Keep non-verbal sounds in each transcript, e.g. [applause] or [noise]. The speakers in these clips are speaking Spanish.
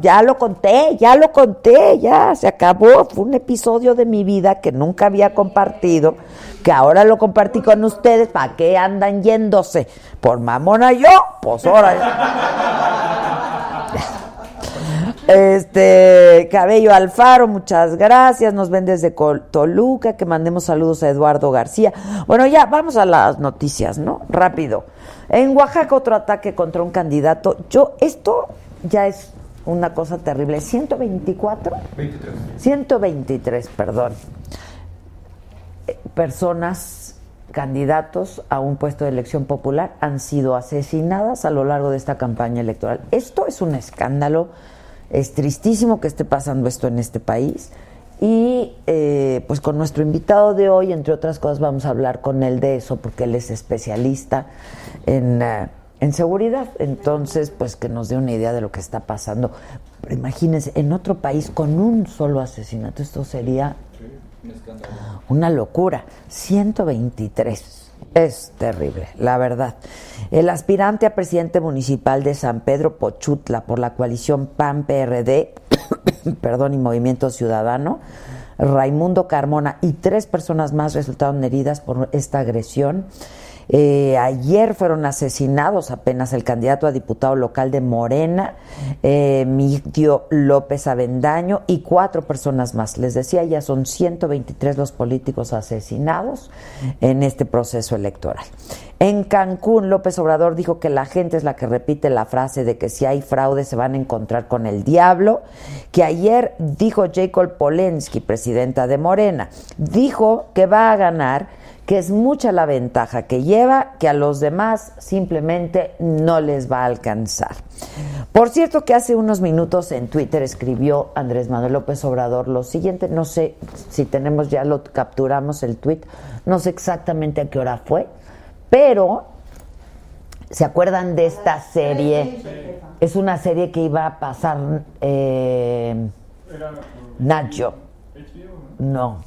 Ya lo conté, ya lo conté, ya se acabó. Fue un episodio de mi vida que nunca había compartido, que ahora lo compartí con ustedes. ¿Para qué andan yéndose? Por mamona yo, pues ahora. Este, Cabello Alfaro, muchas gracias. Nos ven desde Toluca, que mandemos saludos a Eduardo García. Bueno, ya vamos a las noticias, ¿no? Rápido. En Oaxaca otro ataque contra un candidato. Yo, esto ya es una cosa terrible. 124. 23. 123, perdón. Personas, candidatos a un puesto de elección popular han sido asesinadas a lo largo de esta campaña electoral. Esto es un escándalo. Es tristísimo que esté pasando esto en este país. Y eh, pues con nuestro invitado de hoy, entre otras cosas, vamos a hablar con él de eso, porque él es especialista en, eh, en seguridad. Entonces, pues que nos dé una idea de lo que está pasando. Pero imagínense, en otro país con un solo asesinato, esto sería una locura. 123. Es terrible, la verdad. El aspirante a presidente municipal de San Pedro Pochutla por la coalición PAN-PRD, [coughs] perdón, y Movimiento Ciudadano, Raimundo Carmona y tres personas más resultaron heridas por esta agresión. Eh, ayer fueron asesinados apenas el candidato a diputado local de Morena, eh, López Avendaño, y cuatro personas más. Les decía, ya son 123 los políticos asesinados en este proceso electoral. En Cancún, López Obrador dijo que la gente es la que repite la frase de que si hay fraude se van a encontrar con el diablo, que ayer dijo Jacob Polensky, presidenta de Morena, dijo que va a ganar que es mucha la ventaja que lleva, que a los demás simplemente no les va a alcanzar. Por cierto que hace unos minutos en Twitter escribió Andrés Manuel López Obrador lo siguiente, no sé si tenemos ya lo capturamos el tweet, no sé exactamente a qué hora fue, pero ¿se acuerdan de esta serie? Es una serie que iba a pasar eh, Nacho. No.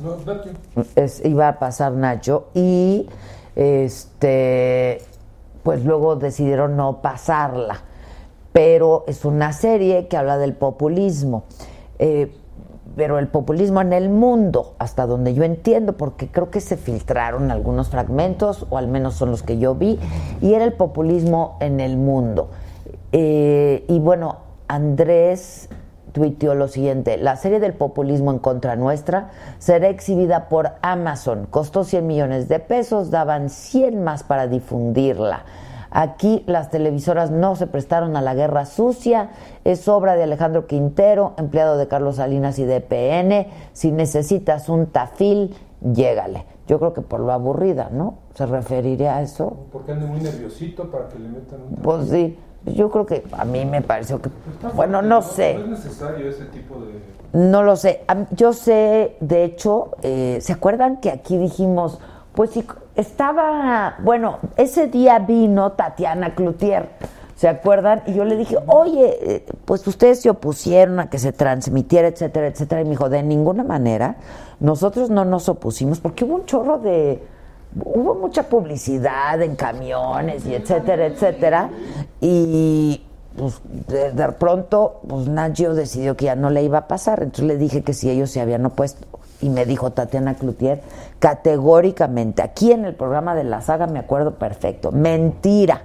Es, iba a pasar Nacho y este pues luego decidieron no pasarla. Pero es una serie que habla del populismo. Eh, pero el populismo en el mundo, hasta donde yo entiendo, porque creo que se filtraron algunos fragmentos, o al menos son los que yo vi, y era el populismo en el mundo. Eh, y bueno, Andrés tuiteó lo siguiente, la serie del populismo en contra nuestra será exhibida por Amazon, costó 100 millones de pesos, daban 100 más para difundirla. Aquí las televisoras no se prestaron a la guerra sucia, es obra de Alejandro Quintero, empleado de Carlos Salinas y de PN, si necesitas un tafil, llégale. Yo creo que por lo aburrida, ¿no? ¿Se referiría a eso? Porque anda muy nerviosito para que le metan un Pues sí. Yo creo que a mí me pareció que, bueno, no sé. No es necesario ese tipo de... No lo sé. Yo sé, de hecho, eh, ¿se acuerdan que aquí dijimos, pues si estaba, bueno, ese día vino Tatiana Cloutier, ¿se acuerdan? Y yo le dije, oye, eh, pues ustedes se opusieron a que se transmitiera, etcétera, etcétera. Y me dijo, de ninguna manera, nosotros no nos opusimos porque hubo un chorro de hubo mucha publicidad en camiones y etcétera, etcétera. Y pues de, pronto, pues Nacho decidió que ya no le iba a pasar. Entonces le dije que si ellos se habían opuesto. Y me dijo Tatiana Cloutier categóricamente, aquí en el programa de la saga me acuerdo perfecto, mentira.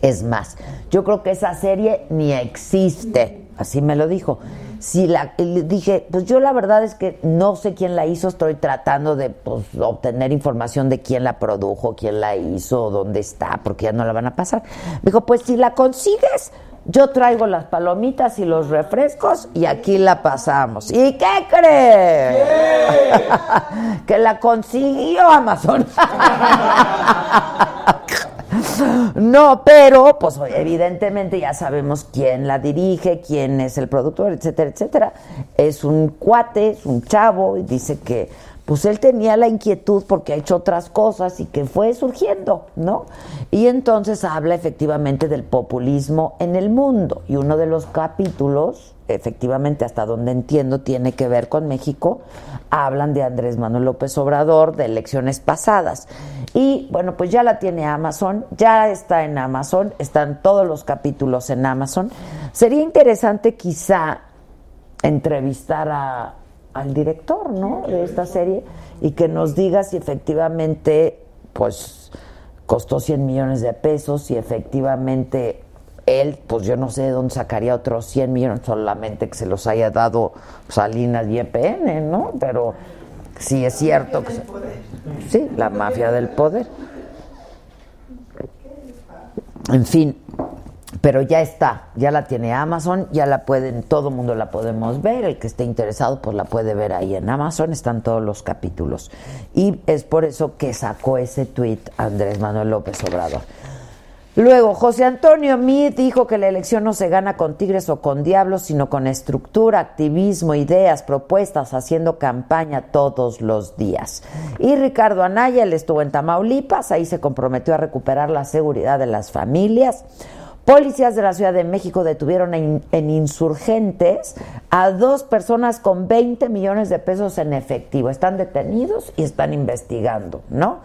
Es más, yo creo que esa serie ni existe, así me lo dijo. Si la dije, pues yo la verdad es que no sé quién la hizo, estoy tratando de pues, obtener información de quién la produjo, quién la hizo, dónde está, porque ya no la van a pasar. Me dijo, pues si la consigues, yo traigo las palomitas y los refrescos y aquí la pasamos. ¿Y qué crees? [laughs] que la consiguió Amazon. [laughs] No, pero pues evidentemente ya sabemos quién la dirige, quién es el productor, etcétera, etcétera. Es un cuate, es un chavo y dice que pues él tenía la inquietud porque ha hecho otras cosas y que fue surgiendo, ¿no? Y entonces habla efectivamente del populismo en el mundo y uno de los capítulos, efectivamente hasta donde entiendo tiene que ver con México, hablan de Andrés Manuel López Obrador de elecciones pasadas. Y bueno, pues ya la tiene Amazon, ya está en Amazon, están todos los capítulos en Amazon. Sería interesante quizá entrevistar a al director, ¿no? De esta serie y que nos diga si efectivamente, pues, costó 100 millones de pesos, si efectivamente él, pues yo no sé de dónde sacaría otros 100 millones, solamente que se los haya dado Salinas y EPN, ¿no? Pero sí es cierto que... Sí, la mafia del poder. En fin, pero ya está, ya la tiene Amazon, ya la pueden, todo mundo la podemos ver, el que esté interesado pues la puede ver ahí en Amazon, están todos los capítulos. Y es por eso que sacó ese tweet Andrés Manuel López Obrador. Luego, José Antonio Meade dijo que la elección no se gana con tigres o con diablos, sino con estructura, activismo, ideas, propuestas, haciendo campaña todos los días. Y Ricardo Anaya, él estuvo en Tamaulipas, ahí se comprometió a recuperar la seguridad de las familias. Policías de la Ciudad de México detuvieron en, insurgentes a dos personas con 20 millones de pesos en efectivo. Están detenidos y están investigando, ¿no?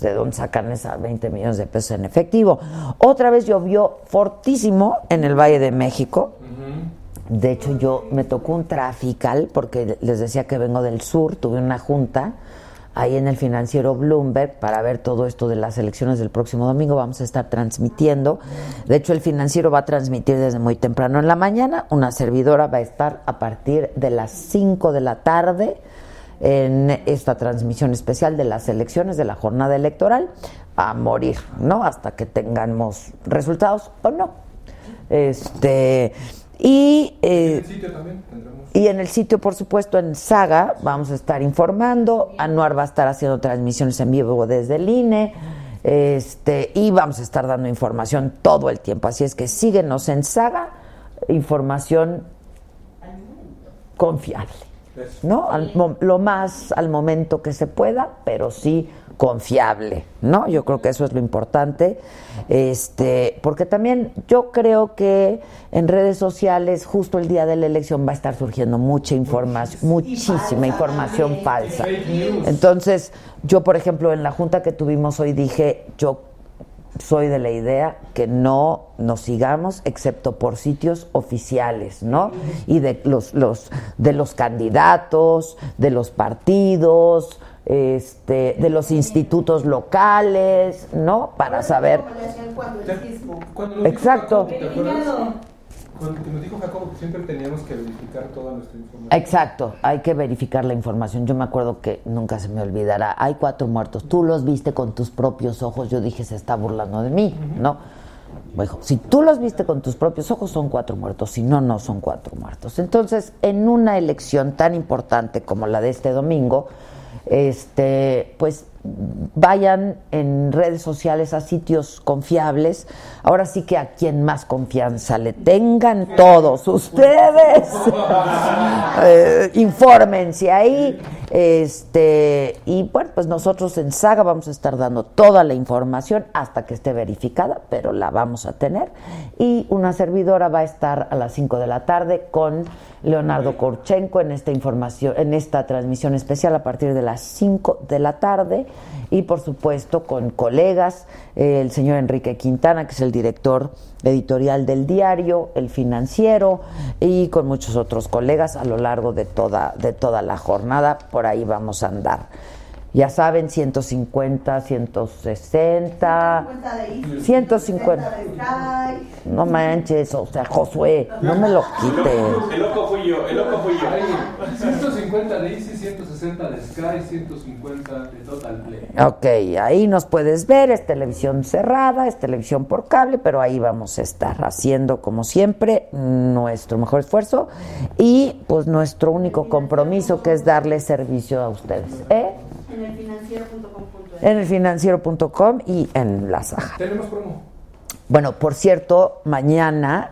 ¿De dónde sacan esas 20 millones de pesos en efectivo? Otra vez llovió fortísimo en el Valle de México. De hecho, yo me tocó un trafical porque les decía que vengo del sur, tuve una junta ahí en el financiero Bloomberg para ver todo esto de las elecciones del próximo domingo. Vamos a estar transmitiendo. De hecho, el financiero va a transmitir desde muy temprano en la mañana. Una servidora va a estar a partir de las 5 de la tarde en esta transmisión especial de las elecciones de la jornada electoral a morir, ¿no? Hasta que tengamos resultados o no. Este y, eh, y en el sitio, por supuesto, en Saga, vamos a estar informando. Anuar va a estar haciendo transmisiones en vivo desde el INE. Este, y vamos a estar dando información todo el tiempo. Así es que síguenos en Saga, información confiable. ¿No? lo más al momento que se pueda, pero sí confiable, ¿no? Yo creo que eso es lo importante, este, porque también yo creo que en redes sociales justo el día de la elección va a estar surgiendo mucha información, muchísima información falsa. Entonces, yo por ejemplo en la junta que tuvimos hoy dije, yo soy de la idea que no nos sigamos excepto por sitios oficiales, ¿no? Y de los, los de los candidatos, de los partidos, este, de los institutos locales, ¿no? Para saber. Exacto. Cuando nos dijo Jacobo que siempre teníamos que verificar toda nuestra información. Exacto, hay que verificar la información. Yo me acuerdo que nunca se me olvidará. Hay cuatro muertos. Tú los viste con tus propios ojos. Yo dije, se está burlando de mí, ¿no? Bueno, si tú los viste con tus propios ojos, son cuatro muertos. Si no, no son cuatro muertos. Entonces, en una elección tan importante como la de este domingo, este, pues vayan en redes sociales a sitios confiables. Ahora sí que a quien más confianza le tengan todos ustedes, [laughs] eh, infórmense ahí. Este, y bueno, pues nosotros en Saga vamos a estar dando toda la información hasta que esté verificada, pero la vamos a tener. Y una servidora va a estar a las 5 de la tarde con Leonardo Korchenko en esta información, en esta transmisión especial a partir de las 5 de la tarde y por supuesto con colegas, eh, el señor Enrique Quintana, que es el director editorial del diario, el financiero y con muchos otros colegas a lo largo de toda, de toda la jornada, por ahí vamos a andar. Ya saben, 150, 160, 150. No manches, o sea, Josué, no me lo quites. El loco fui yo, el loco fui yo. 150 de Easy, 160 de Sky, 150 de Total Play. Ok, ahí nos puedes ver, es televisión cerrada, es televisión por cable, pero ahí vamos a estar haciendo, como siempre, nuestro mejor esfuerzo y pues nuestro único compromiso que es darle servicio a ustedes. ¿Eh? En el financiero.com. En el financiero.com y en la Saja. Tenemos promo. Bueno, por cierto, mañana.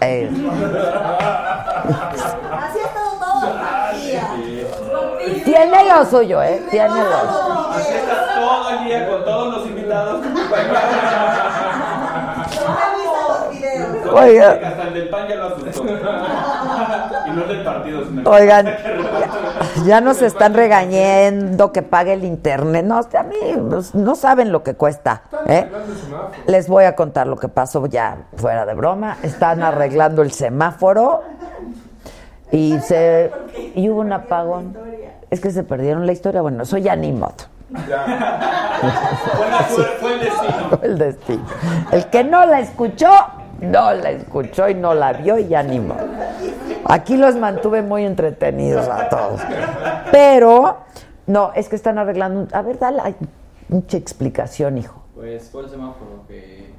eh, Así ha estado todo. Sofía. tiene lo suyo, ¿eh? Tiene lo suyo. Así estás todo el día con todos los invitados. No me gustan los videos. Oiga. Hasta el del pan ya lo asustó. [laughs] Y no es del partido, sino Oigan, ya, ya nos están regañando que pague el internet. No, a mí pues, no saben lo que cuesta. ¿eh? Les voy a contar lo que pasó ya fuera de broma. Están arreglando el semáforo y se y hubo un apagón. Es que se perdieron la historia. Bueno, eso ya ni modo. Fue, la suerte, fue el destino. [laughs] el destino. El que no la escuchó, no la escuchó y no la vio y ya ni modo. Aquí los mantuve muy entretenidos a todos. Pero, no, es que están arreglando. A ver, dale mucha explicación, hijo. Pues fue el semáforo que.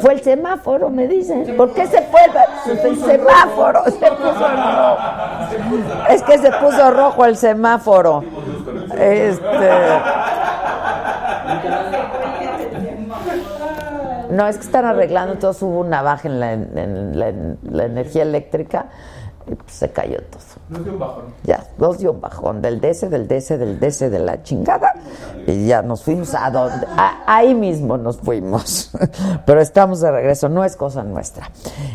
Fue el semáforo, me dicen. ¿Por qué se fue el, el semáforo? Se puso rojo. Es que se puso rojo el semáforo. Este. No, es que están arreglando, entonces hubo una baja en la, en la- en la energía eléctrica y pues se cayó todo. Nos dio un bajón. Ya, nos dio un bajón del DC, del DC, del DC, de la chingada. Y ya nos fuimos a donde. a- ahí mismo nos fuimos. [laughs] Pero estamos de regreso, no es cosa nuestra.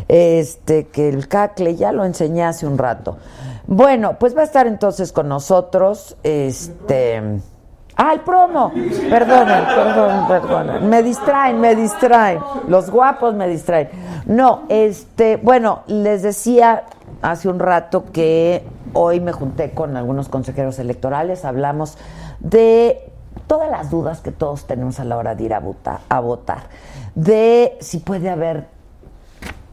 Este, que el cacle ya lo enseñé hace un rato. Bueno, pues va a estar entonces con nosotros. Este. Ah, el promo. Perdonen, perdón, perdón. Me distraen, me distraen. Los guapos me distraen. No, este, bueno, les decía hace un rato que hoy me junté con algunos consejeros electorales, hablamos de todas las dudas que todos tenemos a la hora de ir a votar, a votar. de si puede haber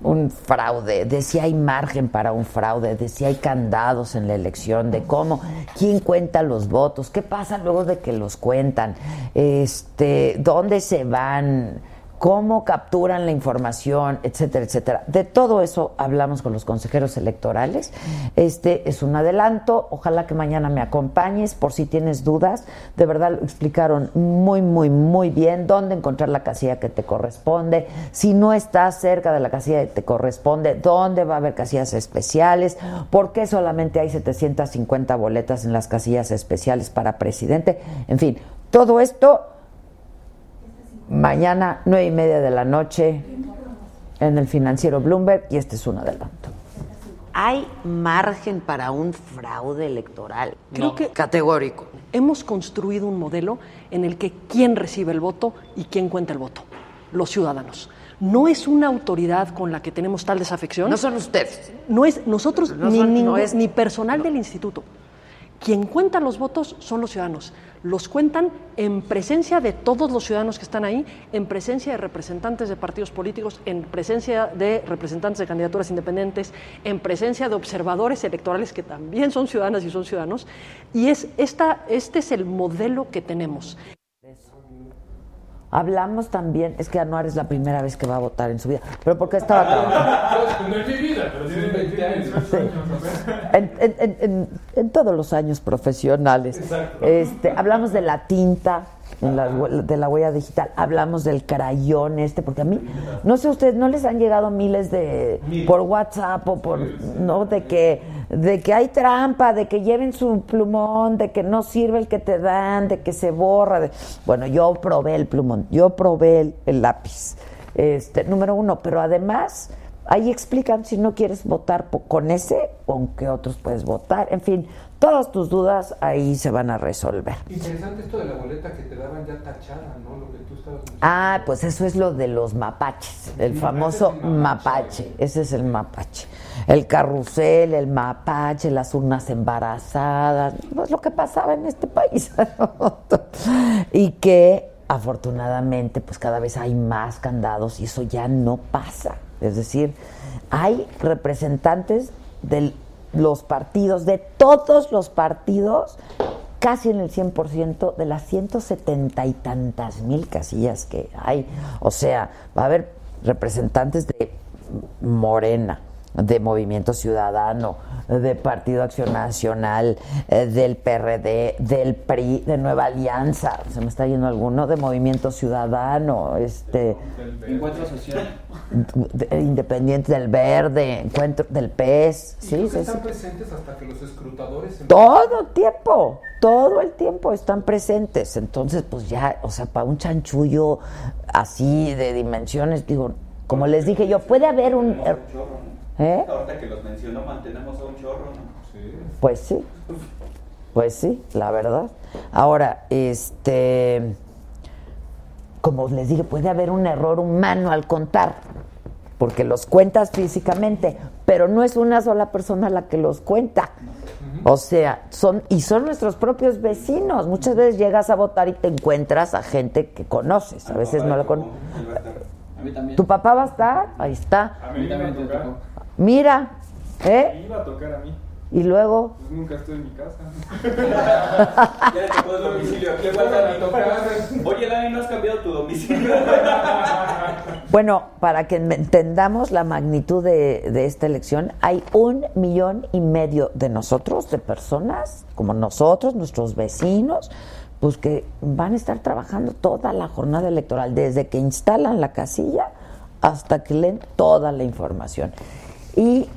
un fraude, de si hay margen para un fraude, de si hay candados en la elección, de cómo, quién cuenta los votos, qué pasa luego de que los cuentan, este, dónde se van, cómo capturan la información, etcétera, etcétera. De todo eso hablamos con los consejeros electorales. Este es un adelanto. Ojalá que mañana me acompañes por si tienes dudas. De verdad lo explicaron muy, muy, muy bien dónde encontrar la casilla que te corresponde. Si no estás cerca de la casilla que te corresponde, dónde va a haber casillas especiales, por qué solamente hay 750 boletas en las casillas especiales para presidente. En fin, todo esto mañana, nueve y media de la noche, en el financiero Bloomberg, y este es un adelanto. ¿Hay margen para un fraude electoral? Creo que- Categórico. Hemos construido un modelo en el que quién recibe el voto y quién cuenta el voto, los ciudadanos. No es una autoridad con la que tenemos tal desafección. No son ustedes. No es nosotros No ni, son- ningún- no es- ni personal del instituto. Quien cuenta los votos son los ciudadanos. Los cuentan en presencia de todos los ciudadanos que están ahí, en presencia de representantes de partidos políticos, en presencia de representantes de candidaturas independientes, en presencia de observadores electorales que también son ciudadanas y son ciudadanos. Y es esta, este es el modelo que tenemos. Hablamos también, es que Anuar es la primera vez que va a votar en su vida, pero porque estaba trabajando. No es mi vida, pero tiene 20 años. En, en- en- en- en todos los años profesionales. Este, hablamos de la tinta, en la de la huella digital, hablamos del crayón este, porque a mí, no sé ustedes, ¿no les han llegado miles de, por WhatsApp o por, no, de que, de que hay trampa, de que lleven su plumón, de que no sirve el que te dan, de que se borra? de- Bueno, yo probé el plumón, yo probé el, el lápiz, este, número uno, pero además ahí explican si no quieres votar con ese, con qué otros puedes votar. En fin, todas tus dudas ahí se van a resolver. Interesante esto de la boleta que te daban ya tachada, ¿no? Lo que tú estabas Ah, pues eso es lo de los mapaches, el famoso mapache. Ese es el mapache. El carrusel, el mapache, las urnas embarazadas, pues lo que pasaba en este país. [laughs] y que afortunadamente pues cada vez hay más candados y eso ya no pasa. Es decir, hay representantes de los partidos, de todos los partidos, casi en el 100% de las 170 y tantas mil casillas que hay. O sea, va a haber representantes de Morena, de Movimiento Ciudadano, de Partido Acción Nacional, eh, del PRD, del PRI, de Nueva Alianza, se me está yendo alguno, de Movimiento Ciudadano, este Encuentro Social, Independiente del Verde, Encuentro del PES, sí, sí, están presentes hasta que los escrutadores todo el tiempo, todo el tiempo están presentes, entonces pues ya, o sea, para un chanchullo así de dimensiones, digo, como les dije yo, puede haber un ¿Eh? Ahorita que los mencionó, mantenemos a un chorro, ¿no? Sí. Pues sí. Pues sí, la verdad. Ahora, este. Como les dije, puede haber un error humano al contar, porque los cuentas físicamente, pero no es una sola persona la que los cuenta. O sea, son y son nuestros propios vecinos. Muchas veces llegas a votar y te encuentras a gente que conoces, a veces no la conoces. A mí también. ¿Tu papá va a estar? Ahí está. A mí también me tocó. Mira, ¿eh? Iba a tocar a mí. Y luego. Pues nunca estoy en mi casa. [laughs] [laughs] ya le tocó el domicilio. ¿Qué a Oye, Dani, ¿no has cambiado tu domicilio? [laughs] bueno, para que entendamos la magnitud de, de, esta elección, hay un millón y medio de nosotros, de personas como nosotros, nuestros vecinos, pues que van a estar trabajando toda la jornada electoral, desde que instalan la casilla hasta que leen toda la información y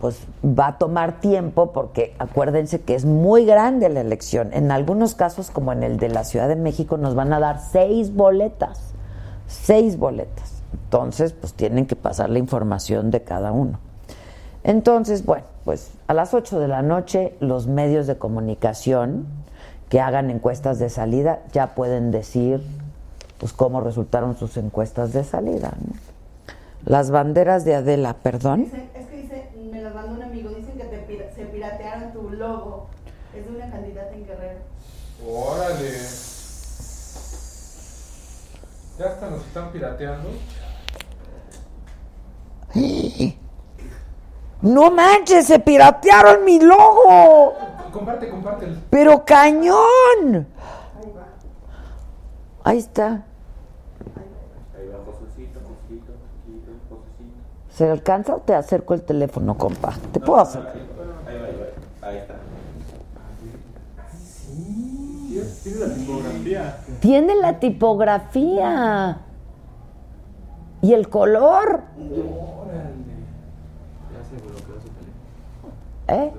pues va a tomar tiempo porque acuérdense que es muy grande la elección. En algunos casos, como en el de la Ciudad de México, nos van a dar seis boletas, seis boletas. Entonces, pues tienen que pasar la información de cada uno. Entonces, bueno, pues a las 8 de la noche los medios de comunicación que hagan encuestas de salida ya pueden decir pues cómo resultaron sus encuestas de salida. Las banderas de Adela, perdón mandó un amigo, dicen que te se piratearon tu logo. Es de una candidata en Guerrero. Órale. Ya hasta nos están pirateando. No manches, se piratearon mi logo. Comparte, comparte. Pero cañón. Ahí está. ¿Se alcanza o te acerco el teléfono, compa? ¿Te puedo hacer? Ahí está. Sí, tiene la tipografía. Tiene la tipografía. ¿Y el color? ¿Eh?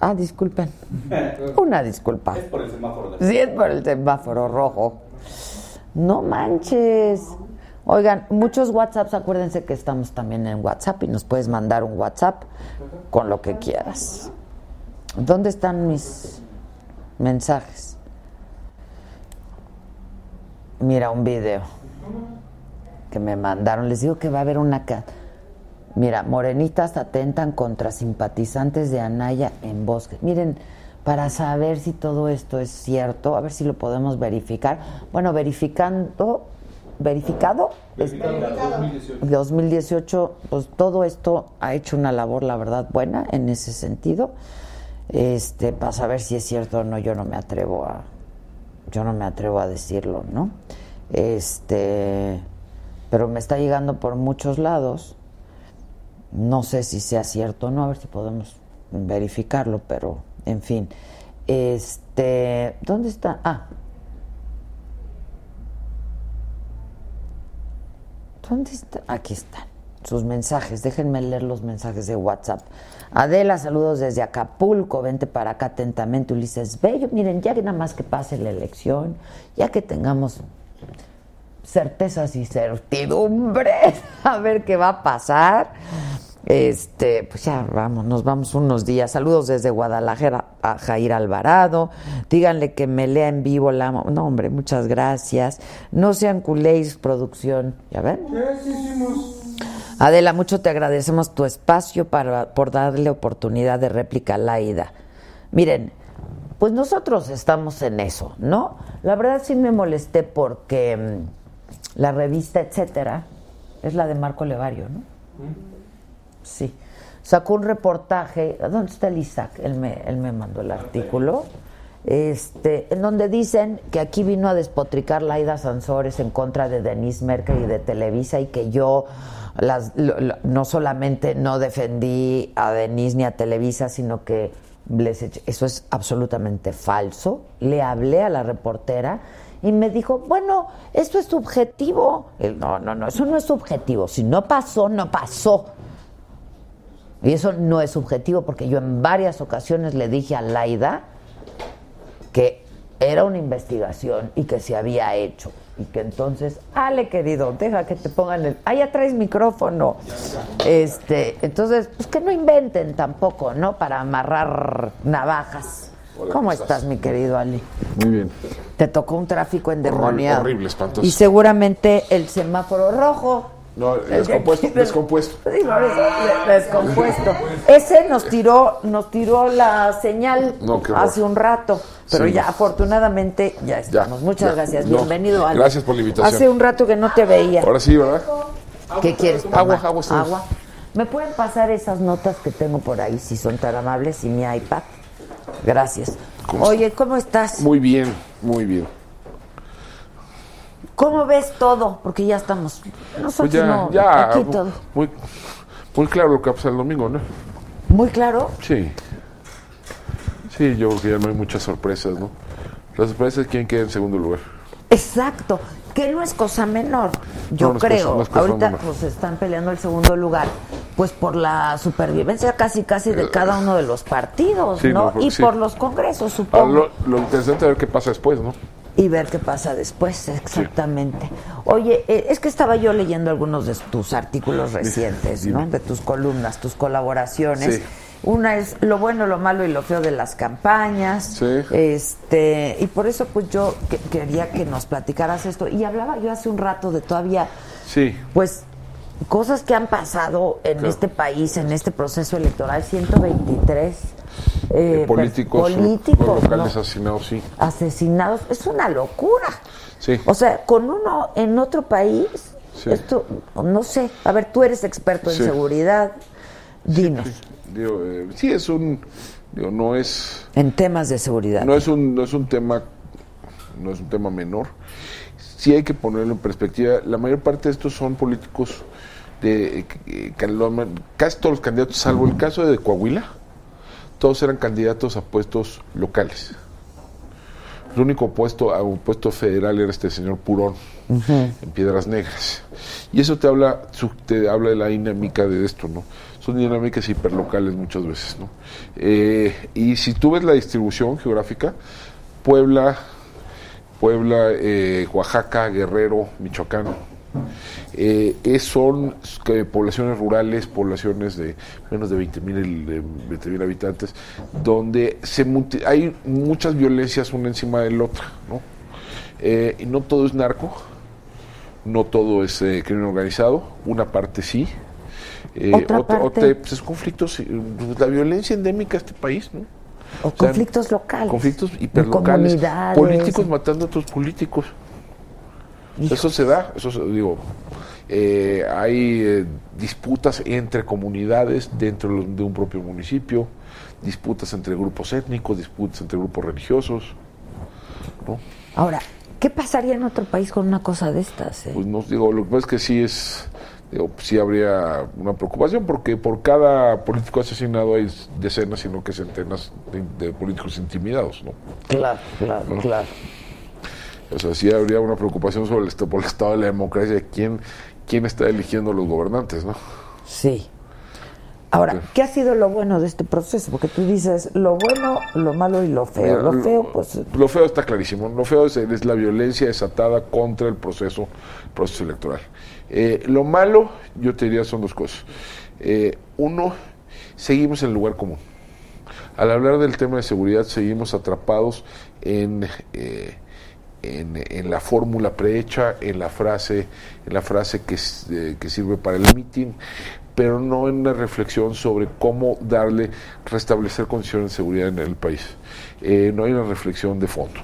Ah, disculpen. [laughs] Una disculpa. Es por el semáforo. Sí, es por el semáforo rojo. No manches. Oigan, muchos WhatsApps, acuérdense que estamos también en WhatsApp y nos puedes mandar un WhatsApp con lo que quieras. ¿Dónde están mis mensajes? Mira un video que me mandaron. Les digo que va a haber una... Mira, morenitas atentan contra simpatizantes de Anaya en bosque. Miren, para saber si todo esto es cierto, a ver si lo podemos verificar. Bueno, verificando verificado. Verificado 2018. 2018, pues todo esto ha hecho una labor, la verdad, buena en ese sentido. Este, para saber si es cierto o no, yo no me atrevo a, yo no me atrevo a decirlo, ¿no? Este, pero me está llegando por muchos lados. No sé si sea cierto o no, a ver si podemos verificarlo, pero en fin. Este, ¿dónde está? Ah, ¿Dónde está? Aquí están sus mensajes. Déjenme leer los mensajes de WhatsApp. Adela, saludos desde Acapulco. Vente para acá atentamente, Ulises Bello. Miren, ya que nada más que pase la elección, ya que tengamos certezas y certidumbres, [laughs] a ver qué va a pasar. Este, pues ya vamos, nos vamos unos días. Saludos desde Guadalajara a Jair Alvarado. Díganle que me lea en vivo la. No, hombre, muchas gracias. No sean culéis, producción. ¿Ya ven? Adela, mucho te agradecemos tu espacio para, por darle oportunidad de réplica a Laida. Miren, pues nosotros estamos en eso, ¿no? La verdad sí me molesté porque mm, la revista, etcétera, es la de Marco Levario, ¿no? Sí. Sacó un reportaje, ¿dónde está el Isaac? Él me, él me mandó el artículo. Este, en donde dicen que aquí vino a despotricar Laida Sansores en contra de Denise Merkel y de Televisa y que yo las, lo- lo- no solamente no defendí a Denise ni a Televisa, sino que les eché- eso es absolutamente falso. Le hablé a la reportera y me dijo, bueno, esto es subjetivo. Él, no, no, no, eso no es subjetivo. Si no pasó, no pasó. Y eso no es subjetivo porque yo en varias ocasiones le dije a Laida que era una investigación y que se había hecho. Y que entonces, Ale querido, deja que te pongan el. Ah, ya traes micrófono. Este, entonces, pues que no inventen tampoco, ¿no? Para amarrar navajas. Hola, ¿Cómo ¿cómo estás, estás? mi querido Ali? Muy bien. Te tocó un tráfico endemoniado. horrible, espantoso. Y seguramente el semáforo rojo. No, [laughs] descompuesto, aquí del- descompuesto. Sí, por eso, de- descompuesto. Ese nos tiró, nos tiró la señal No, hace un rato, pero Sí. ya afortunadamente ya estamos. Muchas ya. gracias, No, bienvenido. Ale. gracias por la invitación. Hace un rato que no te veía. Ahora sí, ¿verdad? ¿Qué quieres? Agua, tomar? agua, estamos. Agua. ¿Me pueden pasar esas notas que tengo por ahí, si son tan amables, y mi iPad? Gracias. ¿Cómo Oye, ¿cómo estás? Muy bien, muy bien. ¿Cómo ves todo? Porque ya estamos. Nosotros Pues ya, no, ya. aquí todo. Muy, muy claro lo que va a pasar el domingo, ¿no? Muy claro. Sí. Sí, yo creo que ya no hay muchas sorpresas, ¿no? La sorpresa es quién queda en segundo lugar. Exacto, que no es cosa menor, yo No, creo. cosa- Ahorita menor. pues están peleando el segundo lugar, pues por la supervivencia casi casi de cada uno de los partidos, Sí, ¿no? y sí. por los congresos, supongo. lo, lo interesante es ver qué pasa después, ¿no? Y ver qué pasa después, exactamente. Oye, eh, es que estaba yo leyendo algunos de tus artículos recientes, ¿no? De tus columnas, tus colaboraciones. Sí. Una es lo bueno, lo malo y lo feo de las campañas. Sí. Este, y por eso pues yo que- quería que nos platicaras esto. Y hablaba yo hace un rato de todavía, Sí. pues, cosas que han pasado en Claro. este país, en este proceso electoral, 123 eh, per- políticos, locales ¿no? asesinados, sí. asesinados. Es una locura. Sí. O sea, con uno en otro país, Sí. esto, no sé. A ver, tú eres experto en Sí. seguridad. Dinos, Digo, eh, sí, es un. Digo, no es. en temas de seguridad. No es un, no es un tema, no es un tema menor. Sí hay que ponerlo en perspectiva. La mayor parte de estos son políticos de eh, casi todos los candidatos, salvo el caso de Coahuila, todos eran candidatos a puestos locales. El único puesto a un puesto federal era este señor Purón en Piedras Negras. Y eso te habla, te habla de la dinámica de esto, ¿no? Son dinámicas hiperlocales muchas veces, ¿no? Eh, y si tú ves la distribución geográfica, Puebla, Puebla, eh, Oaxaca, Guerrero, Michoacán, eh, es- son poblaciones rurales, poblaciones de menos de 20 mil habitantes, donde se hay muchas violencias una encima de la otra, ¿no? Eh, y no todo es narco, no todo es eh, crimen organizado, una parte sí. Eh, Otra otra- parte. otra, pues, es conflictos, pues, la violencia endémica de este país, ¿no? o O sea, conflictos locales. Conflictos hiperlocales. Políticos matando a otros políticos. Hijo. Eso se da, eso se- digo. eh, hay eh, disputas entre comunidades dentro de los- de un propio municipio, disputas entre grupos étnicos, disputas entre grupos religiosos. ¿no? Ahora, ¿qué pasaría en otro país con una cosa de estas? eh? Pues no digo, lo que pasa es que sí es, digo, sí habría una preocupación porque por cada político asesinado hay decenas, sino que centenas de, de políticos intimidados, ¿no? Claro, claro, ¿no? claro. O sea, sí habría una preocupación sobre el, por el estado de la democracia, quién, quién está eligiendo a los gobernantes, ¿no? Sí. Ahora, ¿qué ha sido lo bueno de este proceso? Porque tú dices lo bueno, lo malo y lo feo. Lo feo, pues... Lo feo está clarísimo. Lo feo es, es la violencia desatada contra el proceso, proceso electoral. Eh, lo malo, yo te diría, son dos cosas. Eh, uno, seguimos en el lugar común. Al hablar del tema de seguridad, seguimos atrapados en... Eh, en, en, la fórmula prehecha, en la frase, en la frase que, eh, que sirve para el meeting, pero no en una reflexión sobre cómo darle, restablecer condiciones de seguridad en el país. Eh, no hay una reflexión de fondo.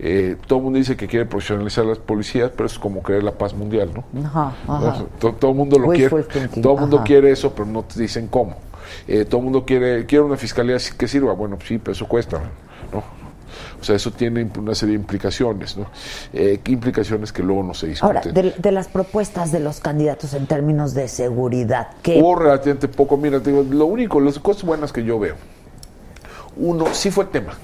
Eh, todo el mundo dice que quiere profesionalizar las policías, pero es como querer la paz mundial, ¿no? Ajá, ajá. Todo, todo, el mundo lo quiere, todo el mundo quiere eso, pero no te dicen cómo. Eh, todo el mundo quiere, quiere una fiscalía que sirva, bueno, sí, pero eso cuesta, ¿no? O sea, eso tiene una serie de implicaciones, ¿no? Eh, ¿Qué implicaciones que luego no se discuten? Ahora, de, de, las propuestas de los candidatos en términos de seguridad, ¿qué? Hubo relativamente poco. Mira, te digo, lo único, las cosas buenas que yo veo. Uno, sí fue tema.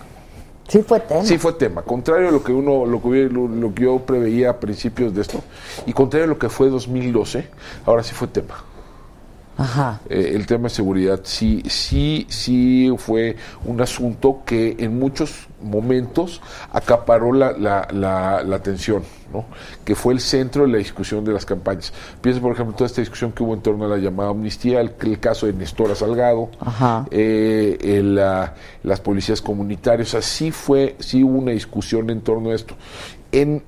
Sí fue tema. Sí fue tema. Contrario a lo que uno, lo que, lo, lo que yo preveía a principios de esto, y contrario a lo que fue 2012, ahora sí fue tema. Ajá. Eh, el tema de seguridad sí, sí, sí fue un asunto que en muchos momentos acaparó la, la, la, la atención, ¿no? que fue el centro de la discusión de las campañas. Piensa, por ejemplo, toda esta discusión que hubo en torno a la llamada amnistía, el, el caso de Nestora Salgado, eh, el, la, las policías comunitarias, así fue, sí hubo una discusión en torno a esto. En,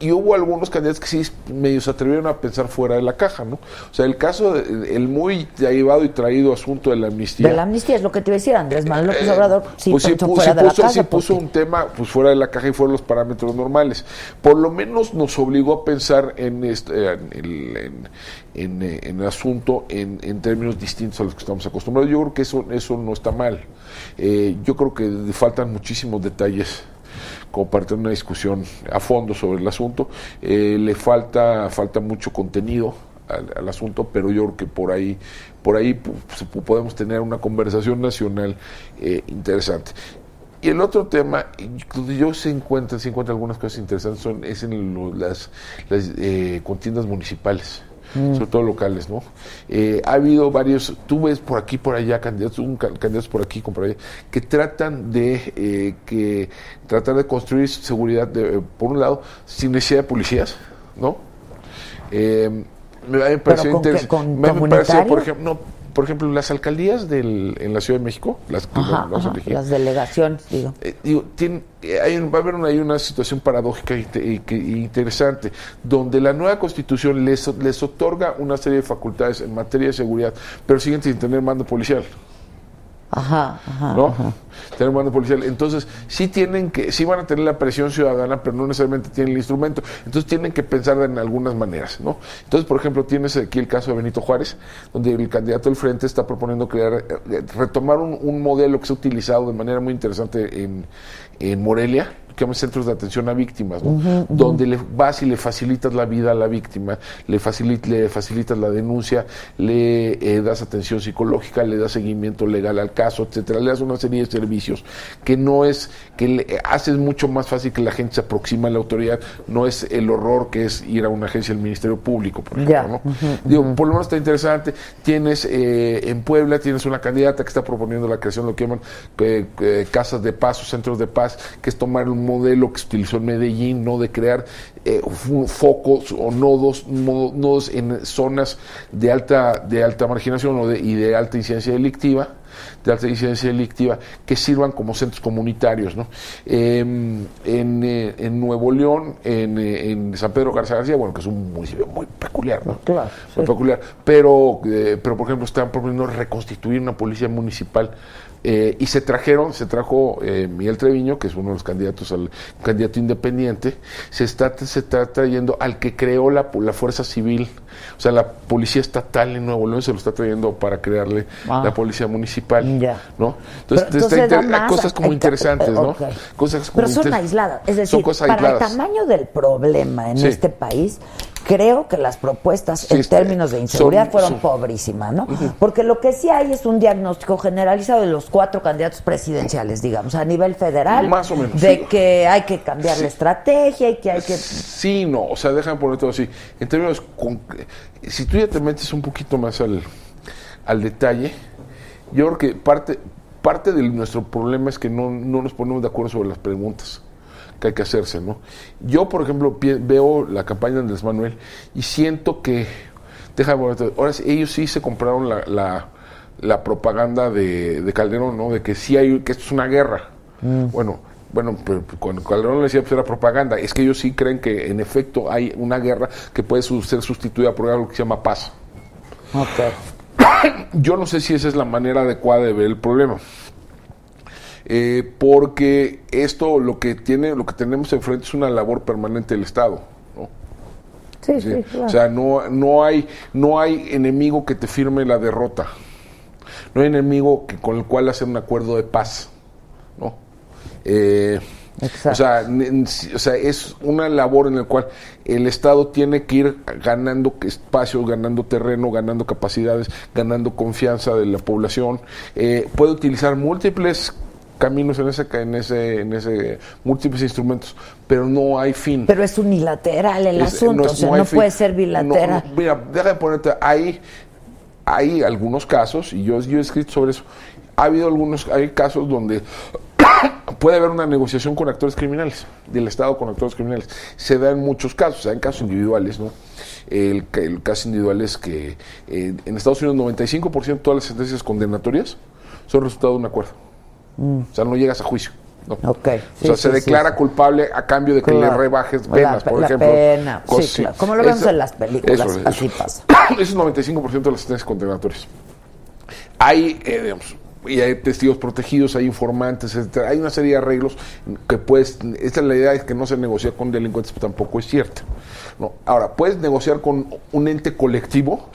y hubo algunos candidatos que sí medio se atrevieron a pensar fuera de la caja, ¿no? O sea, el caso, de, el muy llevado y traído asunto de la amnistía. De la amnistía es lo que te iba a decir, Andrés Manuel López Obrador, sí, pues puso, fuera sí de la caja. sí puso porque- un tema pues fuera de la caja y fueron los parámetros normales. Por lo menos nos obligó a pensar en este, en, el, en, en, eh, en el asunto en, en términos distintos a los que estamos acostumbrados. Yo creo que eso, eso no está mal. Eh, yo creo que faltan muchísimos detalles tener una discusión a fondo sobre el asunto. Eh, le falta, falta mucho contenido al, al, asunto, pero yo creo que por ahí, por ahí pues, podemos tener una conversación nacional eh, interesante. Y el otro tema, donde yo se encuentra, se encuentra algunas cosas interesantes, son, es en lo, las, las eh, contiendas municipales. Mm. sobre todo locales, ¿no? Eh, ha habido varios, tú ves por aquí, por allá, candidatos, un candidatos por aquí, por allá, que tratan de eh, que tratar de construir seguridad, de, por un lado, sin necesidad de policías, ¿no? Eh, me, me pareció interesante. Me, me pareció, por ejemplo, no, por ejemplo, las alcaldías del, en la Ciudad de México, las, ajá, las, ajá, las delegaciones, digo. Eh, digo tiene, hay, va a haber una, hay una situación paradójica y, y, y, interesante, donde la nueva constitución les, les otorga una serie de facultades en materia de seguridad, pero siguen sin tener mando policial. Ajá, ajá, ¿no? Ajá. Tener mando policial. Entonces, sí tienen que, sí van a tener la presión ciudadana, pero no necesariamente tienen el instrumento. Entonces tienen que pensar en algunas maneras, ¿no? Entonces, por ejemplo, tienes aquí el caso de Benito Juárez, donde el candidato del frente está proponiendo crear, retomar un, un modelo que se ha utilizado de manera muy interesante en, en Morelia, que llaman centros de atención a víctimas, ¿no? uh -huh, donde le vas y le facilitas la vida a la víctima, le, facilit, le facilitas la denuncia, le eh, das atención psicológica, le das seguimiento legal al caso, etcétera, le das una serie de servicios que no es, que le haces mucho más fácil que la gente se aproxima a la autoridad, no es el horror que es ir a una agencia del Ministerio Público, por ejemplo, yeah. ¿no? uh -huh, Digo, por lo menos está interesante, tienes eh, en Puebla, tienes una candidata que está proponiendo la creación de lo que llaman eh, casas de paz o centros de paz, que es tomar un modelo que se utilizó en Medellín, ¿no? De crear eh, focos o nodos, nodos en zonas de alta, de alta marginación o de, y de alta incidencia delictiva de alta incidencia delictiva que sirvan como centros comunitarios. ¿no? Eh, en, eh, en, Nuevo León, en, eh, en, San Pedro Garza García, bueno, que es un municipio muy peculiar, ¿no? Claro, muy sí. peculiar, pero, pero por ejemplo están proponiendo reconstituir una policía municipal eh, y se trajeron, se trajo eh, Miguel Treviño, que es uno de los candidatos al candidato independiente, se está, se está trayendo al que creó la, la fuerza civil, o sea, la policía estatal en Nuevo León se lo está trayendo para crearle ah. la policía municipal, ya. ¿no? Entonces, Pero, entonces está cosas como interesantes, ¿no? Okay. Cosas como Pero son aisladas, es decir, para aisladas. el tamaño del problema en Sí. este país, creo que las propuestas Sí, en términos de inseguridad son- fueron son- pobrísimas, ¿no? Porque lo que sí hay es un diagnóstico generalizado de los cuatro candidatos presidenciales, digamos, a nivel federal, Más o menos, de sí. que hay que cambiar la estrategia y que hay que... Sí, no, o sea, déjame poner todo así. En términos, con- si tú ya te metes un poquito más al, al detalle, yo creo que parte, parte de nuestro problema es que no, no nos ponemos de acuerdo sobre las preguntas que hay que hacerse, ¿no? Yo, por ejemplo, veo la campaña de Andrés Manuel y siento que, déjame ver, ahora ellos sí se compraron la, la, la propaganda de, de Calderón, ¿no? De que sí hay, que esto es una guerra. Bueno, bueno, pero cuando Calderón le decía pues era propaganda, es que ellos sí creen que en efecto hay una guerra que puede ser sustituida por algo que se llama paz. Ok. [coughs] Yo no sé si esa es la manera adecuada de ver el problema. Eh, porque esto lo que tiene, lo que tenemos enfrente es una labor permanente del Estado. ¿no? Sí, Sí, sí, claro. O sea, no, no hay, no hay enemigo que te firme la derrota. No hay enemigo que, con el cual hacer un acuerdo de paz. ¿no? Eh, o, sea, o sea, es una labor en la cual el Estado tiene que ir ganando espacios, ganando terreno, ganando capacidades, ganando confianza de la población. Eh, puede utilizar múltiples caminos en ese, en ese, en ese, múltiples instrumentos, pero no hay fin. Pero es unilateral el Es- asunto, es- o sea, no puede ser bilateral. No, no, mira, déjame ponerte, hay, hay algunos casos, y yo, yo he escrito sobre eso, ha habido algunos, hay casos donde [coughs] puede haber una negociación con actores criminales, del Estado con actores criminales. Se da en muchos casos, se da en casos individuales, ¿no? El, el caso individual es que eh, en Estados Unidos 95% de todas las sentencias condenatorias son resultado de un acuerdo. O sea, no llegas a juicio. ¿no? Mm. O sea, se declara culpable a cambio de que le rebajes La penas, pe- por la ejemplo. pena, claro. Como lo vemos en las películas, eso, así eso. pasa. Eso [clears throat] es 95% de las sentencias condenatorias. Hay, eh, digamos, y hay testigos protegidos, hay informantes, etcétera. Hay una serie de arreglos que puedes. Esta es la idea es que no se negocia con delincuentes, pero tampoco es cierta. ¿no? Ahora, puedes negociar con un ente colectivo.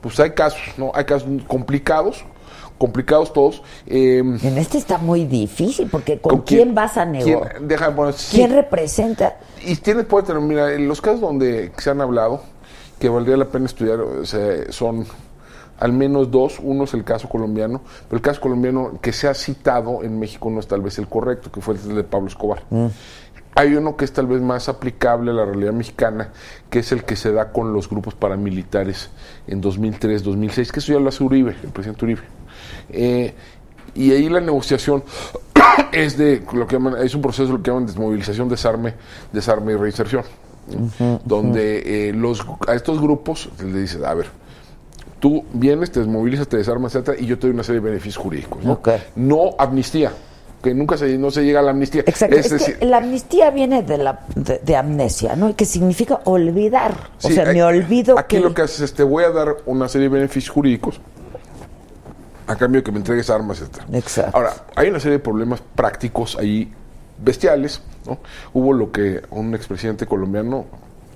Pues hay casos, ¿no? Hay casos complicados, complicados todos. eh, En este está muy difícil, porque ¿con, quién, vas a negociar? quién- déjame poner- sí. ¿Quién representa? Y tienes, puede tener, mira, en los casos donde se han hablado, que valdría la pena estudiar, o sea, son al menos dos. Uno es el caso colombiano, pero el caso colombiano que se ha citado en México no es tal vez el correcto, que fue el de Pablo Escobar. Hay uno que es tal vez más aplicable a la realidad mexicana, que es el que se da con los grupos paramilitares en 2003, 2006, que eso ya lo hace Uribe, el presidente Uribe. Eh, y ahí la negociación [coughs] es de lo que llaman, es un proceso lo que llaman desmovilización, desarme, desarme y reinserción. donde eh, los a estos grupos le dices, a ver, tú vienes, te desmovilizas, te desarmas, etcétera, y yo te doy una serie de beneficios jurídicos, ¿no? No amnistía, que nunca se, no se llega a la amnistía. Exacto. Es Es, decir, que la amnistía viene de la de, de amnesia, ¿no? Que significa olvidar. O sea, hay- me olvido Aquí que... lo que haces es te voy a dar una serie de beneficios jurídicos a cambio de que me entregues armas, etc. Exacto. Ahora, hay una serie de problemas prácticos ahí bestiales, ¿no? Hubo lo que un expresidente colombiano,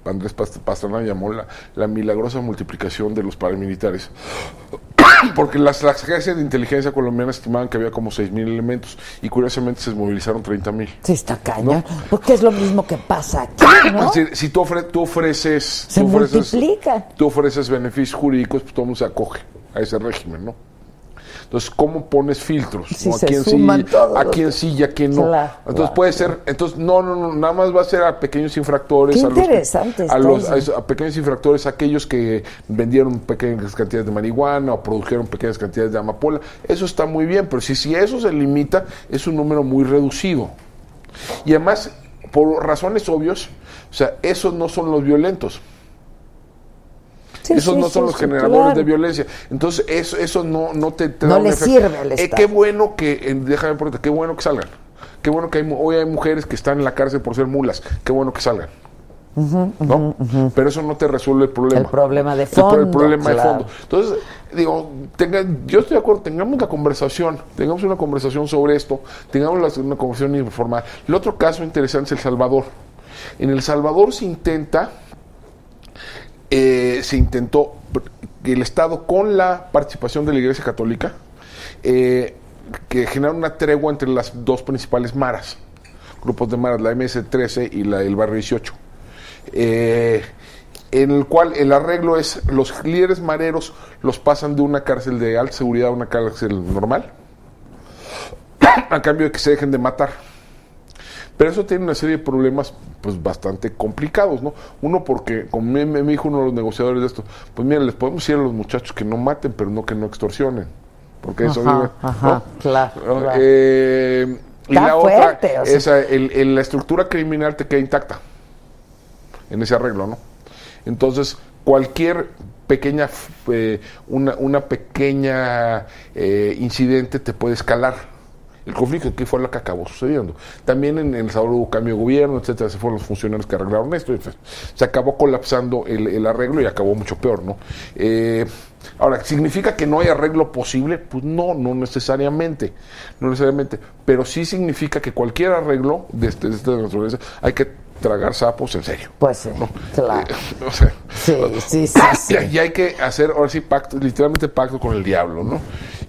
Andrés Past- Pastrana, llamó la, la milagrosa multiplicación de los paramilitares. [coughs] Porque las, las agencias de inteligencia colombianas estimaban que había como 6.000 elementos y curiosamente se movilizaron 30.000. Sí, está cañón. Porque es lo mismo que pasa aquí, [coughs] ¿no? Es decir, si tú, ofre- tú ofreces... Se tú ofreces, multiplica. Tú ofreces beneficios jurídicos, pues todo el mundo se acoge a ese régimen, ¿no? Entonces, ¿cómo pones filtros? ¿no? ¿A se quién sí, a los quién sí y a quién no? Claro, entonces claro, puede ser, entonces no, no, no, nada más va a ser a pequeños infractores, Qué a los interesante a, los, a esos- a pequeños infractores, aquellos que vendieron pequeñas cantidades de marihuana o produjeron pequeñas cantidades de amapola, eso está muy bien, pero si, si eso se limita, es un número muy reducido. Y además, por razones obvias, o sea, esos no son los violentos. Sí, Esos sí, no sí, son los generadores claro. de violencia. Entonces, eso, eso no, no te, te No da un le efecto. sirve al Eh, Estado. qué bueno que, eh, déjame ponerte, qué bueno que salgan. Qué bueno que hay, hoy hay mujeres que están en la cárcel por ser mulas. Qué bueno que salgan. ¿No? Pero eso no te resuelve el problema. El problema de pro- El, fondo, problema de fondo. Entonces, digo, tenga- yo estoy de acuerdo, tengamos la conversación, tengamos una conversación sobre esto, tengamos la- una conversación informal. El otro caso interesante es El Salvador. En El Salvador se intenta eh, se intentó que el Estado, con la participación de la Iglesia Católica, eh, que generara una tregua entre las dos principales maras, grupos de maras, la MS-13 y la del Barrio 18. eh, en el cual el arreglo es los líderes mareros los pasan de una cárcel de alta seguridad a una cárcel normal, [clears throat] a cambio de que se dejen de matar. Pero eso tiene una serie de problemas pues bastante complicados, ¿no? Uno porque, como me, me dijo uno de los negociadores de esto, pues miren, les podemos decir a los muchachos que no maten, pero no que no extorsionen. Porque eso Ajá, vive, ajá, ¿no? claro, ¿no? claro. Eh, y la fuerte, otra, o sea. esa, el- el- la estructura criminal te queda intacta en ese arreglo, ¿no? Entonces, cualquier pequeña, eh, una, una pequeña eh, incidente te puede escalar. El conflicto que fue lo que acabó sucediendo. También en, El Salvador hubo cambio de gobierno, etcétera, se fueron los funcionarios que arreglaron esto. pues, se acabó colapsando el, el arreglo y acabó mucho peor, ¿no? Eh, ahora, ¿significa que no hay arreglo posible? Pues no, no necesariamente. No necesariamente. Pero sí significa que cualquier arreglo de, este, de esta naturaleza hay que tragar sapos en serio. Pues sí, claro. Eh, [laughs] o sea, Sí, sí, sí, sí. [coughs] y hay que hacer ahora sí pacto, literalmente pacto con el diablo, ¿no?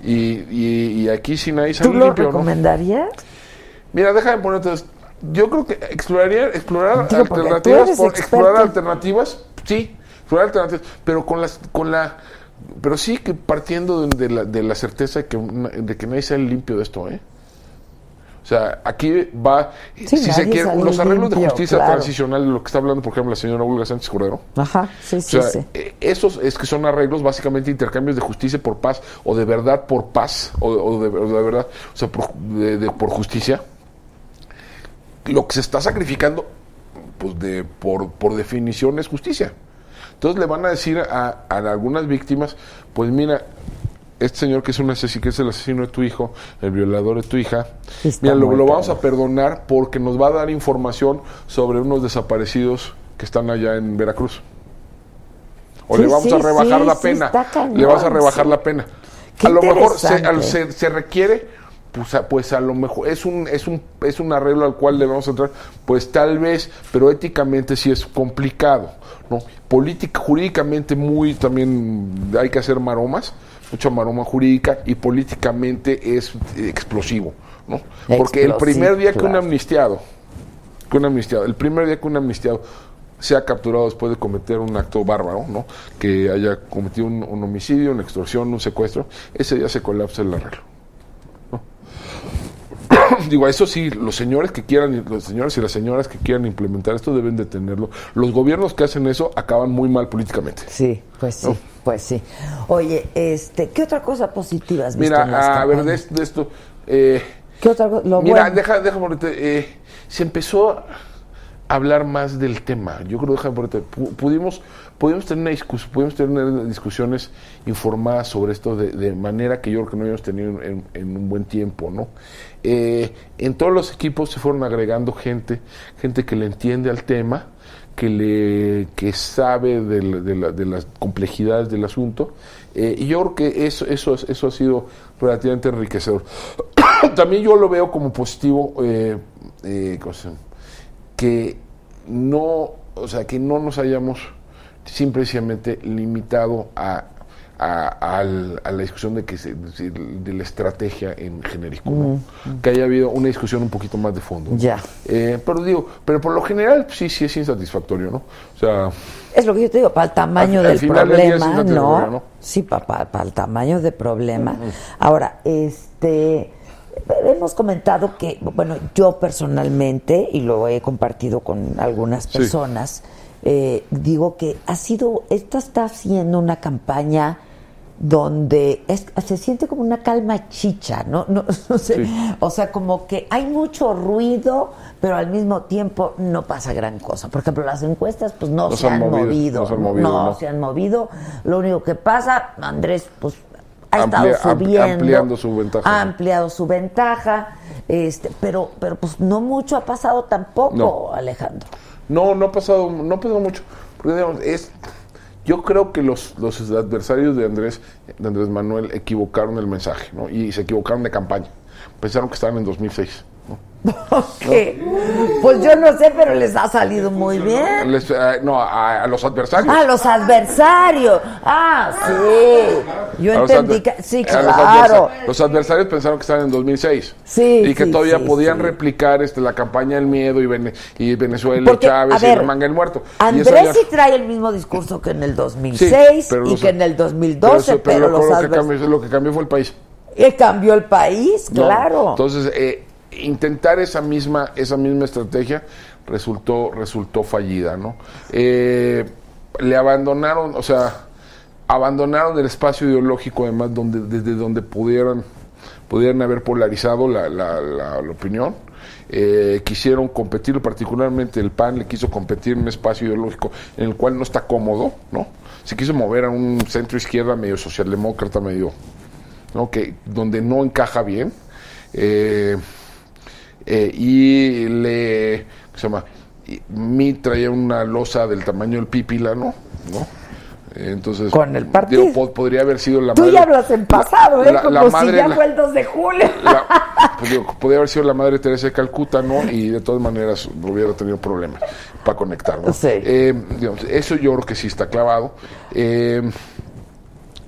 Y, y, y aquí sin ahí ¿Tú sale lo limpio, ¿no? recomendarías? Mira, déjame ponerte. Yo creo que exploraría, explorar Digo, alternativas, por- explorar alternativas, sí, explorar alternativas, pero con las, con la, pero sí que partiendo de, de la, de la certeza de que, de que nadie sale limpio de esto, ¿eh? O sea, aquí va, Sí, si se quiere, los arreglos de justicia claro. transicional, de lo que está hablando, por ejemplo, la señora Olga Sánchez Cordero, Ajá, sí, o sí, sea, sí. eh, esos es que son arreglos, básicamente intercambios de justicia por paz o de verdad por paz o, o de, o de verdad, o sea, por, de- de- por justicia. Lo que se está sacrificando, pues de por, por definición es justicia. Entonces le van a decir a, a algunas víctimas, pues mira, este señor que es un asesino, que es el asesino de tu hijo, el violador de tu hija, Está mira, lo, vamos a perdonar porque nos va a dar información sobre unos desaparecidos que están allá en Veracruz. O Sí, le vamos sí, a rebajar sí, la pena. cañón, le vas a rebajar la pena. Qué a lo mejor se, interesante. al- se- se requiere, pues a, pues a lo mejor es un, es un es un arreglo al cual le vamos a entrar, pues tal vez, pero éticamente sí es complicado, ¿no? Política, jurídicamente muy también hay que hacer maromas, mucha maroma jurídica y políticamente es explosivo, ¿no? Porque el primer día que un amnistiado que un amnistiado, el primer día que un amnistiado sea capturado después de cometer un acto bárbaro, ¿no? Que haya cometido un, un homicidio, una extorsión, un secuestro, ese día se colapsa el arreglo. [laughs] Digo, eso sí, los señores que quieran, los señores y las señoras que quieran implementar esto deben de tenerlo. Los gobiernos que hacen eso acaban muy mal políticamente. Sí, pues sí, No. pues sí. Oye, este, ¿qué otra cosa positiva has visto en Mira, a ver, de, esto- de esto, eh, ¿Qué otra cosa? Lo Mira, bueno. deja, déjame ponerte, eh, se empezó a hablar más del tema. Yo creo, déjame ponerte, pu- pudimos, pudimos tener una discus- pudimos tener discusiones informadas sobre esto de, de manera que yo creo que no habíamos tenido en, en un buen tiempo, ¿no? Eh, en todos los equipos se fueron agregando gente, gente que le entiende al tema, que le que sabe de, la- de la- de las complejidades del asunto eh, y yo creo que eso eso es- eso ha sido relativamente enriquecedor. [coughs] También yo lo veo como positivo eh, eh, que no o sea que no nos hayamos simplemente limitado a a, a la discusión de que se- de, la estrategia en genérico, ¿no? que haya habido una discusión un poquito más de fondo. ¿no? Ya. Eh, pero digo, pero por lo general sí, sí es insatisfactorio, ¿no? O sea, Es lo que yo te digo, para el tamaño Al- al del día problema, ¿no? Sí, para, el tamaño del problema. Ahora, este, hemos comentado que, bueno, yo personalmente, y lo he compartido con algunas Sí. personas, eh, digo que ha sido, esta está siendo una campaña donde es- se siente como una calma chicha, ¿no? No, [laughs] no sé, Sí. o sea, como que hay mucho ruido, pero al mismo tiempo no pasa gran cosa. Por ejemplo, las encuestas pues no, No se han movido, no se han movido, no, se han movido. Lo único que pasa, Andrés, pues ha Amplia- estado subiendo, ampliando su ventaja, ha ampliado su ventaja, este, pero, pero pues no mucho ha pasado tampoco. Alejandro. no, no ha pasado, no ha pasado mucho. Porque digamos, es, yo creo que los, los adversarios de Andrés, de Andrés Manuel equivocaron el mensaje, ¿no? Y se equivocaron de campaña. Pensaron que estaban en 2006. ¿No? ¿Qué? Pues yo no sé, pero les ha salido muy bien. Les- eh, no, a, a los adversarios. Ah, los adversarios. Ah, sí. Yo A entendí que sí, a los claro. Los adversarios pensaron que estaban en 2006. Sí, Y que sí, todavía sí, podían sí. replicar este, la campaña del miedo y, Vene- y Venezuela Porque, y Chávez a y ver, la manga del muerto. Y Andrés ya- sí trae el mismo discurso que en el 2006 pero y los- que en el 2012, pero, lo, los lo que cambió, lo que cambió fue el país. Y cambió el país, ¿no? claro. Entonces, eh, intentar esa misma, esa misma estrategia resultó, resultó fallida, ¿no? Eh, le abandonaron, o sea, abandonaron el espacio ideológico, además, donde, desde donde pudieran, pudieran haber polarizado la, la, opinión. Eh, quisieron competir, particularmente el PAN le quiso competir en un espacio ideológico en el cual no está cómodo, ¿no? Se quiso mover a un centro izquierda medio socialdemócrata, medio, ¿no? Que, donde no encaja bien. Eh, eh, y le, ¿qué se llama? Y Mi traía una losa del tamaño del pípila, ¿no? ¿No? Entonces, Con el partido. digo, podría haber sido la Tú madre. ya hablas en pasado, ¿eh? la- Como la si madre- ya la- fue el 2 de julio. [laughs] pues digo, podría haber sido la madre Teresa de Calcuta, ¿no? Y de todas maneras hubiera tenido problemas para conectar, ¿no? Sí. Eh, digamos, eso yo creo que sí está clavado. Eh,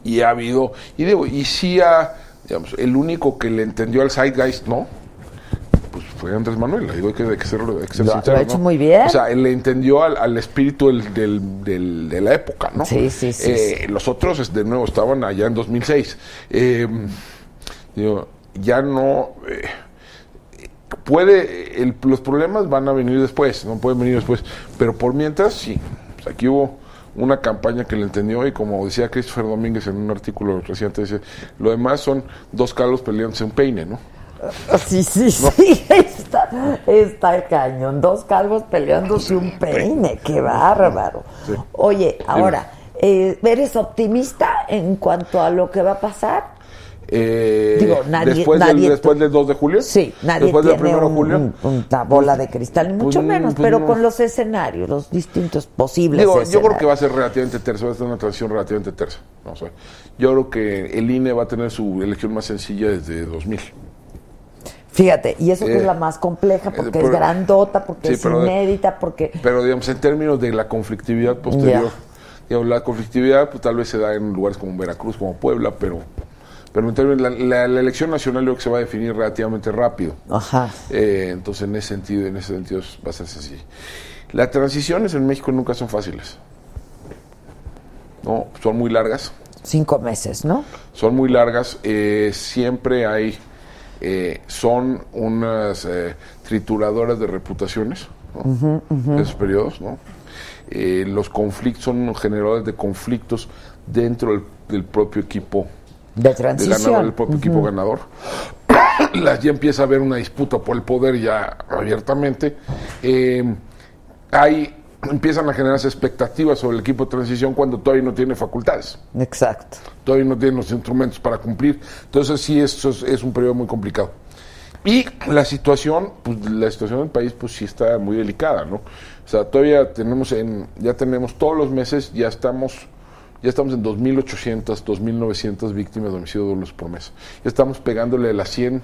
y ha habido, y digo, y sí ha, digamos, el único que le entendió al Zeitgeist, ¿no? Fue Andrés Manuel, digo, hay que, hay que ser, hay que ser Lo- lo sincero, ha hecho ¿no? muy bien. O sea, él le entendió al, al espíritu del, del- del- de la época, ¿no? Sí, sí, sí, Eh, Los otros, de nuevo, estaban allá en 2006. Eh, digo, ya no... eh, puede, el- los problemas van a venir después, no pueden venir después, pero por mientras sí, Pues aquí hubo una campaña que le entendió y como decía Christopher Domínguez en un artículo reciente, dice, lo demás son dos calvos peleándose un peine, ¿no? [laughs] Sí, sí, sí. Está, está el cañón. Dos calvos peleándose un peine. Qué bárbaro. Sí. Oye, ahora, eh, ¿eres optimista en cuanto a lo que va a pasar? Eh, Digo, nadie- después, nadie del, después del 2 de julio. Sí, nadie después del tiene 1 de julio. un- una bola de cristal, ni mucho Pues, menos, pues, pero no. con los escenarios, los distintos posibles Digo, yo creo escenarios. que va a ser relativamente tersa, va a ser una transición relativamente tersa. Vamos a ver. Yo creo que el INE va a tener su elección más sencilla desde 2000. Fíjate, y eso que Eh, es la más compleja, porque pero- es grandota, porque Sí, es pero- inédita, porque... Pero, digamos, en términos de la conflictividad posterior, Ya. digamos, la conflictividad pues, tal vez se da en lugares como Veracruz, como Puebla, pero, pero en términos, la, la- la elección nacional creo que se va a definir relativamente rápido. Ajá. Eh, entonces, en ese sentido, en ese sentido va a ser así. Las transiciones en México nunca son fáciles. No, son muy largas. Cinco meses, ¿no? son muy largas, eh, siempre hay, eh, son unas eh, trituradoras de reputaciones, ¿no? esos periodos, ¿no? Eh, los conflictos son generadores de conflictos dentro del, del propio equipo De de transición. ganador, del propio equipo ganador. [clears throat] La- ya empieza a haber una disputa por el poder ya abiertamente. Hay, empiezan a generarse expectativas sobre el equipo de transición cuando todavía no tiene facultades Exacto. todavía no tienen los instrumentos para cumplir. Entonces sí, eso es, es un periodo muy complicado. Y la situación, pues la situación del país, pues sí está muy delicada, ¿no? O sea, todavía tenemos en, ya tenemos todos los meses, ya estamos, ya estamos en 2.800, 2.900 víctimas de homicidio doloso por mes. Ya estamos pegándole a las 100,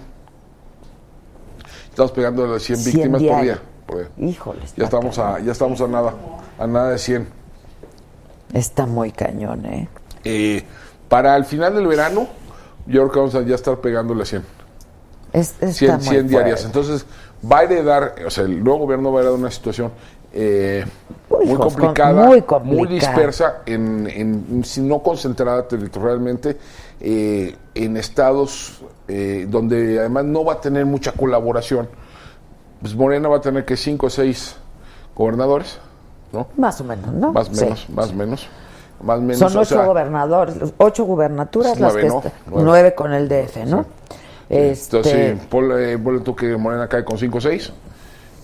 estamos pegándole a las 100, 100 víctimas por día. Por. Híjole. Ya estamos a, ya estamos a nada, a nada de 100. Está muy cañón, ¿eh? Eh, para el final del verano, yo creo que vamos a ya estar pegándole a 100. Es, está 100, muy 100 diarias. Entonces, va a heredar, o sea, el nuevo gobierno va a heredar una situación eh, Uy, muy, hijos, complicada, muy dispersa, en, en- si no concentrada territorialmente, eh, en estados eh, donde además no va a tener mucha colaboración. Pues Morena va a tener que 5 o 6 gobernadores, ¿no? Más o menos, ¿no? Más Sí. menos, más menos. Más menos. Son o ocho sea, gobernadores, ocho gubernaturas las Nueve, que ¿no? están- Nueve. nueve con el DF, ¿no? Este, Entonces, sí, ponle, ponle tú que Morena cae con 5 o 6.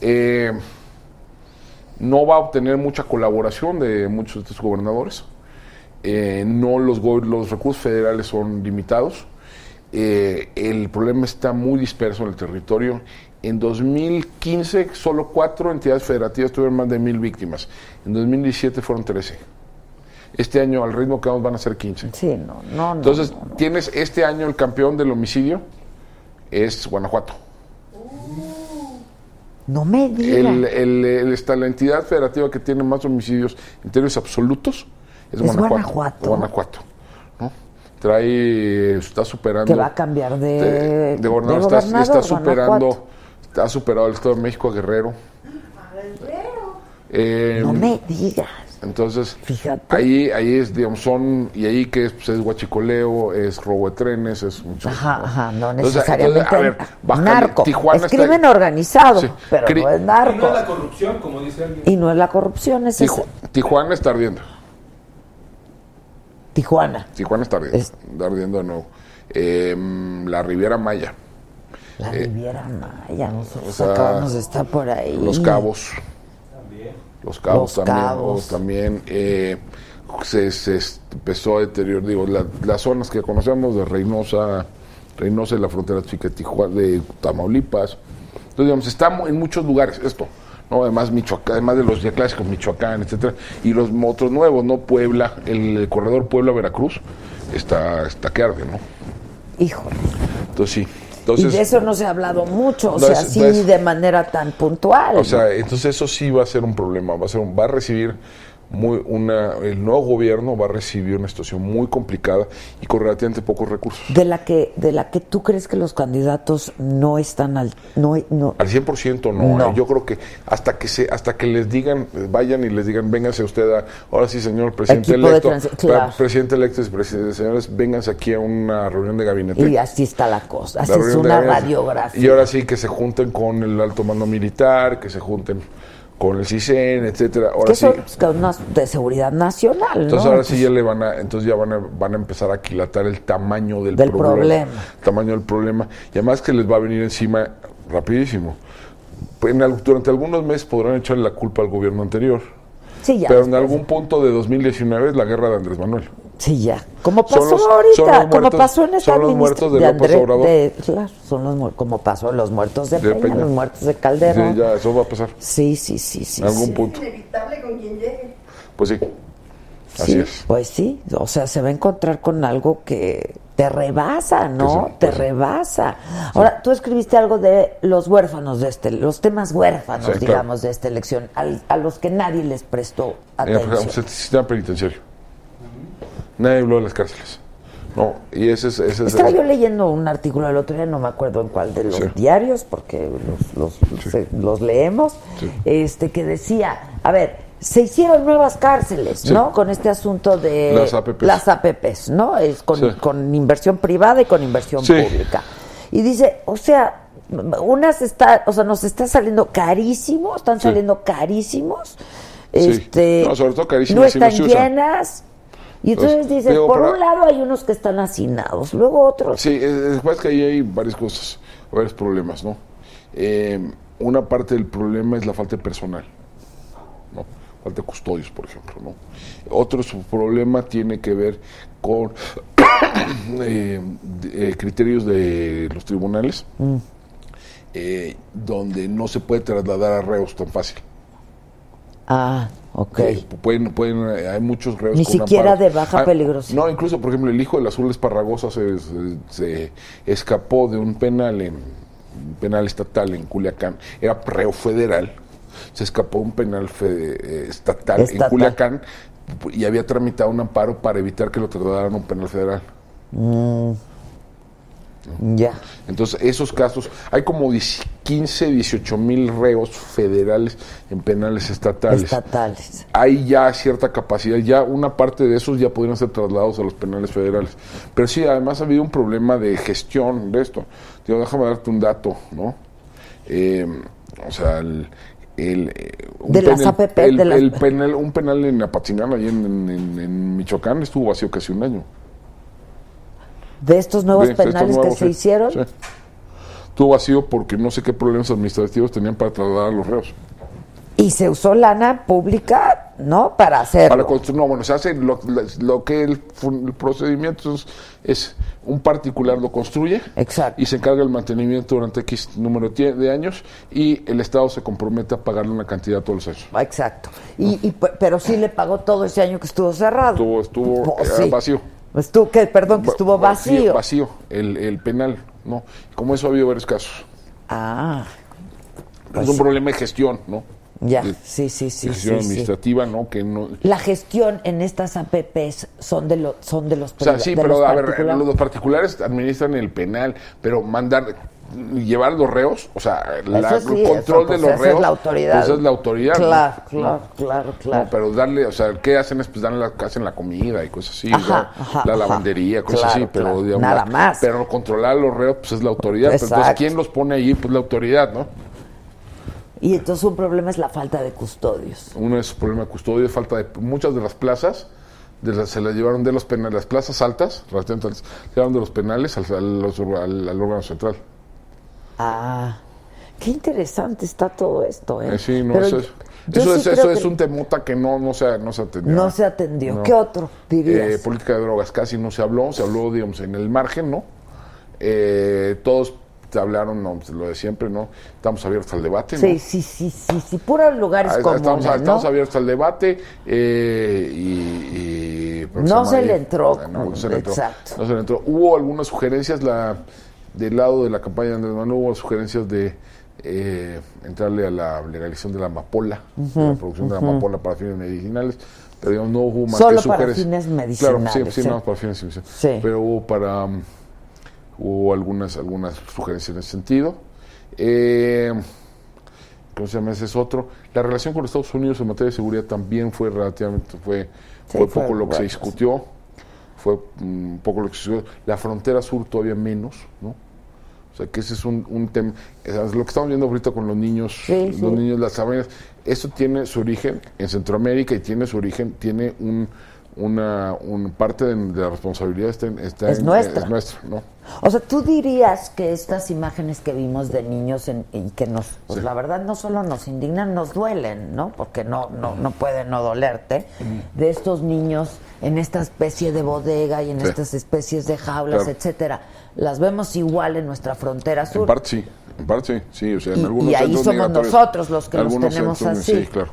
Eh, no va a obtener mucha colaboración de muchos de estos gobernadores. Eh, no los, go- los recursos federales son limitados. Eh, el problema está muy disperso en el territorio. En 2015 solo cuatro entidades federativas tuvieron más de mil víctimas. En 2017 fueron 13. Este año al ritmo que vamos van a ser 15. sí, no, no. Entonces, no, no. tienes este año el campeón del homicidio es Guanajuato. No me digas. El, el- el- está, la entidad federativa que tiene más homicidios en términos absolutos es, Es Guanajuato. Guanajuato. Trae, está superando. Que va a cambiar de- de, de gobernador. de Está- gobernador, está, superando. Ha superado el Estado de México a Guerrero. Eh, no me digas. Entonces, Fíjate. ahí ahí es, digamos, son, y ahí que es, pues, es guachicoleo, es robo de trenes, es mucho. Ajá, ajá, no necesariamente entonces, a ver, Baja Cali- narco. Tijuana es está- crimen organizado, Sí. pero Cri- no es Y narco. no es la corrupción, como dice alguien. Y no es la corrupción, es Tiju- ese- Tijuana está ardiendo. Tijuana. Tijuana está ardiendo, Es- está ardiendo de nuevo. Eh, la Riviera Maya, La Riviera Maya, nosotros o sea, acabamos de estar por ahí. Los Cabos. Los Cabos Los también. Cabos. los también eh, se, se empezó a deteriorar. Digo, la- las zonas que conocemos de Reynosa, Reynosa y la frontera chica de Tijuana, de Tamaulipas. Entonces, digamos, está mu- en muchos lugares esto. ¿no? Además, Michoacán, además de los ya clásicos, Michoacán, etcétera, y los otros nuevos, ¿no? Puebla, el, corredor Puebla-Veracruz, está, está que arde, ¿no? Híjole. Entonces, sí. Y de eso no se ha hablado mucho, o No, sea, es- así no es- de manera tan puntual. O sea, entonces eso sí va a ser un problema, va a ser un- va a recibir muy una el nuevo gobierno va a recibir una situación muy complicada y con relativamente pocos recursos. de la que de la que tú crees que los candidatos no están al no no Al 100% no, No. eh. yo creo que hasta que se hasta que les digan, vayan y les digan, vénganse usted a, ahora sí señor presidente Equipo electo, claro. presidente electo y presidente, señores, vénganse aquí a una reunión de gabinete. y así está la cosa, La así es una radiografía. Y ahora sí que se junten con el alto mando militar, que se junten con el CISEN, etcétera. Ahora que sí. son de seguridad nacional, Entonces ¿no? ahora sí ya le van a, entonces ya van a, van a empezar a aquilatar el tamaño del, Del problema. El tamaño del problema. Y además que les va a venir encima rapidísimo. En durante algunos meses podrán echarle la culpa al gobierno anterior. Sí, ya pero en algún punto de 2019 es la guerra de Andrés Manuel. Sí, ya. Como pasó los- son ahorita, los como muertos- pasó en esta son los muertos de de López André- Obrador. de- claro, son los como pasó los muertos de, De Peña, Peña. los muertos de Calderón. Sí, ya, eso va a pasar. Sí, sí, sí, sí. En algún sí. punto. Inevitable con quien llegue. Pues sí. Así Sí, es. Pues sí, o sea, se va a encontrar con algo que te rebasa, ¿no? Sí, te pues sí. rebasa. Ahora, tú escribiste algo de los huérfanos de este, los temas huérfanos, Sí, claro. digamos, de esta elección, al- a los que nadie les prestó En el atención. sistema penitenciario. Nadie habló de las cárceles. No, y ese es... Ese es Estaba yo leyendo un artículo el otro día, no me acuerdo en cuál de los Sí. diarios, porque los, los, se- los leemos, Sí. este que decía, a ver, se hicieron nuevas cárceles, Sí. ¿no? Con este asunto de Las APPs. las APPs, ¿no? Es con, Sí. con inversión privada y con inversión Sí. pública. Y dice, o sea, unas está, o sea, nos está saliendo carísimo, están saliendo carísimos. Este, No, sobre todo carísimo No si no están llenas. Y entonces Pues, dices, digo, por para- un lado hay unos que están hacinados, luego otros Sí, es es que ahí hay varias cosas, varios problemas, ¿no? Eh, una parte del problema es la falta de personal. Falta de custodios, por ejemplo, ¿no? Otro problema tiene que ver con [coughs] eh, de- eh, criterios de los tribunales, Mm. eh, donde no se puede trasladar a reos tan fácil. Ah, ok. Eh, pueden, pueden, eh, hay muchos reos Ni con siquiera amparos. de baja Ah, peligrosidad. No, incluso, por ejemplo, el hijo del Azul Esparragosa se, se- se escapó de un penal en un penal estatal en Culiacán. Era reo federal. Se escapó un penal eh, estatal, Estatal. en Culiacán y había tramitado un amparo para evitar que lo trasladaran a un penal federal. Ya. Entonces, esos casos, hay como 10 15, 18 mil reos federales en penales estatales. Estatales. hay ya cierta capacidad, ya una parte de esos ya podrían ser trasladados a los penales federales. Pero sí, además ha habido un problema de gestión de esto. Digo, déjame darte un dato, ¿no? Eh, o sea, el... el, eh, un De las penal- APP, el- de las- el penal, un penal en Apatzingán, ahí en, en- en- en Michoacán, estuvo vacío casi un año. De estos nuevos De estos penales nuevos, que se hicieron, sí. Estuvo vacío porque no sé qué problemas administrativos tenían para trasladar a los reos. Y se usó lana pública, ¿no? Para hacerlo. Para construir, no, bueno, se hace lo, lo que el, el procedimiento es, es un particular lo construye Exacto. y se encarga el mantenimiento durante X número de años y el Estado se compromete a pagarle una cantidad todos los años. Exacto. Y, y pero sí le pagó todo ese año que estuvo cerrado. Estuvo, estuvo Oh, eh, sí. vacío. Estuvo, que, perdón, que estuvo vacío. Vacío, el, el penal, ¿no? Como eso ha habido varios casos. Ah, es un problema de gestión, ¿no? Ya. De- Sí, sí, sí. de sí, gestión sí. administrativa, ¿no? Que no, La gestión en estas APPs son de, lo, son de los O sea, sí, de pero los a ver, los particulares administran el penal, pero mandar, llevar los reos, o sea, sí, el control eso, pues, de los esa reos. es la autoridad. pues es la autoridad. Claro, ¿No? claro, claro, claro. No, pero darle, o sea, ¿qué hacen? Es pues darle la, hacen la comida y cosas así, Ajá, ajá, la ajá. lavandería, cosas Claro, así, pero claro, digamos, nada más. Pero controlar a los reos, pues es la autoridad. Pero entonces. ¿quién los pone allí? Pues la autoridad, ¿no? Y entonces un problema es la falta de custodios. Uno es problema de custodio, falta de muchas de las plazas, de las- se las llevaron de los penales, las plazas altas, relativamente altas, se llevaron de los penales al, al- los- al- al órgano central. Ah, qué interesante está todo esto, ¿eh? Eh, sí, no, Pero eso, es, yo eso, sí es, creo eso es un temota que no, no, se, no se atendió. No se atendió. No. ¿Qué otro dirías? Eh, política de drogas casi no se habló, se habló, digamos, en el margen, ¿no? Eh, todos te hablaron, no, pues, lo de siempre, ¿no? Estamos abiertos al debate, ¿no? sí, sí, sí, sí, sí, puros lugares Ah, comunes, estamos, ¿no? estamos abiertos al debate eh, y, y- ¿cómo No se le entró, No, no se le entró. exacto. No se le entró. Hubo algunas sugerencias la, del lado de la campaña de Andrés Manuel, hubo sugerencias de eh, entrarle a la legalización de la amapola, la producción de la amapola para fines medicinales, pero digamos, no hubo más Solo que para fines Claro, medicinales, sí, sí, sí. no, para fines medicinales. Sí. Pero hubo para... um, hubo algunas, algunas sugerencias en ese sentido. Eh, ¿cómo se llama? Ese es otro. La relación con Estados Unidos en materia de seguridad también fue relativamente, fue, Sí, fue poco lo que se discutió, fue mm, un poco lo que se discutió. La frontera sur todavía menos, ¿no? O sea, que ese es un, un tema, lo que estamos viendo ahorita con los niños, Sí, los sí. niños, las sabanas, eso tiene su origen en Centroamérica y tiene su origen, tiene un, una, un parte de, de la responsabilidad está, en- está Es en- nuestra. es nuestra, ¿no? O sea, tú dirías que estas imágenes que vimos de niños en- y que nos, pues Sí. la verdad no solo nos indignan, nos duelen, ¿no? Porque no, no, no puede no dolerte, de estos niños en esta especie de bodega y en Sí. estas especies de jaulas, Claro. etcétera. Las vemos igual en nuestra frontera En sur. parte sí, en parte sí, sí, o sea, en Y- algunos y ahí somos nosotros los que los tenemos así. Sí, claro.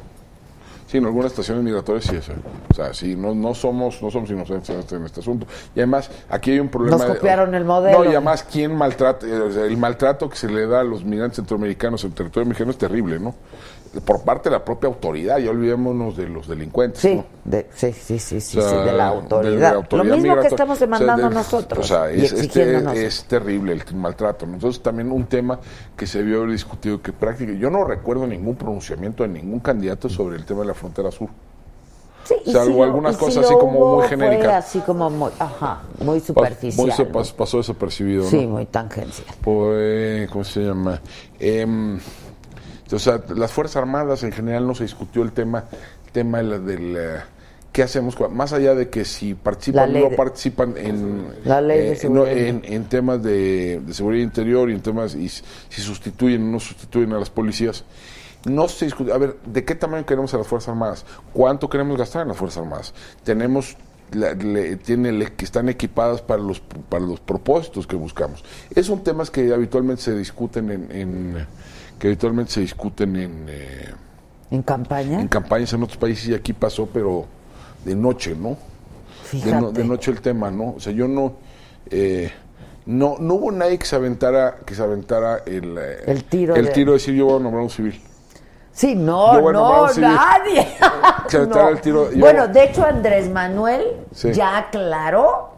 Sí, en algunas estaciones migratorias sí, eso. o sea, sí, no, no somos, no somos inocentes en este, asunto. Y además, aquí hay un problema. Nos de- copiaron el modelo. No, y además, ¿quién maltrata? eh, el maltrato que se le da a los migrantes centroamericanos en el territorio mexicano es terrible, ¿no? Por parte de la propia autoridad, ya olvidémonos de los delincuentes, Sí, ¿no? de, sí, sí, sí, sí, O sea, sí, de la autoridad. de la Lo mismo que estamos O sea, demandando de- nosotros O sea, y es, este, es terrible el maltrato. ¿no? Entonces, también un tema que se vio discutido, que prácticamente, yo no recuerdo ningún pronunciamiento de ningún candidato sobre el tema de la frontera sur. Sí, y salvo si algunas y cosas así como hubo, muy genéricas. así como muy, ajá, muy superficial. muy se ¿no? pas- pasó desapercibido, Sí, ¿no? muy tangencial. Pues, ¿Cómo se llama? Em, o sea, las Fuerzas Armadas en general no se discutió el tema, el tema del... eh, ¿Qué hacemos? Más allá de que si participan o no de- participan en, La ley de eh, en, en temas de, de seguridad interior y en temas y si sustituyen o no sustituyen a las policías, no se discute. A ver, ¿de qué tamaño queremos a las Fuerzas Armadas? ¿Cuánto queremos gastar en las Fuerzas Armadas? Tenemos la- le- tiene, le- que están equipadas para los para los propósitos que buscamos. Esos son temas que habitualmente se discuten en, en- que habitualmente se discuten en, eh, ¿En campaña? en campañas en otros países y aquí pasó, pero de noche, ¿no? De, no- de noche el tema, ¿no? O sea, yo no, eh, no, no hubo nadie que se aventara, que se aventara el, eh, El tiro el de- tiro de decir yo voy a nombrar un civil. Sí, no, Yo, bueno, no, nadie. [laughs] Se aventara No. [laughs] el tiro, yo- Bueno, de hecho, Andrés Manuel Sí. ya aclaró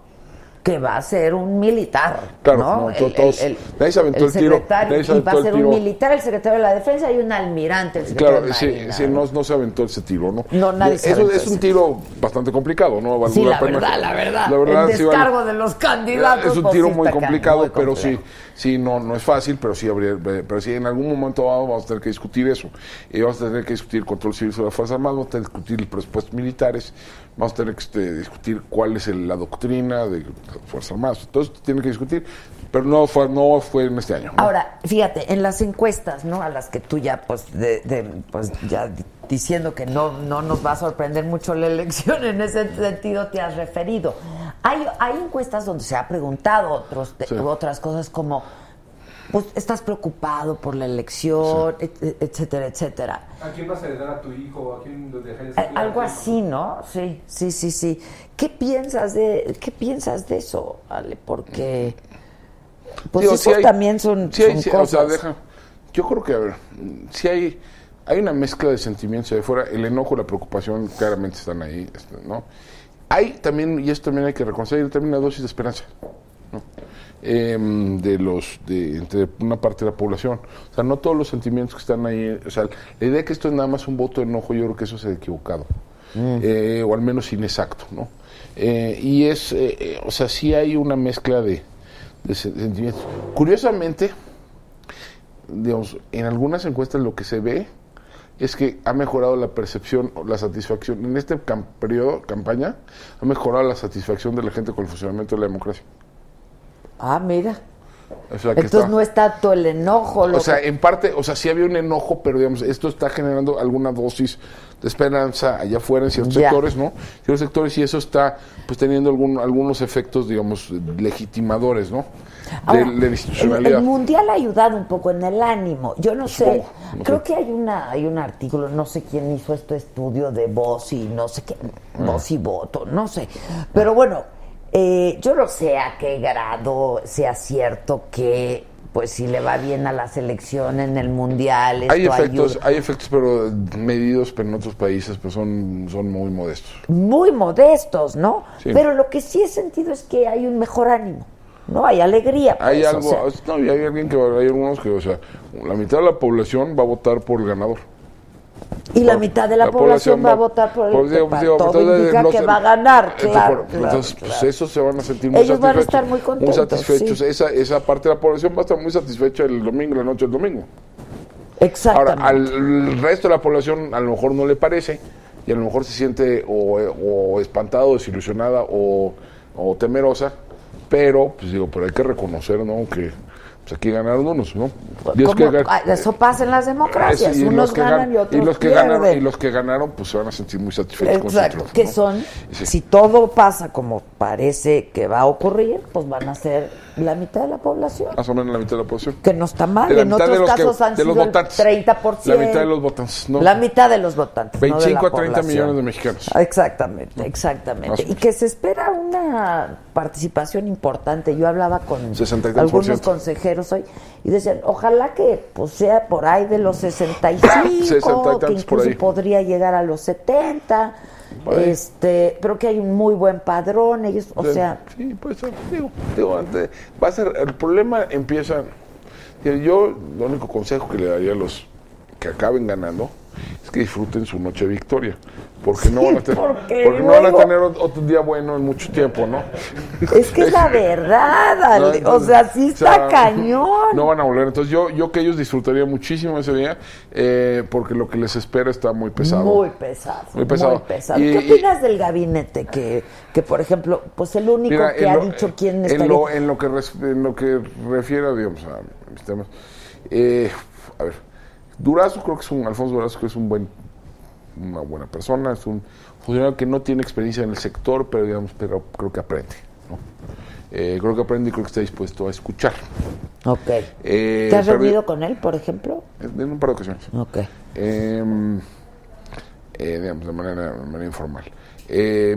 que va a ser un militar. Claro, ¿no? no, to- todos- nadie se aventó el tiro, secretario- se y va a el ser tiro. un militar, el secretario de la defensa y un almirante, el secretario Claro, de sí, Marina, sí, no, no se aventó ese tiro, ¿no? No, nadie se Eso aventó es un tiro bastante complicado, ¿no? Sí, la pena- verdad, la verdad. La verdad, el sí vale- descargo de los candidatos. Es un pues, tiro sí muy complicado, muy pero sí, sí, no, no es fácil, pero sí habría, pero sí en algún momento vamos, a tener que discutir eso. Y vamos a tener que discutir el control civil sobre las Fuerzas Armadas, vamos a tener que discutir el presupuesto militares, vamos a tener que este, discutir cuál es el- la doctrina de Fuerzas Armadas. Todo esto tiene que discutir, pero no fue, no fue en este año. ¿no? Ahora, fíjate, en las encuestas, ¿no? A las que tú ya, pues, de, de- pues ya di- diciendo que no, no nos va a sorprender mucho la elección, en ese sentido te has referido. Hay, hay encuestas donde se ha preguntado otros, Sí. otras cosas como, pues, ¿estás preocupado por la elección, et- et- etcétera, etcétera? ¿A quién vas a heredar a tu hijo? ¿A quién lo dejarías? Eh, Algo así, ¿no? Sí, sí, sí, sí. ¿Qué piensas de, qué piensas de eso, Ale? Porque, pues, Digo, esos sí hay- también son, sí hay- son cosas. O sea, deja, yo creo que, a ver, si hay, hay una mezcla de sentimientos de fuera, el enojo, la preocupación claramente están ahí, este, ¿no? Hay también, y esto también hay que reconocer, hay también una dosis de esperanza, ¿no? em, de los de entre una parte de la población. O sea, no todos los sentimientos que están ahí, o sea, la idea de que esto es nada más un voto de enojo, yo creo que eso es equivocado. Eh, o al menos inexacto, ¿no? Eh, y es, eh, eh, o sea, sí hay una mezcla de, de se- sentimientos. Curiosamente, digamos, en algunas encuestas lo que se ve es que ha mejorado la percepción, o la satisfacción, en este cam- periodo, campaña, ha mejorado la satisfacción de la gente con el funcionamiento de la democracia. Ah, mira. O sea, que Entonces está- no es tanto el enojo. Lo o sea, que- en parte, o sea, sí había un enojo, pero digamos, esto está generando alguna dosis de esperanza allá afuera en ciertos Ya. sectores, ¿no? Ciertos sectores y eso está, pues, teniendo algún, algunos efectos, digamos, legitimadores, ¿no? Ahora, de el, institucionalidad. el mundial ha ayudado un poco en el ánimo. Yo no sé, no creo sé. que hay una hay un artículo, no sé quién hizo este estudio de voz y no sé qué, voz y voto, no sé. Pero bueno, eh, yo no sé a qué grado sea cierto que pues si le va bien a la selección en el mundial, esto Hay efectos, ayuda. hay efectos, pero medidos, pero en otros países, pues son, son muy modestos. muy modestos, ¿no? Sí. Pero lo que sí he sentido es que hay un mejor ánimo, ¿no? Hay alegría. Hay pues, o algo, sea. no, hay alguien que, hay algunos que, o sea, la mitad de la población va a votar por el ganador. Y la mitad de la, población, va a votar por el digo, todo entonces, indica los- que va a ganar, claro, por- claro, entonces, claro. pues esos se van a sentir muy Ellos van a satisfechos. estar muy contentos, satisfechos. sí. Esa, esa parte de la población va a estar muy satisfecha el domingo, la noche del domingo. Exactamente. Ahora, al resto de la población a lo mejor no le parece y a lo mejor se siente o, o espantado, desilusionada o, o temerosa, pero, pues digo, pero hay que reconocer, ¿no? Que pues aquí ganaron unos, ¿no? Y es Como- que gan- ah, eso pasa en las democracias, unos que ganan gan- y otros y los que pierden. ganaron y los que ganaron pues se van a sentir muy satisfechos con su Exacto, triunfo, que ¿no? son, Sí. si todo pasa como parece que va a ocurrir, pues van a ser la mitad de la población. más o menos la mitad de la población Que no está mal, en otros que- casos han de los sido el votantes. 30%. La mitad de los votantes, ¿no? La mitad de los votantes. no de la 25 a 30 población. millones de mexicanos. Exactamente, exactamente. Y que se espera una participación importante. Yo hablaba con 63%. algunos consejeros hoy y decían, ojalá que pues, sea por ahí de los 65, 60 y tantos que por incluso ahí. podría llegar a los 70. Por ahí. Este, pero que hay un muy buen padrón, ellos, o Sí, sea, sí, pues digo, digo, ante- va a ser, el problema empieza, yo lo único consejo que le daría a los que acaben ganando es que disfruten su noche de victoria, porque no van a tener, porque porque no van a luego- tener ot- otro día bueno en mucho tiempo, ¿no? es que es la [laughs] verdad, No, o sea, sí o está sea, cañón. No van a volver. Entonces yo, yo que ellos disfrutaría muchísimo ese día, eh, porque lo que les espera está muy pesado. Muy pesado. Muy pesado. pesado. Y- ¿Qué y- opinas del gabinete? Que, que, por ejemplo, pues el único Mira, que ha lo- dicho quién en estaría... lo, en lo que res- en lo que refiere digamos a mis temas eh, a ver Durazo creo que es un Alfonso Durazo creo que es un buen una buena persona es un funcionario que no tiene experiencia en el sector pero digamos pero creo que aprende ¿no? Eh, creo que aprende y creo que está dispuesto a escuchar Ok. Eh, ¿Te has pero- reunido con él, por ejemplo? en un par de ocasiones Ok. eh, eh, digamos, de manera, de manera informal. Eh,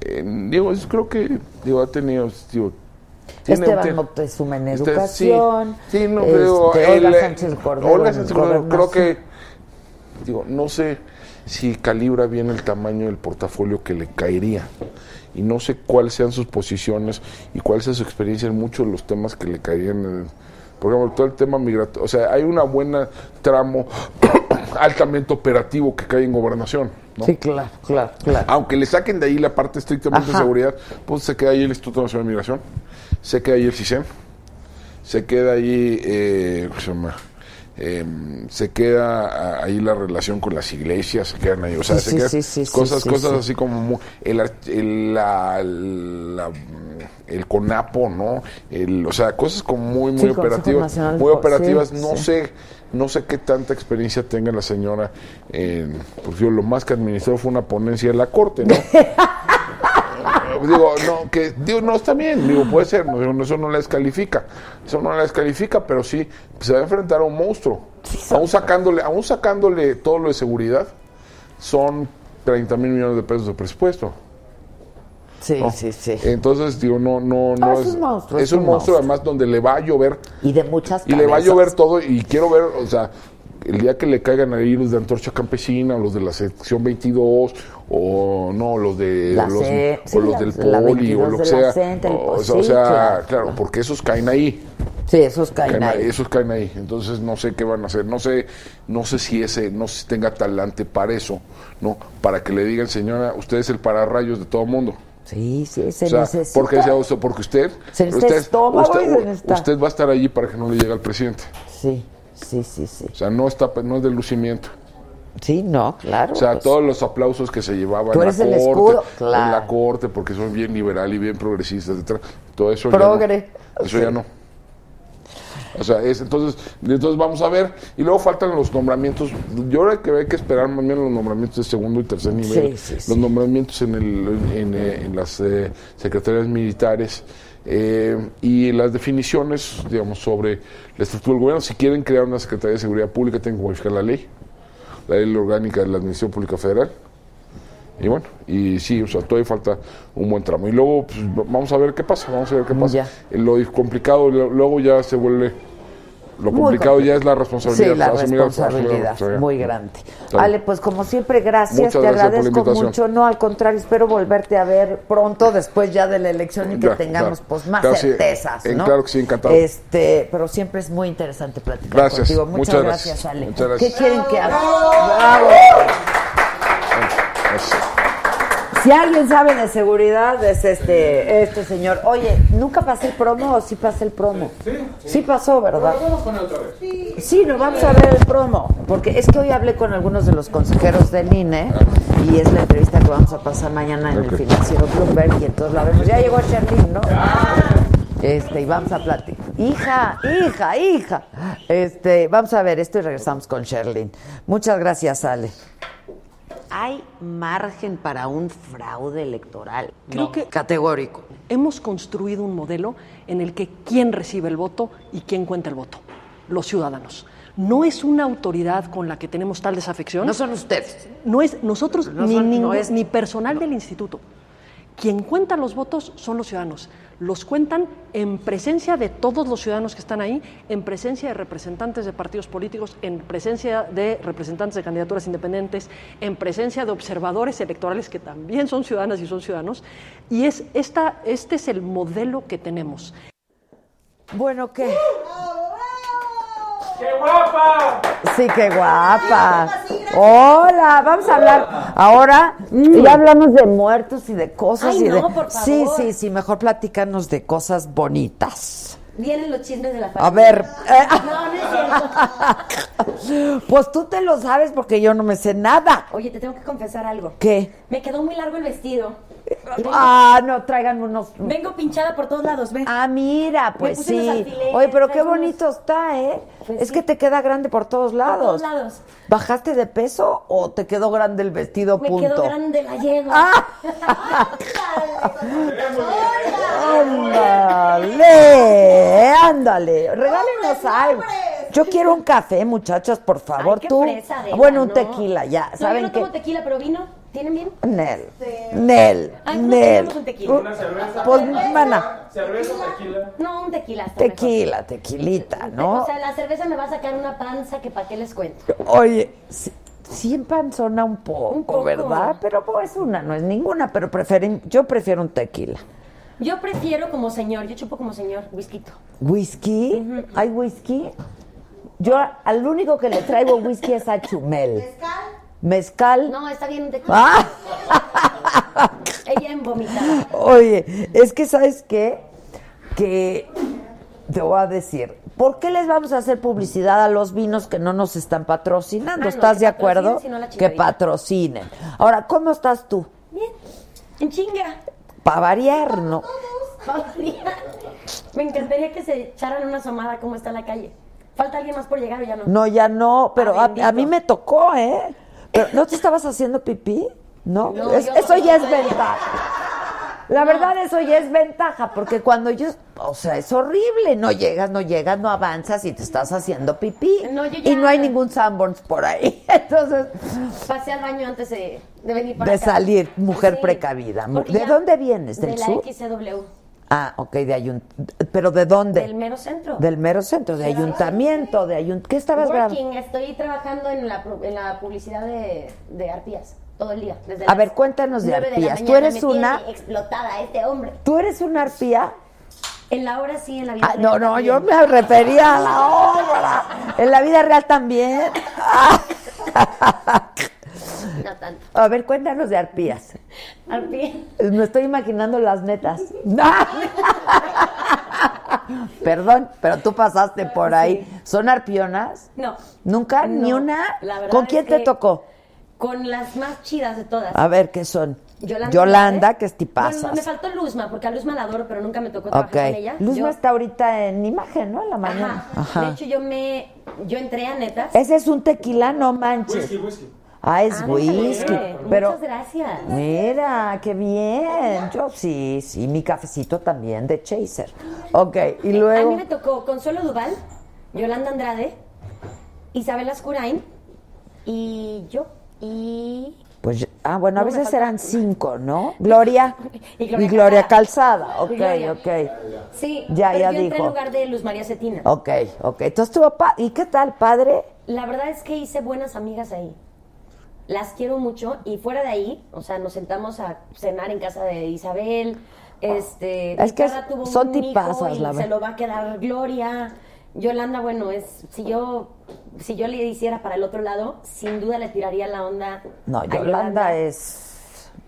eh, digo, es- creo que digo, ha tenido. Digo, tiene- Esteban tiene- Moctezuma en Este, educación. Sí, sí, no, este, digo, Olga eh, Sánchez Cordero. Olga Sánchez Cordero, creo que. Digo, no sé si calibra bien el tamaño del portafolio que le caería. Y no sé cuáles sean sus posiciones y cuál sea su experiencia en muchos de los temas que le caerían. en el- por ejemplo, todo el tema migratorio. O sea, hay una buena tramo [coughs] altamente operativo que cae en gobernación. ¿no? Sí, claro, claro, claro. Aunque le saquen de ahí la parte estrictamente Ajá. de seguridad, pues se queda ahí el Instituto Nacional de Migración, se queda ahí el CISEN, se queda ahí, eh, ¿cómo se llama? Em, se queda ah, ahí la relación con las iglesias, se quedan ahí, o sea, Sí, se quedan sí, sí, cosas, cosas sí. así como el, el, la- la- el CONAPO, ¿no? El, o sea, cosas como muy, muy operativas, muy operativas, no sé, no sé qué tanta experiencia tenga la señora en, pues yo lo más que administró fue una ponencia de la corte, ¿no? [laughs] digo, no, que digo, no está bien, digo, puede ser, no, eso no la descalifica, eso no la descalifica, pero sí pues, se va a enfrentar a un monstruo. aún sacándole, aún sacándole todo lo de seguridad, son 30 mil millones de pesos de presupuesto. Sí, ¿no? sí, sí. Entonces, digo, no, no, no Ah, es un monstruo, Es un monstruo, además, donde le va a llover Y de muchas y le va a llover todo y quiero ver, o sea, el día que le caigan ahí los de Antorcha Campesina, o los de la sección 22, o no, los de La los, C- o sí, los la- del Poli, o 22 lo que sea. O, pues o sí, sea, claro. claro, porque esos caen ahí. Sí, esos caen Caen ahí. ahí, esos caen ahí. Entonces no sé qué van a hacer. No sé, no sé si ese, no sé si tenga talante para eso, ¿no? Para que le digan, señora, usted es el pararrayos de todo mundo. Sí, sí, se O sea, necesita. porque, sea usted- porque usted, Se usted, estómago usted- y se necesita- usted va a estar allí para que no le llegue al presidente. Sí, sí, sí, sí. O sea, no está, no es de lucimiento. Sí, no, claro. O sea, pues. todos los aplausos que se llevaban en la corte, escudo, claro. en la corte, porque son bien liberal y bien progresistas, etcétera. Todo eso ya no. Eso Sí. ya no. O sea, es, entonces, entonces vamos a ver. Y luego faltan los nombramientos. Yo creo que hay que esperar más bien los nombramientos de segundo y tercer nivel. Sí, sí. Los nombramientos en, el, en, eh, en las eh, secretarías militares. eh, y las definiciones, digamos, sobre la estructura del gobierno. Si quieren crear una Secretaría de Seguridad Pública, tienen que modificar la ley, la ley orgánica de la Administración Pública Federal. Y bueno, y sí, o sea, todavía falta un buen tramo. Y luego pues, vamos a ver qué pasa, vamos a ver qué pasa. Ya. Lo complicado luego ya se vuelve, lo complicado compli- ya es la responsabilidad. Sí, la responsabilidad muy grande. Ale, pues como siempre, gracias, Muchas te gracias por la agradezco mucho. No, al contrario, espero volverte a ver pronto, después ya de la elección y que Ya, tengamos claro. pues más Claro, certezas, ¿no? claro que sí, encantado. Este, pero siempre es muy interesante platicar Gracias, contigo. Muchas, muchas gracias, gracias. Ale. Muchas gracias. ¿Qué quieren que haga? ¡Bravo! Gracias. Si alguien sabe de seguridad es este este señor. Oye, ¿nunca pasé el promo o sí pasé el promo? Sí, Sí pasó, ¿verdad? Vamos a poner otra vez. Sí, nos vamos a ver el promo, porque es que hoy hablé con algunos de los consejeros del INE y es la entrevista que vamos a pasar mañana en el financiero Bloomberg y entonces la vemos. Ya llegó Sherlyn, ¿no? Este, y vamos a platicar. Hija, hija, hija. Este, vamos a ver esto y regresamos con Sherlyn. Muchas gracias, Ale. ¿Hay margen para un fraude electoral? Creo que- Categórico. Hemos construido un modelo en el que quién recibe el voto y quién cuenta el voto, los ciudadanos. No es una autoridad con la que tenemos tal desafección. No son ustedes. No es nosotros No ni, son- no ningún- es- ni personal del instituto. Quien cuenta los votos son los ciudadanos. Los cuentan en presencia de todos los ciudadanos que están ahí, en presencia de representantes de partidos políticos, en presencia de representantes de candidaturas independientes, en presencia de observadores electorales que también son ciudadanas y son ciudadanos. Y es esta, este es el modelo que tenemos. Bueno, ¿qué? ¡Qué guapa! Sí, qué guapa. Hola, vamos a hablar ahora. Ya hablamos de muertos y de cosas Ay, y de. no, por Sí, favor. sí, sí, mejor platícanos de cosas bonitas. Vienen los chismes de la A familia. ver. eh, No, no es cierto. [laughs] pues tú te lo sabes porque yo no me sé nada. Oye, te tengo que confesar algo. ¿Qué? Me quedó muy largo el vestido. Ah, no, traigan unos. vengo pinchada por todos lados, ¿ves? Ah, mira, pues puse sí. alfileres, Oye, pero qué traigo unos- bonito está, ¿eh? Pues es sí. que te queda grande por todos por lados. todos lados. ¿Bajaste de peso o te quedó grande el vestido? Me punto? quedó grande la yegua. Ah. Ándale, ándale, regálenos algo. Yo quiero un café, muchachas, por favor. Ay, qué Tú, fresa, bueno, un no. tequila, ya. No, yo ¿Saben no qué? tomo tequila, pero vino. ¿Tienen bien? Nel, Nel, Ay, no Nel. tenemos un tequila. Una cerveza. Pues, mana, Cerveza, tequila. No, un tequila. mejor. tequila, tequilita, ¿no? O sea, la cerveza me va a sacar una panza que para qué les cuento. Oye, sí, sí empanzona un poco, Un poco. ¿verdad? Pero pues una, no es ninguna, pero prefieren, yo prefiero un tequila. Yo prefiero como señor, yo chupo como señor, whisky. ¿Whisky? ¿Hay whisky? Yo al único que le traigo whisky es a Chumel. ¿Mezcal? ¿Mezcal? No, está bien tequila. Ah. [laughs] Ella en vomitada. Oye, es que ¿sabes qué? Que te voy a decir, ¿por qué les vamos a hacer publicidad a los vinos que no nos están patrocinando? Ah, no, ¿Estás de acuerdo? que patrocinen. Ahora, ¿cómo estás tú? Bien, en chinga. Para variar, ¿no? Me encantaría que se echaran una asomada cómo está la calle. ¿Falta alguien más por llegar o ya no? No, ya no, pero a mí me tocó, ¿eh? Pero, ¿No te estabas haciendo pipí? No, No, Es- yo- eso ya es ventaja. La verdad, eso ya es ventaja, porque cuando yo, o sea, es horrible, no llegas, no llegas, no avanzas y te estás haciendo pipí. No, yo ya- Y no hay ningún Sanborns por ahí. [laughs] Entonces, Pasé al baño antes de, de venir para de acá. salir, mujer Sí, precavida. Mu- porque ¿De ya- dónde vienes? ¿Del de la sur? XCW. Ah, ok, de ayunt... ¿Pero de dónde? Del mero centro. Del mero centro, de ayuntamiento, de ayunt... ¿Qué estabas grabando? Estoy trabajando en la, en la publicidad de, de Arpías todo el día. Desde A ver, cuéntanos de Arpías. Tú mañana. eres Me una- explotada este hombre. ¿Tú eres una arpía? En la hora sí, en la vida Ah, real no, no, también. yo me refería a la obra. En la vida real también. [laughs] No tanto. A ver, cuéntanos de arpías. Arpías. Me estoy imaginando las netas. Perdón, pero tú pasaste por ahí. ¿Son arpionas? No. ¿Nunca? No, ¿Ni una? la verdad ¿Con es quién te tocó? Con las más chidas de todas. A ver, ¿qué son? Yolanda, Yolanda, Andrade. que es tipazas. Bueno, me faltó Luzma, porque a Luzma la adoro, pero nunca me tocó trabajar Ok. con ella. Luzma Yo- está ahorita en imagen, ¿no? En la mañana. Ajá. De hecho, yo me yo entré a netas. Ese es un tequila, no manches. Whisky, whisky. Ah, es Ah, whisky. Pero Muchas gracias. Mira, qué bien. Yo sí, sí, mi cafecito también de Chaser. Ok, y A mí luego. me tocó Consuelo Duval, Yolanda Andrade, Isabel Ascurain y yo. Y. Pues, ah, bueno, a veces eran cinco, ¿no? Gloria [laughs] Y y Gloria Gloria, Calzada. Ok, Gloria. ok. Sí, Ya, pero ya yo dijo. en lugar de Luz María Cetina. Ok, ok. Entonces estuvo pa- ¿Y qué tal, padre? La verdad es que hice buenas amigas ahí. Las quiero mucho y fuera de ahí, o sea, nos sentamos a cenar en casa de Isabel. Este, Es que tuvo son un hijo tipazas, y la se lo va a quedar Gloria. Yolanda, bueno, es si yo si yo le hiciera para el otro lado, sin duda le tiraría la onda. No, a Yolanda es.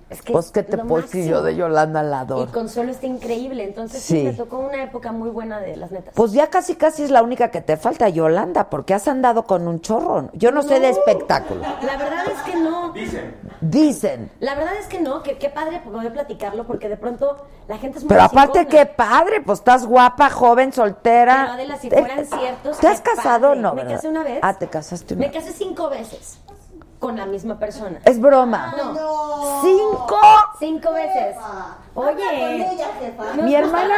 Es que pues, es ¿qué te puedo decir yo de Yolanda la Y? Consuelo está increíble, entonces sí. Sí. me tocó una época muy buena de las netas. Pues ya casi casi es la única que te falta, Yolanda, porque has andado con un chorro. Yo no, sé de espectáculo. La verdad es que no. Dicen. Dicen. La verdad es que no, que qué padre poder platicarlo porque de pronto la gente es muy Pero aparte, qué padre, pues estás guapa, joven, soltera. Pero Adela, si Te- fueran ciertos, ¿Te has casado o no? Me verdad? casé una vez. Ah, te casaste una Me casé cinco veces con la misma persona. Es broma. No. ¿Cinco? Cinco veces. Oye. no Mi hermana,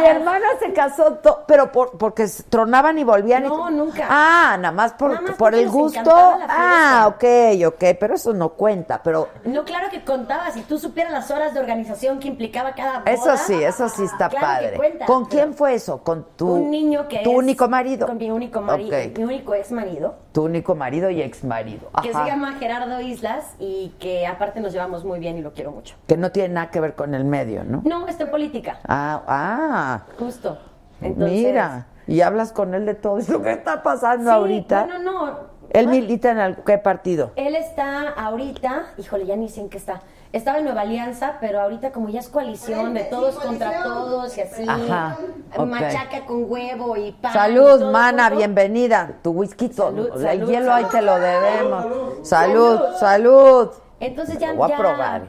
mi, hermana se casó, to- pero por, porque tronaban y volvían. y- No, nunca. Ah, nada más por, Nada más por porque el gusto. Ah, ok, ok, pero eso no cuenta, pero No, claro que contaba. Si tú supieras las horas de organización que implicaba cada boda. eso sí, eso sí está claro padre. cuenta, ¿Con quién fue eso? ¿Con tu, un niño que tu es- único marido? Con mi único marido. Mi único ex marido. Tu único marido y ex marido. Que se llama Gerardo Islas y que aparte nos llevamos muy bien y lo quiero mucho. Que no tiene nada que ver con el medio, ¿no? No, está en política. Ah, ah. Justo. Entonces, Mira, y hablas con él de todo eso que está pasando Sí, ahorita. Bueno, no. Él Bueno, milita en el- qué partido? Él está ahorita, híjole, ya ni sé en qué está. Estaba en Nueva Alianza, pero ahorita como ya es coalición de todos contra todos y así. Ajá, ok. Machaca con huevo y pan. y Salud, todo mana, bienvenida. Tu whisky, Salud, el salud, hielo ahí salud. te lo debemos. Salud, salud. Entonces ya. Lo voy a ya- probar.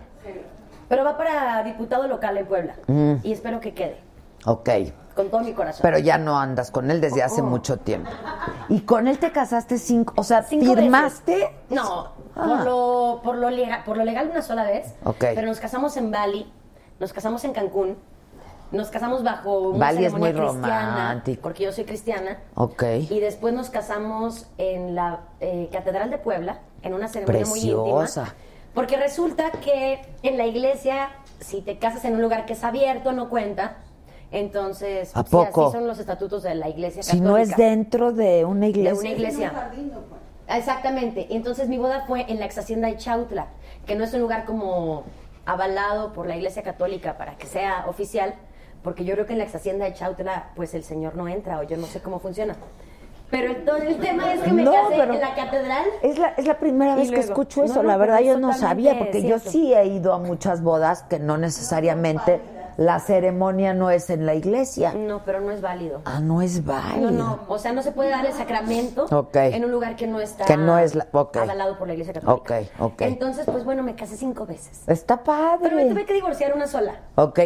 Pero va para diputado local en Puebla. Mm. Y espero que quede. Ok, Con todo mi corazón. pero ya no andas con él desde hace Oh. mucho tiempo. ¿Y con él te casaste cinco? O sea, Cinco ¿firmaste? veces. No, Ah. por, lo, por, lo legal, por lo legal una sola vez. Ok. Pero nos casamos en Bali, nos casamos en Cancún, nos casamos bajo una Bali es ceremonia muy cristiana, romántico. porque yo soy cristiana. Ok. Y después nos casamos en la eh, Catedral de Puebla, en una ceremonia muy Preciosa. íntima. Porque resulta que en la iglesia, si te casas en un lugar que es abierto, no cuenta. Entonces, ¿A sí, poco? así son los estatutos de la iglesia Si no es católica. dentro de una De iglesia. una iglesia. Exactamente. Entonces mi boda fue en la ex hacienda de Chautla, que no es un lugar como avalado por la iglesia católica para que sea oficial, porque yo creo que en la ex hacienda de Chautla, pues el señor no entra, o yo no sé cómo funciona. Pero el, todo el tema es que me No, casé pero- en la catedral. Es la, es la primera vez que escucho eso. no, la verdad, yo no sabía, porque yo sí he ido a muchas bodas que no necesariamente la ceremonia no es en la iglesia. No, pero no es válido. Ah, no es válido. No, no, o sea, no se puede dar el sacramento en un lugar que no está Que no es la- ok. avalado por la iglesia católica. Ok, ok. Entonces, pues bueno, me casé cinco veces. Está Pero me tuve padre. que divorciar una sola. Ok,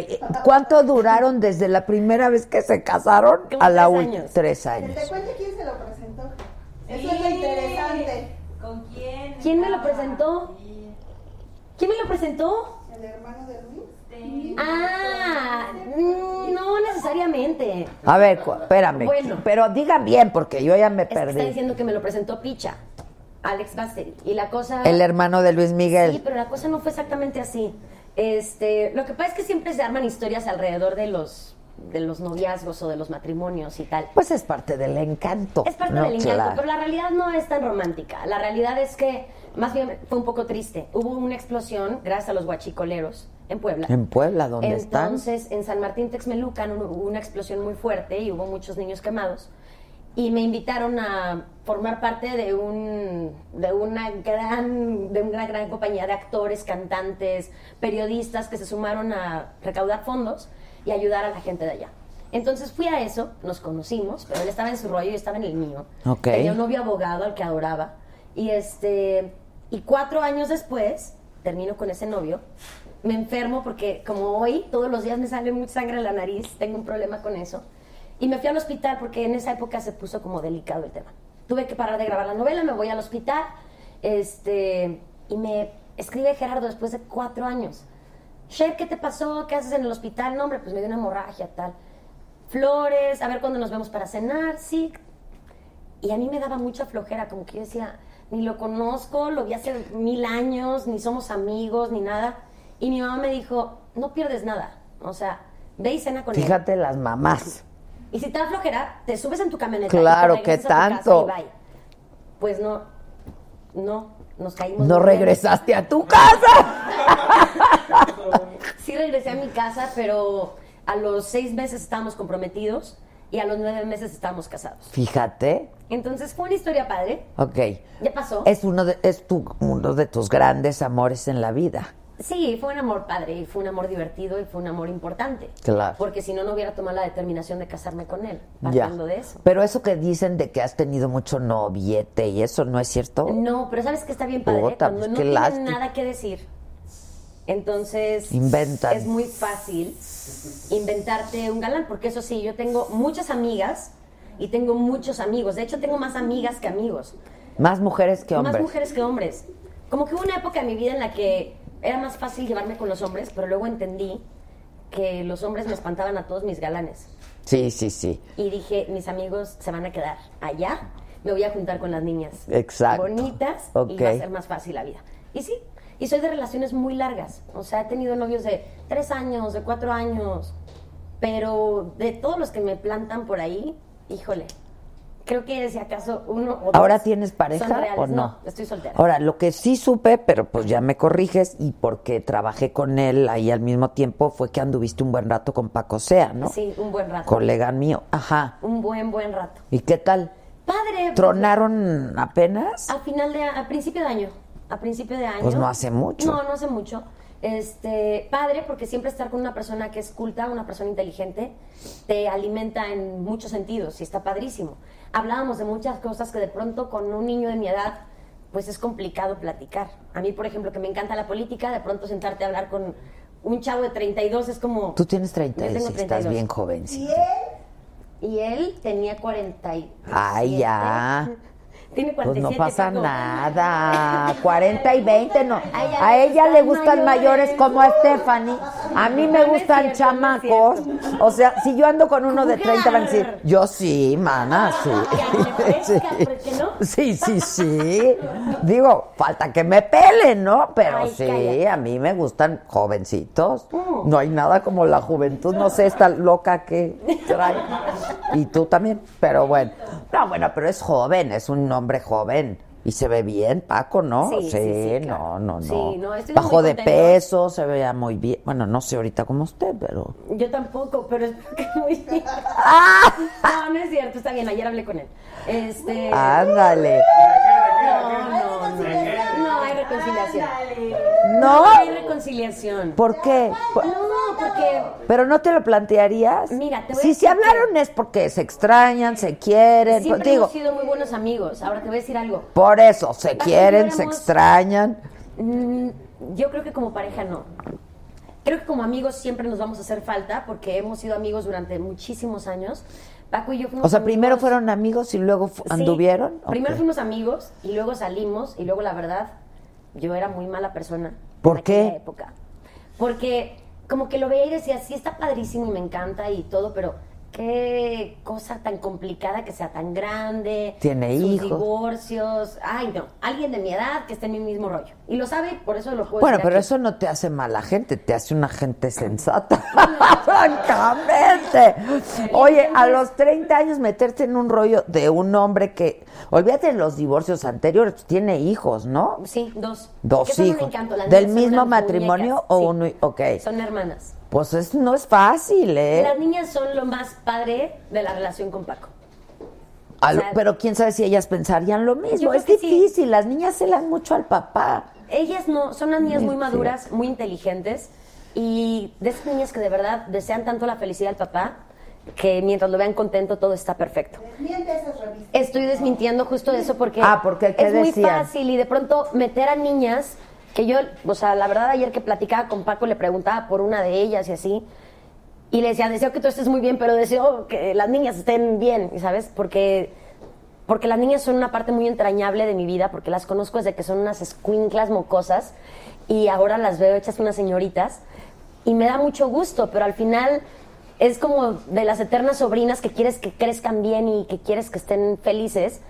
¿cuánto duraron desde la primera vez que se casaron Como a la tres última? años. Tres Que años. te cuente quién se lo presentó. Eso es lo interesante. ¿Con quién? ¿Quién me lo presentó? ¿Quién me lo presentó? El hermano de Luis. Ah, no necesariamente. A ver, espérame. Bueno. Pero diga bien, porque yo ya me Es que está perdí. diciendo que me lo presentó Picha, Alex Basteri. Y la cosa. El hermano de Luis Miguel. Sí, pero la cosa no fue exactamente así. Este, lo que pasa es que siempre se arman historias alrededor de los de los noviazgos o de los matrimonios y tal. Pues es parte del encanto. Es parte ¿no? del encanto, Claro. pero la realidad no es tan romántica. La realidad es que más bien fue un poco triste. Hubo una explosión gracias a los guachicoleros en Puebla. En Puebla, ¿dónde están? Entonces, en San Martín Texmelucan hubo una explosión muy fuerte y hubo muchos niños quemados. Y me invitaron a formar parte de un de una gran de una gran compañía de actores, cantantes, periodistas que se sumaron a recaudar fondos y ayudar a la gente de allá. Entonces fui a eso, nos conocimos, pero él estaba en su rollo y yo estaba en el mío. Ok. Tenía un novio abogado al que adoraba. Y este y cuatro años después termino con ese novio. Me enfermo porque como hoy todos los días me sale mucha sangre en la nariz, tengo un problema con eso. Y me fui al hospital porque en esa época se puso como delicado el tema. Tuve que parar de grabar la novela, me voy al hospital, este, y me escribe Gerardo después de cuatro años. Chef, ¿qué te pasó? ¿Qué haces en el hospital? No, hombre, pues me dio una hemorragia, tal. Flores, a ver cuándo nos vemos para cenar, sí. Y a mí me daba mucha flojera, como que yo decía, ni lo conozco, lo vi hace mil años, ni somos amigos, ni nada. Y mi mamá me dijo, no pierdes nada. O sea, ve y cena con él. Fíjate las mamás. Y si te da flojera, te subes en tu camioneta. Claro, y te ¿qué regresas a tu tanto? casa y bye. Pues no, no, nos caímos. No bien. regresaste a tu casa. [laughs] Sí regresé a mi casa, pero a los seis meses estábamos comprometidos y a los nueve meses estábamos casados. Fíjate. Entonces fue una historia padre. Ok. Ya pasó. Es uno de, es tu, uno de tus grandes amores en la vida. Sí, fue un amor padre y fue un amor divertido y fue un amor importante. Claro. Porque si no, no hubiera tomado la determinación de casarme con él, Ya. partiendo de eso. Pero eso que dicen de que has tenido mucho noviete y eso no es cierto. No, pero ¿sabes que está bien padre? Puta, Cuando pues no tienen nada que decir, entonces Inventan. es muy fácil inventarte un galán, porque eso sí, yo tengo muchas amigas y tengo muchos amigos. De hecho, tengo más amigas que amigos. Más mujeres que hombres. Más mujeres que hombres. Como que hubo una época en mi vida en la que era más fácil llevarme con los hombres, pero luego entendí que los hombres me espantaban a todos mis galanes. Sí, sí, sí. Y dije, mis amigos se van a quedar allá, me voy a juntar con las niñas Exacto. bonitas y va a ser más fácil la vida. Y sí, y soy de relaciones muy largas. O sea, he tenido novios de tres años, de cuatro años, pero de todos los que me plantan por ahí, híjole, creo que si acaso uno o dos ¿Ahora tienes son pareja reales. o no? estoy soltera. Ahora, lo que sí supe, pero pues ya me corriges, y porque trabajé con él ahí al mismo tiempo, fue que anduviste un buen rato con Paco Sea, ¿no? Sí, un buen rato. Colega mío. Ajá. Un buen, buen rato. ¿Y qué tal? Padre. pues, ¿Tronaron apenas? A final de, a principio de año. A principio de año. Pues no hace mucho. No, no hace mucho. Este, padre, porque siempre estar con una persona que es culta, una persona inteligente, te alimenta en muchos sentidos y está padrísimo. Hablábamos de muchas cosas que de pronto con un niño de mi edad, pues es complicado platicar. A mí, por ejemplo, que me encanta la política, de pronto sentarte a hablar con un chavo de 32 es como... Tú tienes Yo 36, tengo estás 32. bien ¿Y jovencita. él? Y él tenía 40 y... Ay, ya. Tiene Pues 47. no pasa tengo- nada. [laughs] 40 y 20 no. A ella A le ella le gustan mayores mayores. como a Stephanie. A mí me No, gustan cierto, no es chamacos. O sea, si yo ando con uno de 30 van a decir, yo sí, mana, sí. Ya, [laughs] Sí. Sí, sí, sí. Digo, falta que me pelen, ¿no? Pero Ay, sí, a mí me gustan jovencitos. Mm. No hay nada como la juventud, no sé, esta loca que trae. Y tú también, pero bueno. No, bueno, pero es joven, es un hombre joven. Y se ve bien, Paco, ¿no? Sí, sí, sí, claro. no, no, no. No, Bajó de peso, se veía muy bien. Bueno, no sé ahorita como usted, pero... Yo tampoco, pero es que [laughs] muy bien. ¡Ah! No, no es cierto, está bien, ayer hablé con él. Este. Ándale. No, no, no. No hay reconciliación. ¿No? No hay reconciliación. ¿Por qué? Por- No, porque. ¿Pero no te lo plantearías? Mira, te voy a Si decir se hablaron es porque se extrañan, se quieren. Siempre digo, hemos sido muy buenos amigos. Ahora te voy a decir algo. por eso, se quieren, se éramos- extrañan. Mm, yo creo que como pareja no. Creo que como amigos siempre nos vamos a hacer falta porque hemos sido amigos durante muchísimos años. Paco y yo fuimos O sea, primero fueron amigos y luego Sí, anduvieron. Primero fuimos amigos y luego salimos y luego la verdad yo era muy mala persona. ¿Por en qué? época. Porque como que lo veía y decía, sí está padrísimo y me encanta y todo, pero qué cosa tan complicada que sea tan grande. Tiene sus hijos. divorcios. Ay, no. Alguien de mi edad que esté en mi mismo rollo. Y lo sabe, por eso lo puedo Bueno, decir pero aquí. eso no te hace mala gente, te hace una gente sensata. [laughs] [laughs] Francamente. Oye, a los 30 años meterte en un rollo de un hombre que, olvídate de los divorcios anteriores, tiene hijos, ¿no? Sí, dos. Dos hijos. encanto, ¿Del mismo matrimonio muñecas, o sí. uno? Ok. Son hermanas. Pues es, no es fácil, ¿eh? Las niñas son lo más padre de la relación con Paco. Lo- sea, pero quién sabe si ellas pensarían lo mismo. Es sí. difícil, las niñas se dan mucho al papá. Ellas no, son unas niñas muy maduras, muy inteligentes y de esas niñas que de verdad desean tanto la felicidad del papá que mientras lo vean contento todo está perfecto. Desmiente esas revistas. Estoy desmintiendo justo eso porque, Ah, porque, ¿qué es muy decían? fácil y de pronto meter a niñas que yo, o sea, la verdad ayer que platicaba con Paco le preguntaba por una de ellas y así y le decía, deseo que tú estés muy bien, pero deseo que las niñas estén bien, ¿sabes? Porque porque las niñas son una parte muy entrañable de mi vida, porque las conozco desde que son unas escuinclas mocosas y ahora las veo hechas unas señoritas y me da mucho gusto, pero al final es como de las eternas sobrinas que quieres que crezcan bien y que quieres que estén felices,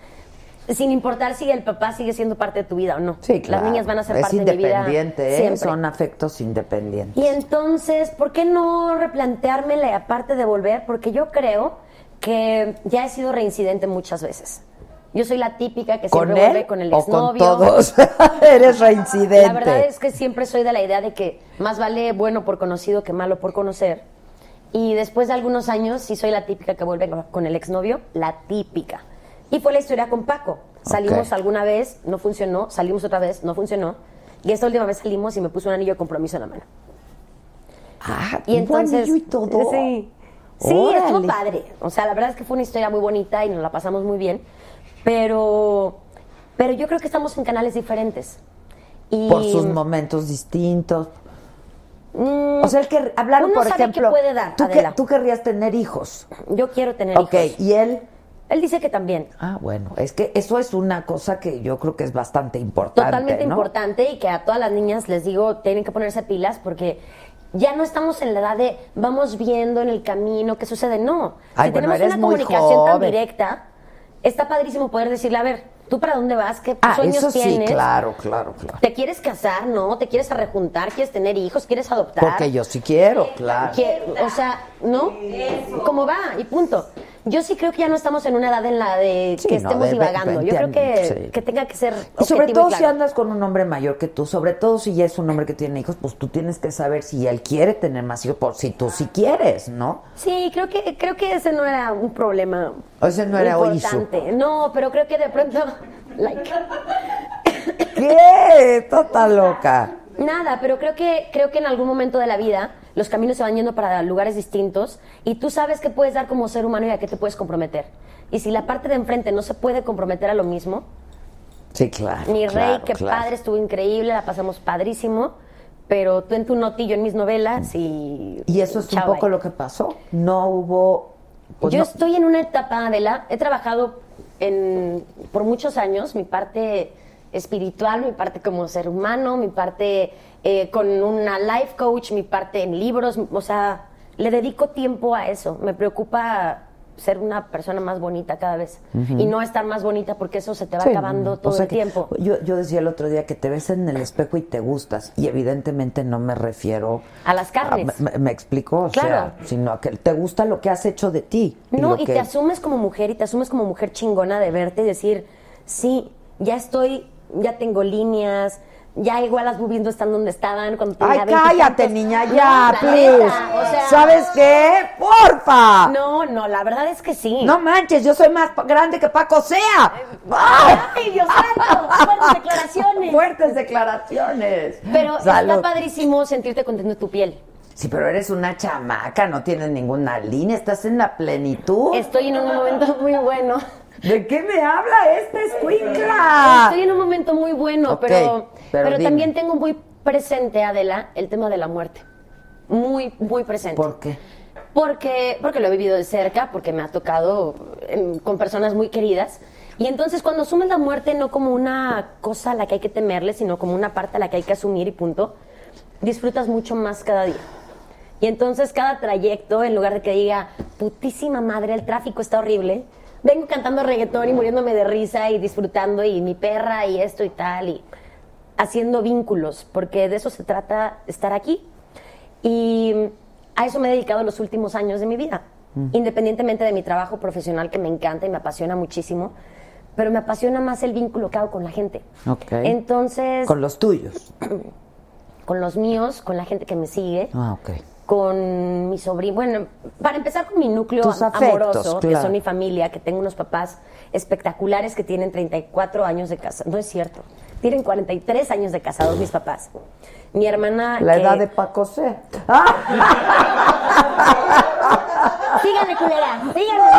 sin importar si el papá sigue siendo parte de tu vida o no. Sí, claro. Las niñas van a ser es parte de mi vida independiente, ¿eh? Son afectos independientes. Y entonces, ¿por qué no replantearme la parte de volver? Porque yo creo que ya he sido reincidente muchas veces. Yo soy la típica que ¿Con siempre vuelve él con el o con exnovio. todos? [laughs] Eres reincidente. La verdad es que siempre soy de la idea de que más vale bueno por conocido que malo por conocer. Y después de algunos años, sí soy la típica que vuelve con el exnovio, la típica. Y fue la historia con Paco. Salimos Ok. alguna vez, no funcionó, salimos otra vez, no funcionó. Y esta última vez salimos y me puso un anillo de compromiso en la mano. Ah, Y un entonces. anillo y todo. Sí. Sí, estuvo padre. O sea, la verdad es que fue una historia muy bonita y nos la pasamos muy bien. Pero. Pero yo creo que estamos en canales diferentes. Y, Por sus momentos distintos. Mm, O sea, el que hablaron, uno por sabe ejemplo. qué puede dar, tú, que- tú querrías tener hijos. Yo quiero tener Ok, hijos. ¿y él? Él dice que también. Ah, bueno, es que eso es una cosa que yo creo que es bastante importante. Totalmente ¿no? importante y que a todas las niñas les digo, tienen que ponerse pilas porque ya no estamos en la edad de vamos viendo en el camino qué sucede. No. Ay, si bueno, tenemos una comunicación tan directa, está padrísimo poder decirle, a ver, ¿tú para dónde vas? ¿Qué Ah, sueños eso sí, tienes? claro, claro, claro. ¿Te quieres casar? ¿No? ¿Te quieres arrejuntar? ¿Quieres tener hijos? ¿Quieres adoptar? Porque yo sí quiero, claro. O sea, ¿no? ¿Cómo va? Y punto. Yo sí creo que ya no estamos en una edad en la de Sí, que no, estemos de divagando. Yo 20 creo que, sí. que tenga que ser Y sobre todo y si andas con un hombre mayor que tú, sobre todo si ya es un hombre que tiene hijos, pues tú tienes que saber si él quiere tener más hijos, por si tú sí quieres, ¿no? Sí, creo que creo que ese no era un problema. O ese no era importante. No, pero creo que de pronto like, ¿Qué? Total loca. Nada, pero creo que creo que en algún momento de la vida los caminos se van yendo para lugares distintos y tú sabes qué puedes dar como ser humano y a qué te puedes comprometer. Y si la parte de enfrente no se puede comprometer a lo mismo, Sí, claro. mi rey, claro, qué claro. padre, estuvo increíble, la pasamos padrísimo, pero tú en tu notillo en mis novelas y Y eso es un poco lo que pasó. No hubo. pues Yo no- estoy en una etapa, Adela, he trabajado en, por muchos años mi parte espiritual, mi parte como ser humano, mi parte eh, con una life coach, mi parte en libros, o sea, le dedico tiempo a eso. Me preocupa ser una persona más bonita cada vez y no estar más bonita porque eso se te va Sí, acabando o todo sea el tiempo. Yo, yo decía el otro día que te ves en el espejo y te gustas. Y evidentemente no me refiero. A las carnes. me, me explico, o Claro. sea, sino a que te gusta lo que has hecho de ti. No, y que- te asumes como mujer y te asumes como mujer chingona de verte y decir, sí, ya estoy, ya tengo líneas, ya igual las boobies no están donde estaban cuando tenía Ay, 20 y cállate, tantos. niña, No, ya, la please. neta, o sea- ¿Sabes qué? ¡Porfa! No, no, la verdad es que sí. No manches, yo soy más grande que Paco sea. ¡Ay, Dios santo! ¡Fuertes declaraciones! Fuertes declaraciones. Pero Salud. está padrísimo sentirte contento de tu piel. Sí, pero eres una chamaca, no tienes ninguna línea, estás en la plenitud. Estoy en un momento muy bueno. ¿De qué me habla esta escuincla? Estoy en un momento muy bueno, pero, pero también tengo muy presente, Adela, el tema de la muerte. Muy, muy presente. ¿Por qué? Porque, porque lo he vivido de cerca, porque me ha tocado em, con personas muy queridas. Y entonces cuando asumes la muerte no como una cosa a la que hay que temerle, sino como una parte a la que hay que asumir y punto, disfrutas mucho más cada día. Y entonces cada trayecto, en lugar de que diga, putísima madre, el tráfico está horrible. Vengo cantando reggaetón y muriéndome de risa y disfrutando y mi perra y esto y tal y haciendo vínculos, porque de eso se trata estar aquí. Y a eso me he dedicado los últimos años de mi vida, independientemente de mi trabajo profesional que me encanta y me apasiona muchísimo, pero me apasiona más el vínculo que hago con la gente. Ok. Entonces, Con los tuyos. [clears throat] con los míos, con la gente que me sigue, Ah, ok. Con mi sobrino. Bueno, para empezar con mi núcleo Tus am- afectos, amoroso, que son mi familia, que tengo unos papás espectaculares que tienen 34 años de casa. No es cierto. Tienen 43 años de casados mis papás. Mi hermana. La edad de Paco C. Síganle, culera, síganle.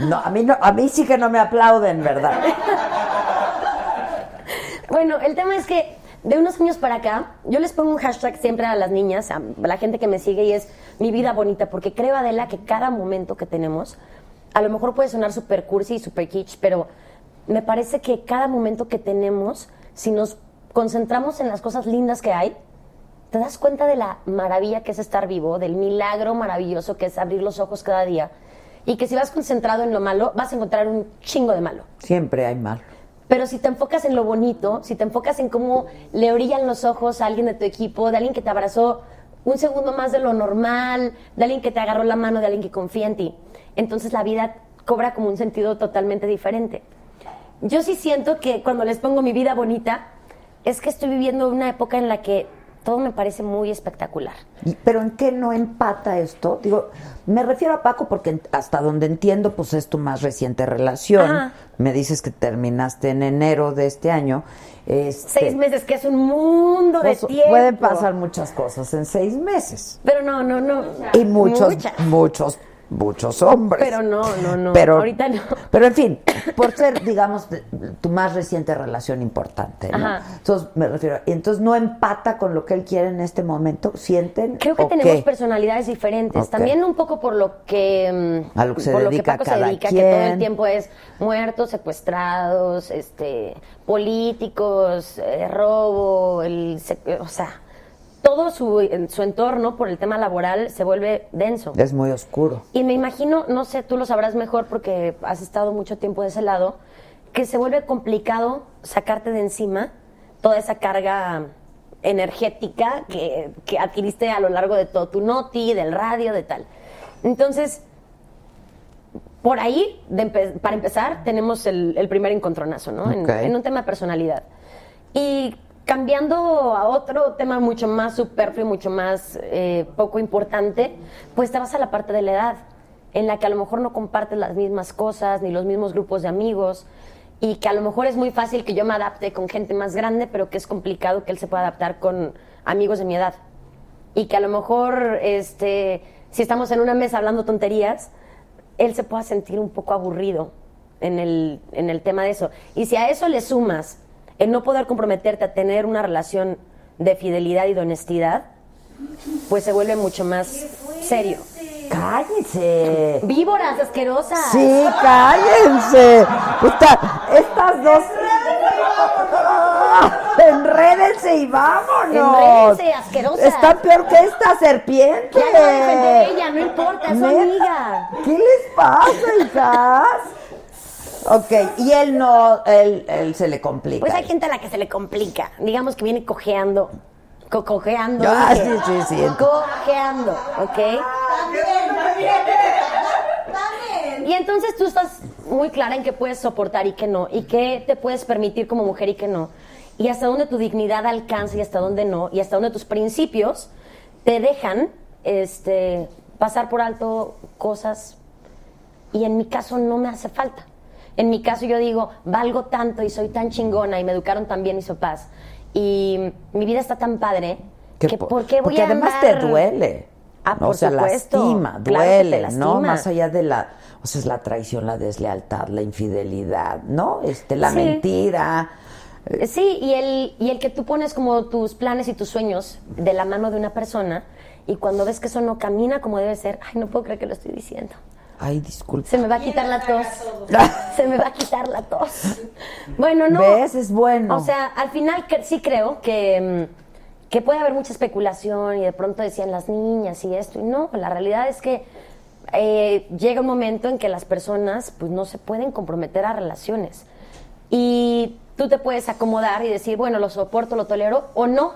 No, a mí no, a mí sí que no me aplauden, ¿verdad? Bueno, el tema es que de unos años para acá, yo les pongo un hashtag siempre a las niñas, a la gente que me sigue, y es mi vida bonita, porque creo, Adela, que cada momento que tenemos, a lo mejor puede sonar super cursi y super kitsch, pero me parece que cada momento que tenemos, si nos concentramos en las cosas lindas que hay, te das cuenta de la maravilla que es estar vivo, del milagro maravilloso que es abrir los ojos cada día, y que si vas concentrado en lo malo, vas a encontrar un chingo de malo. Siempre hay mal. Pero si te enfocas en lo bonito, si te enfocas en cómo le orillan los ojos a alguien de tu equipo, de alguien que te abrazó un segundo más de lo normal, de alguien que te agarró la mano, de alguien que confía en ti, entonces la vida cobra como un sentido totalmente diferente. Yo sí siento que cuando les pongo mi vida bonita, es que estoy viviendo una época en la que todo me parece muy espectacular. Pero ¿en qué no empata esto? Digo, me refiero a Paco porque hasta donde entiendo, pues es tu más reciente relación. Ajá. Me dices que terminaste en enero de este año. Este, Seis meses, que es un mundo de tiempo. Pueden pasar muchas cosas en seis meses. Pero no, no, no. Y muchos, Muchas. muchos, muchos hombres. Pero no, no, no. Pero, Ahorita no. Pero en fin, por ser, digamos, tu más reciente relación importante, ¿no? Ajá. Entonces, me refiero, y entonces no empata con lo que él quiere en este momento, ¿sienten? Creo que tenemos qué? personalidades diferentes. También un poco por lo que mm, A lo que se por dedica lo que Paco cada se dedica, que todo el tiempo es muertos, secuestrados, este, políticos, eh, robo, el, o sea, todo su, en su entorno por el tema laboral se vuelve denso. Es muy oscuro. Y me imagino, no sé, tú lo sabrás mejor porque has estado mucho tiempo de ese lado, que se vuelve complicado sacarte de encima toda esa carga energética que, que adquiriste a lo largo de todo tu noti, del radio, de tal. Entonces, por ahí, de empe- para empezar, tenemos el, el primer encontronazo, ¿no? En-. En, un tema de personalidad. Y cambiando a otro tema mucho más superfluo, mucho más eh, poco importante, pues te vas a la parte de la edad, en la que a lo mejor no compartes las mismas cosas, ni los mismos grupos de amigos, y que a lo mejor es muy fácil que yo me adapte con gente más grande, pero que es complicado que él se pueda adaptar con amigos de mi edad. Y que a lo mejor este si estamos en una mesa hablando tonterías él se pueda sentir un poco aburrido en el, en el tema de eso. Y si a eso le sumas el no poder comprometerte a tener una relación de fidelidad y de honestidad pues se vuelve mucho más serio ¡Cállense! víboras asquerosas Sí, cállense. Esta- estas dos. Enrédense y vámonos. Enrédense, asquerosas. Está peor que esta serpiente. ya no ella no importa es amiga ¿Qué les pasa, hijas? Ok, y él no, él, él se le complica. Pues hay gente a la que se le complica. Digamos que viene cojeando. Co- cojeando. Ah, sí, sí, sí. Cojeando, ¿ok? Y entonces tú estás muy clara en qué puedes soportar y qué no. Y qué te puedes permitir como mujer y qué no. Y hasta dónde tu dignidad alcanza y hasta dónde no. Y hasta dónde tus principios te dejan este, pasar por alto cosas y en mi caso no me hace falta. En mi caso yo digo, valgo tanto y soy tan chingona y me educaron tan bien mis papás y mi vida está tan padre que, po- ¿por qué voy porque a además andar- te duele. Ah, ¿no? por o sea, supuesto. lastima, Claro que duele, ¿no? Más allá de la, o sea, es la traición, la deslealtad, la infidelidad, ¿no? Este, la Sí. mentira. Eh, Sí, y el, y el que tú pones como tus planes y tus sueños de la mano de una persona y cuando ves que eso no camina como debe ser, ay, no puedo creer que lo estoy diciendo. Ay, disculpa. Se me va a quitar la tos. [laughs] Se me va a quitar la tos. Bueno, no. ¿Ves? Es bueno. O sea, al final sí creo que, mm, que puede haber mucha especulación y de pronto decían las niñas y esto. Y no, la realidad es que eh, llega un momento en que las personas pues no se pueden comprometer a relaciones. Y tú te puedes acomodar y decir, bueno, lo soporto, lo tolero o no.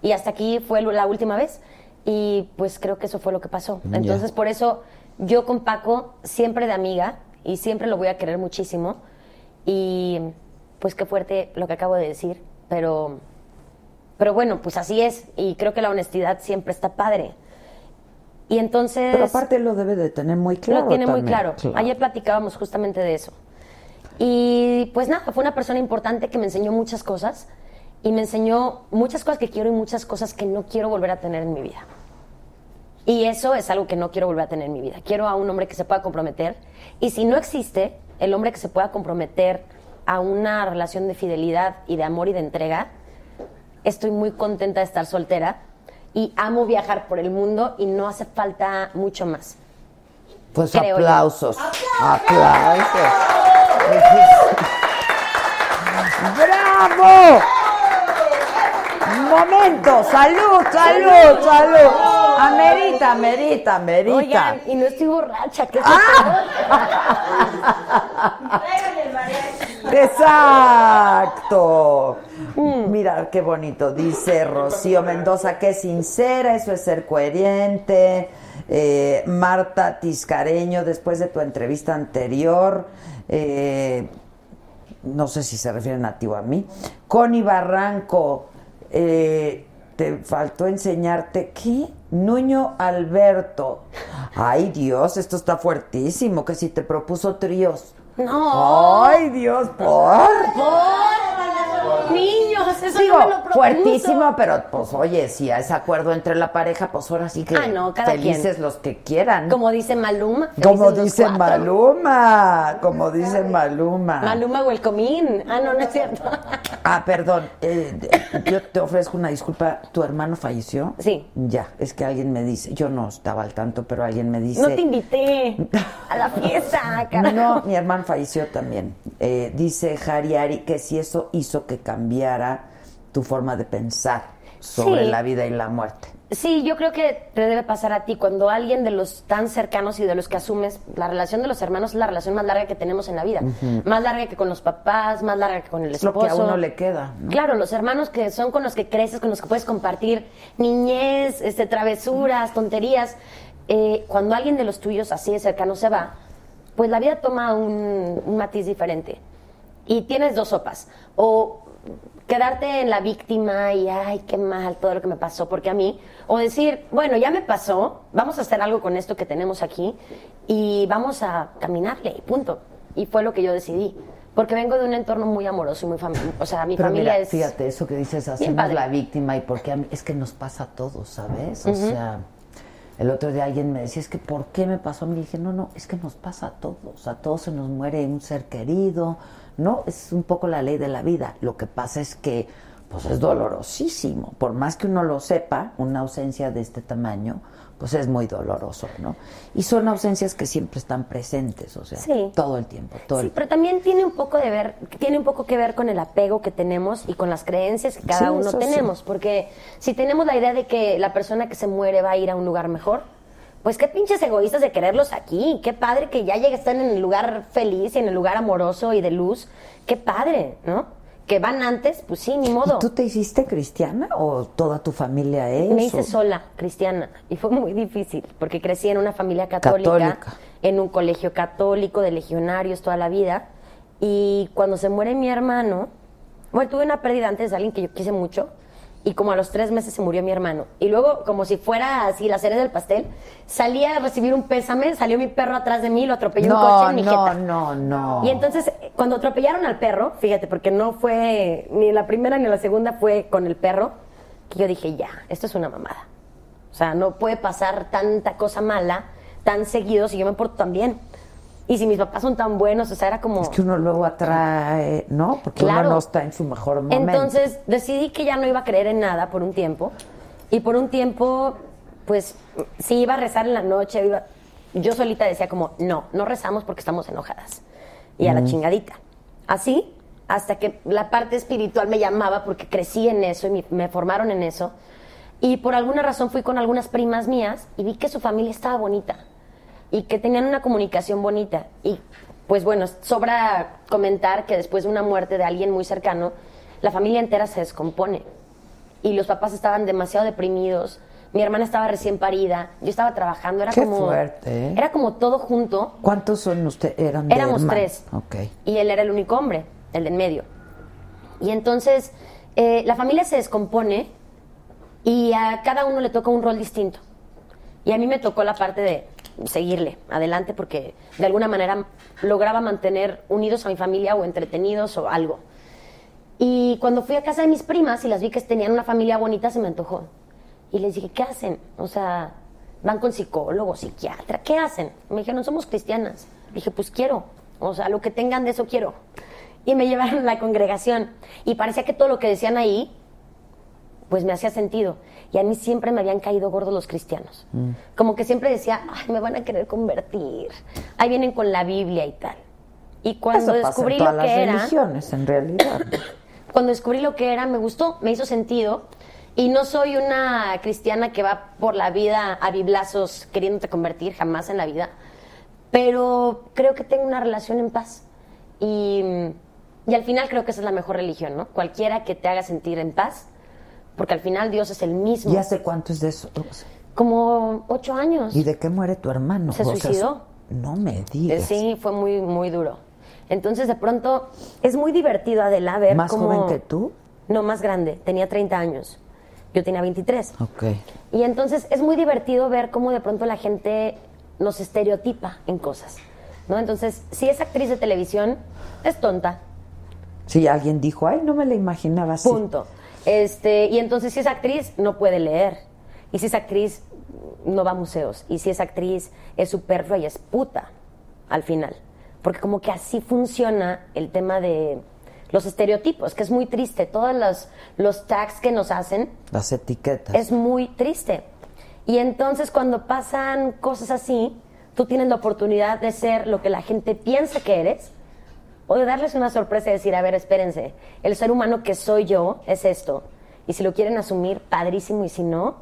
Y hasta aquí fue la última vez. Y pues creo que eso fue lo que pasó. Entonces por eso yo con Paco siempre de amiga y siempre lo voy a querer muchísimo. Y pues qué fuerte lo que acabo de decir, pero pero bueno, pues así es y creo que la honestidad siempre está padre. Y entonces Pero aparte lo debe de tener muy claro. lo tiene muy también. claro. Ayer platicábamos justamente de eso. Y pues nada, fue una persona importante que me enseñó muchas cosas y me enseñó muchas cosas que quiero y muchas cosas que no quiero volver a tener en mi vida. Y eso es algo que no quiero volver a tener en mi vida. Quiero a un hombre que se pueda comprometer. Y si no existe el hombre que se pueda comprometer a una relación de fidelidad y de amor y de entrega, estoy muy contenta de estar soltera y amo viajar por el mundo y no hace falta mucho más. Pues Creo yo. aplausos. Aplausos. ¡Bravo! Momento, salud, salud, salud. Amerita, amerita, amerita. Oigan, y no estoy borracha, ¿qué es [laughs] Exacto. Mira qué bonito. Dice Rocío Mendoza, que sincera, eso es ser coherente. Eh, Marta Tiscareño, después de tu entrevista anterior, eh, no sé si se refieren a ti o a mí. Connie Barranco, eh, te faltó enseñarte qué. Nuño Alberto. Ay Dios, esto está fuertísimo, que si te propuso tríos. No. Ay Dios, por. ¡Por! Niños, eso Digo, no me lo fuertísimo, pero pues oye, si hay ese acuerdo entre la pareja, pues ahora sí que Ah, no, cada felices quien. los que quieran. Como dice Maluma. Como dice. Maluma, como dice Maluma. Maluma o el comín. Ah, no, no es cierto. [laughs] Ah, perdón, eh, yo te ofrezco una disculpa. ¿Tu hermano falleció? Sí. Ya, es que alguien me dice, yo no estaba al tanto, pero alguien me dice... No te invité a la fiesta, [laughs] carajo. No, mi hermano falleció también. Eh, dice Jariari que si eso hizo que cambiara tu forma de pensar sobre Sí. la vida y la muerte. Sí, yo creo que te debe pasar a ti cuando alguien de los tan cercanos y de los que asumes, la relación de los hermanos es la relación más larga que tenemos en la vida. Más larga que con los papás, más larga que con el Es lo esposo. que a uno le queda. ¿no? Claro, los hermanos que son con los que creces, con los que puedes compartir niñez, este, travesuras, tonterías. Eh, cuando alguien de los tuyos así de cercano se va, pues la vida toma un, un matiz diferente. Y tienes dos sopas. O quedarte en la víctima y, ay, qué mal todo lo que me pasó, porque a mí, o decir, bueno, ya me pasó, vamos a hacer algo con esto que tenemos aquí y vamos a caminarle, y punto. Y fue lo que yo decidí. Porque vengo de un entorno muy amoroso y muy familiar. O sea, mi Pero familia mira, es. fíjate, eso que dices, hacemos la víctima y porque a mí- es que nos pasa a todos, ¿sabes? O sea, el otro día alguien me decía, es que ¿por qué me pasó a mí? Y dije, no, no, es que nos pasa a todos, a todos se nos muere un ser querido, ¿no? Es un poco la ley de la vida. Lo que pasa es que, pues es dolorosísimo. Por más que uno lo sepa, una ausencia de este tamaño, pues es muy doloroso, ¿no? Y son ausencias que siempre están presentes, o sea, Sí. todo el tiempo, todo Sí, el pero también tiene un poco de ver, tiene un poco que ver con el apego que tenemos y con las creencias que cada Sí, uno sí. tenemos, porque si tenemos la idea de que la persona que se muere va a ir a un lugar mejor, pues qué pinches egoístas de quererlos aquí, qué padre que ya están en el lugar feliz y en el lugar amoroso y de luz, qué padre, ¿no? Que van antes, pues sí, ni modo. ¿Y ¿Tú te hiciste cristiana o toda tu familia es? Me hice o- sola, cristiana, y fue muy difícil, porque crecí en una familia católica, Católica. en un colegio católico de legionarios toda la vida, y cuando se muere mi hermano, bueno, tuve una pérdida antes de alguien que yo quise mucho, y como a los tres meses se murió mi hermano. Y luego, como si fuera así la cereza del pastel, salí a recibir un pésame, salió mi perro atrás de mí, lo atropelló un No, coche en mi no, jeta. no, no. Y entonces, cuando atropellaron al perro, fíjate, porque no fue ni la primera ni la segunda fue con el perro, que yo dije, ya, esto es una mamada. O sea, no puede pasar tanta cosa mala tan seguido si yo me porto tan bien. Y si mis papás son tan buenos, o sea, era como... Es que uno luego atrae, ¿no? Porque Claro. uno no está en su mejor momento. Entonces decidí que ya no iba a creer en nada por un tiempo. Y por un tiempo, pues, si iba a rezar en la noche, iba- yo solita decía como, no, no rezamos porque estamos enojadas. Y a la Mm. chingadita. Así, hasta que la parte espiritual me llamaba porque crecí en eso y me formaron en eso. Y por alguna razón fui con algunas primas mías y vi que su familia estaba bonita y que tenían una comunicación bonita. Y pues bueno, sobra comentar que después de una muerte de alguien muy cercano, la familia entera se descompone. Y los papás estaban demasiado deprimidos. Mi hermana estaba recién parida, yo estaba trabajando, era Qué como fuerte, ¿eh? era como todo junto. ¿Cuántos son ustedes? Eran de Éramos tres. Ok. Y él era el único hombre, el del medio. Y entonces eh, la familia se descompone y a cada uno le toca un rol distinto. Y a mí me tocó la parte de seguirle adelante porque de alguna manera lograba mantener unidos a mi familia o entretenidos o algo. Y cuando fui a casa de mis primas y las vi que tenían una familia bonita, se me antojó. Y les dije, ¿qué hacen? O sea, van con psicólogo, psiquiatra, ¿qué hacen? Me dijeron, somos cristianas. Dije, pues quiero. O sea, lo que tengan de eso quiero. Y me llevaron a la congregación. Y parecía que todo lo que decían ahí, pues me hacía sentido. Y a mí siempre me habían caído gordos los cristianos. Como que siempre decía, ay, me van a querer convertir. Ahí vienen con la Biblia y tal. Y cuando Eso pasa descubrí en todas lo que las era, religiones, en realidad. [coughs] cuando descubrí lo que era, me gustó, me hizo sentido. Y no soy una cristiana que va por la vida a biblazos queriéndote convertir, jamás en la vida. Pero creo que tengo una relación en paz. Y, y al final creo que esa es la mejor religión, ¿no? Cualquiera que te haga sentir en paz, porque al final Dios es el mismo. ¿Y hace cuánto es de eso? Como ocho años. ¿Y de qué muere tu hermano? Se O sea, suicidó. no me digas. Sí, fue muy, muy duro. Entonces, de pronto, es muy divertido, Adela, ver ¿Más cómo- joven que tú? No, más grande. Tenía 30 años. Yo tenía 23. Ok. Y entonces es muy divertido ver cómo de pronto la gente nos estereotipa en cosas. ¿no? Entonces, si es actriz de televisión, es tonta. Si alguien dijo, ay, no me la imaginaba así. Punto. Este, y entonces si es actriz, no puede leer. Y si es actriz, no va a museos. Y si es actriz, es superflua y es puta al final. Porque como que así funciona el tema de los estereotipos, que es muy triste. Todos los, los tags que nos hacen Las etiquetas. es muy triste. Y entonces cuando pasan cosas así, tú tienes la oportunidad de ser lo que la gente piensa que eres o de darles una sorpresa y decir, a ver, espérense, el ser humano que soy yo es esto. Y si lo quieren asumir, padrísimo, y si no,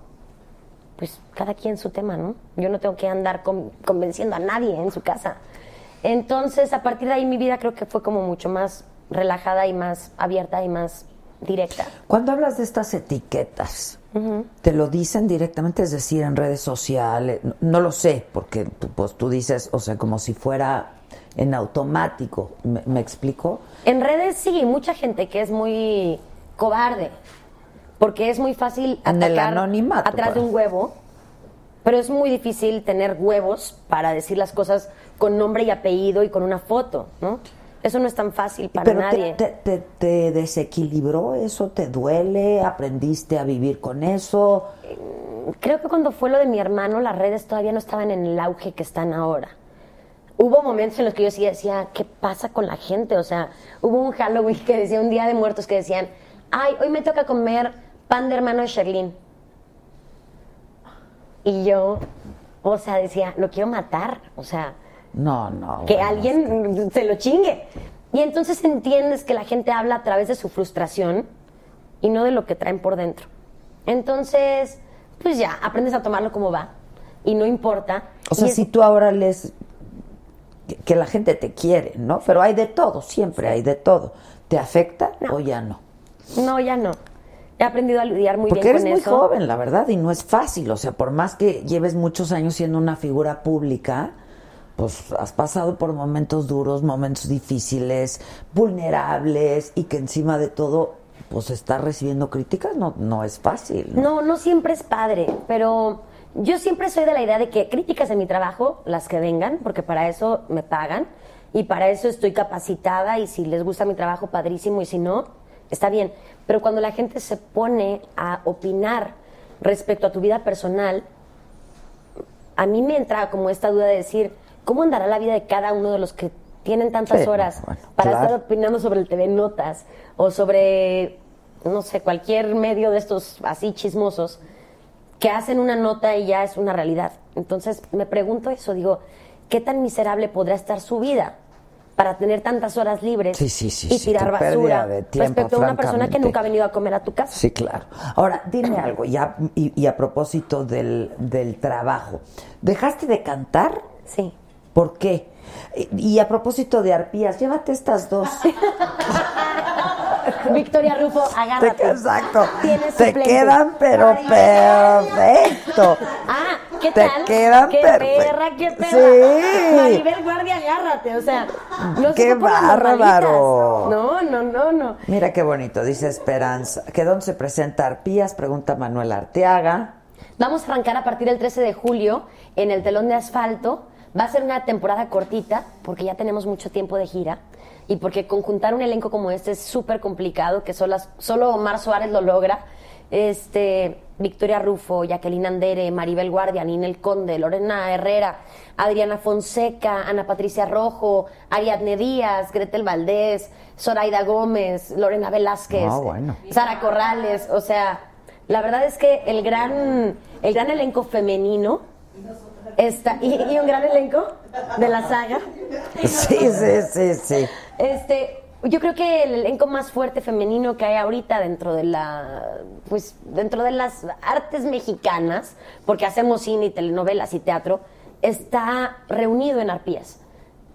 pues cada quien su tema, ¿no? Yo no tengo que andar con- convenciendo a nadie en su casa. Entonces, a partir de ahí mi vida creo que fue como mucho más relajada y más abierta y más directa. Cuando hablas de estas etiquetas, ¿te lo dicen directamente? Es decir, en redes sociales. No, no lo sé, porque tú- pues tú dices, o sea, como si fuera en automático. ¿Me, me explico? En redes sí, mucha gente que es muy cobarde, porque es muy fácil En el anonimato, atrás de pues. un huevo, pero es muy difícil tener huevos para decir las cosas con nombre y apellido y con una foto, ¿no? Eso no es tan fácil para Pero te- nadie. Te, te, te desequilibró eso? ¿Te duele? ¿Aprendiste a vivir con eso? Creo que cuando fue lo de mi hermano, las redes todavía no estaban en el auge que están ahora. Hubo momentos en los que yo sí decía, ¿qué pasa con la gente? O sea, hubo un Halloween que decía, un día de muertos que decían, ay, hoy me toca comer pan de hermano de Sherlyn. Y yo, o sea, decía, lo quiero matar. O sea, No, no. que bueno, alguien [laughs] se lo chingue. Y entonces entiendes que la gente habla a través de su frustración y no de lo que traen por dentro. Entonces, pues ya, aprendes a tomarlo como va y no importa. O sea, es- si tú ahora les... que- Que la gente te quiere, ¿no? Pero hay de todo, siempre hay de todo. ¿Te afecta o ya no? No, ya no. He aprendido a lidiar muy Porque bien eres con muy eso. joven, la verdad, y no es fácil. O sea, por más que lleves muchos años siendo una figura pública, pues has pasado por momentos duros, momentos difíciles, vulnerables, y que encima de todo, pues estás recibiendo críticas, no, no es fácil. ¿no? No, no siempre es padre, pero yo siempre soy de la idea de que críticas en mi trabajo, las que vengan, porque para eso me pagan y para eso estoy capacitada y si les gusta mi trabajo, padrísimo, y si no, está bien. Pero cuando la gente se pone a opinar respecto a tu vida personal, a mí me entra como esta duda de decir, ¿cómo andará la vida de cada uno de los que tienen tantas Sí, horas bueno, para claro. estar opinando sobre el TV Notas o sobre, no sé, cualquier medio de estos así chismosos que hacen una nota y ya es una realidad? Entonces me pregunto eso, digo, ¿qué tan miserable podrá estar su vida para tener tantas horas libres Sí, sí, sí, y tirar basura de tiempo, respecto a una persona que nunca ha venido a comer a tu casa. Sí, claro. Ahora, dime algo, ya, y, y a propósito del, del trabajo. ¿Dejaste de cantar? Sí. ¿Por qué? Y, y a propósito de arpías, llévate estas dos. [laughs] [laughs] Victoria Rufo, agárrate. Exacto. Tienes Te suplente. quedan, pero perfecto. [laughs] Ah, ¿qué Te tal? quedan qué perfecto. perra, qué perra. Sí. Maribel Guardia, agárrate. O sea, no Qué bárbaro. No, no, no, no. Mira qué bonito, dice Esperanza. ¿Que dónde se presenta Arpías? Pregunta Manuel Arteaga. Vamos a arrancar a partir del 13 de julio en el telón de asfalto. Va a ser una temporada cortita porque ya tenemos mucho tiempo de gira y porque conjuntar un elenco como este es súper complicado, que solo, solo Omar Suárez lo logra. Este, Victoria Rufo, Jacqueline Andere, Maribel Guardia, Ninel Conde, Lorena Herrera, Adriana Fonseca, Ana Patricia Rojo, Ariadne Díaz, Gretel Valdés, Zoraida Gómez, Lorena Velázquez, bueno. Sara Corrales, o sea, la verdad es que el gran, el gran elenco femenino está, y, y un gran elenco de la saga. Sí, sí, sí, sí. Este, yo creo que el elenco más fuerte femenino que hay ahorita dentro de la, pues, dentro de las artes mexicanas, porque hacemos cine y telenovelas y teatro, está reunido en Arpías.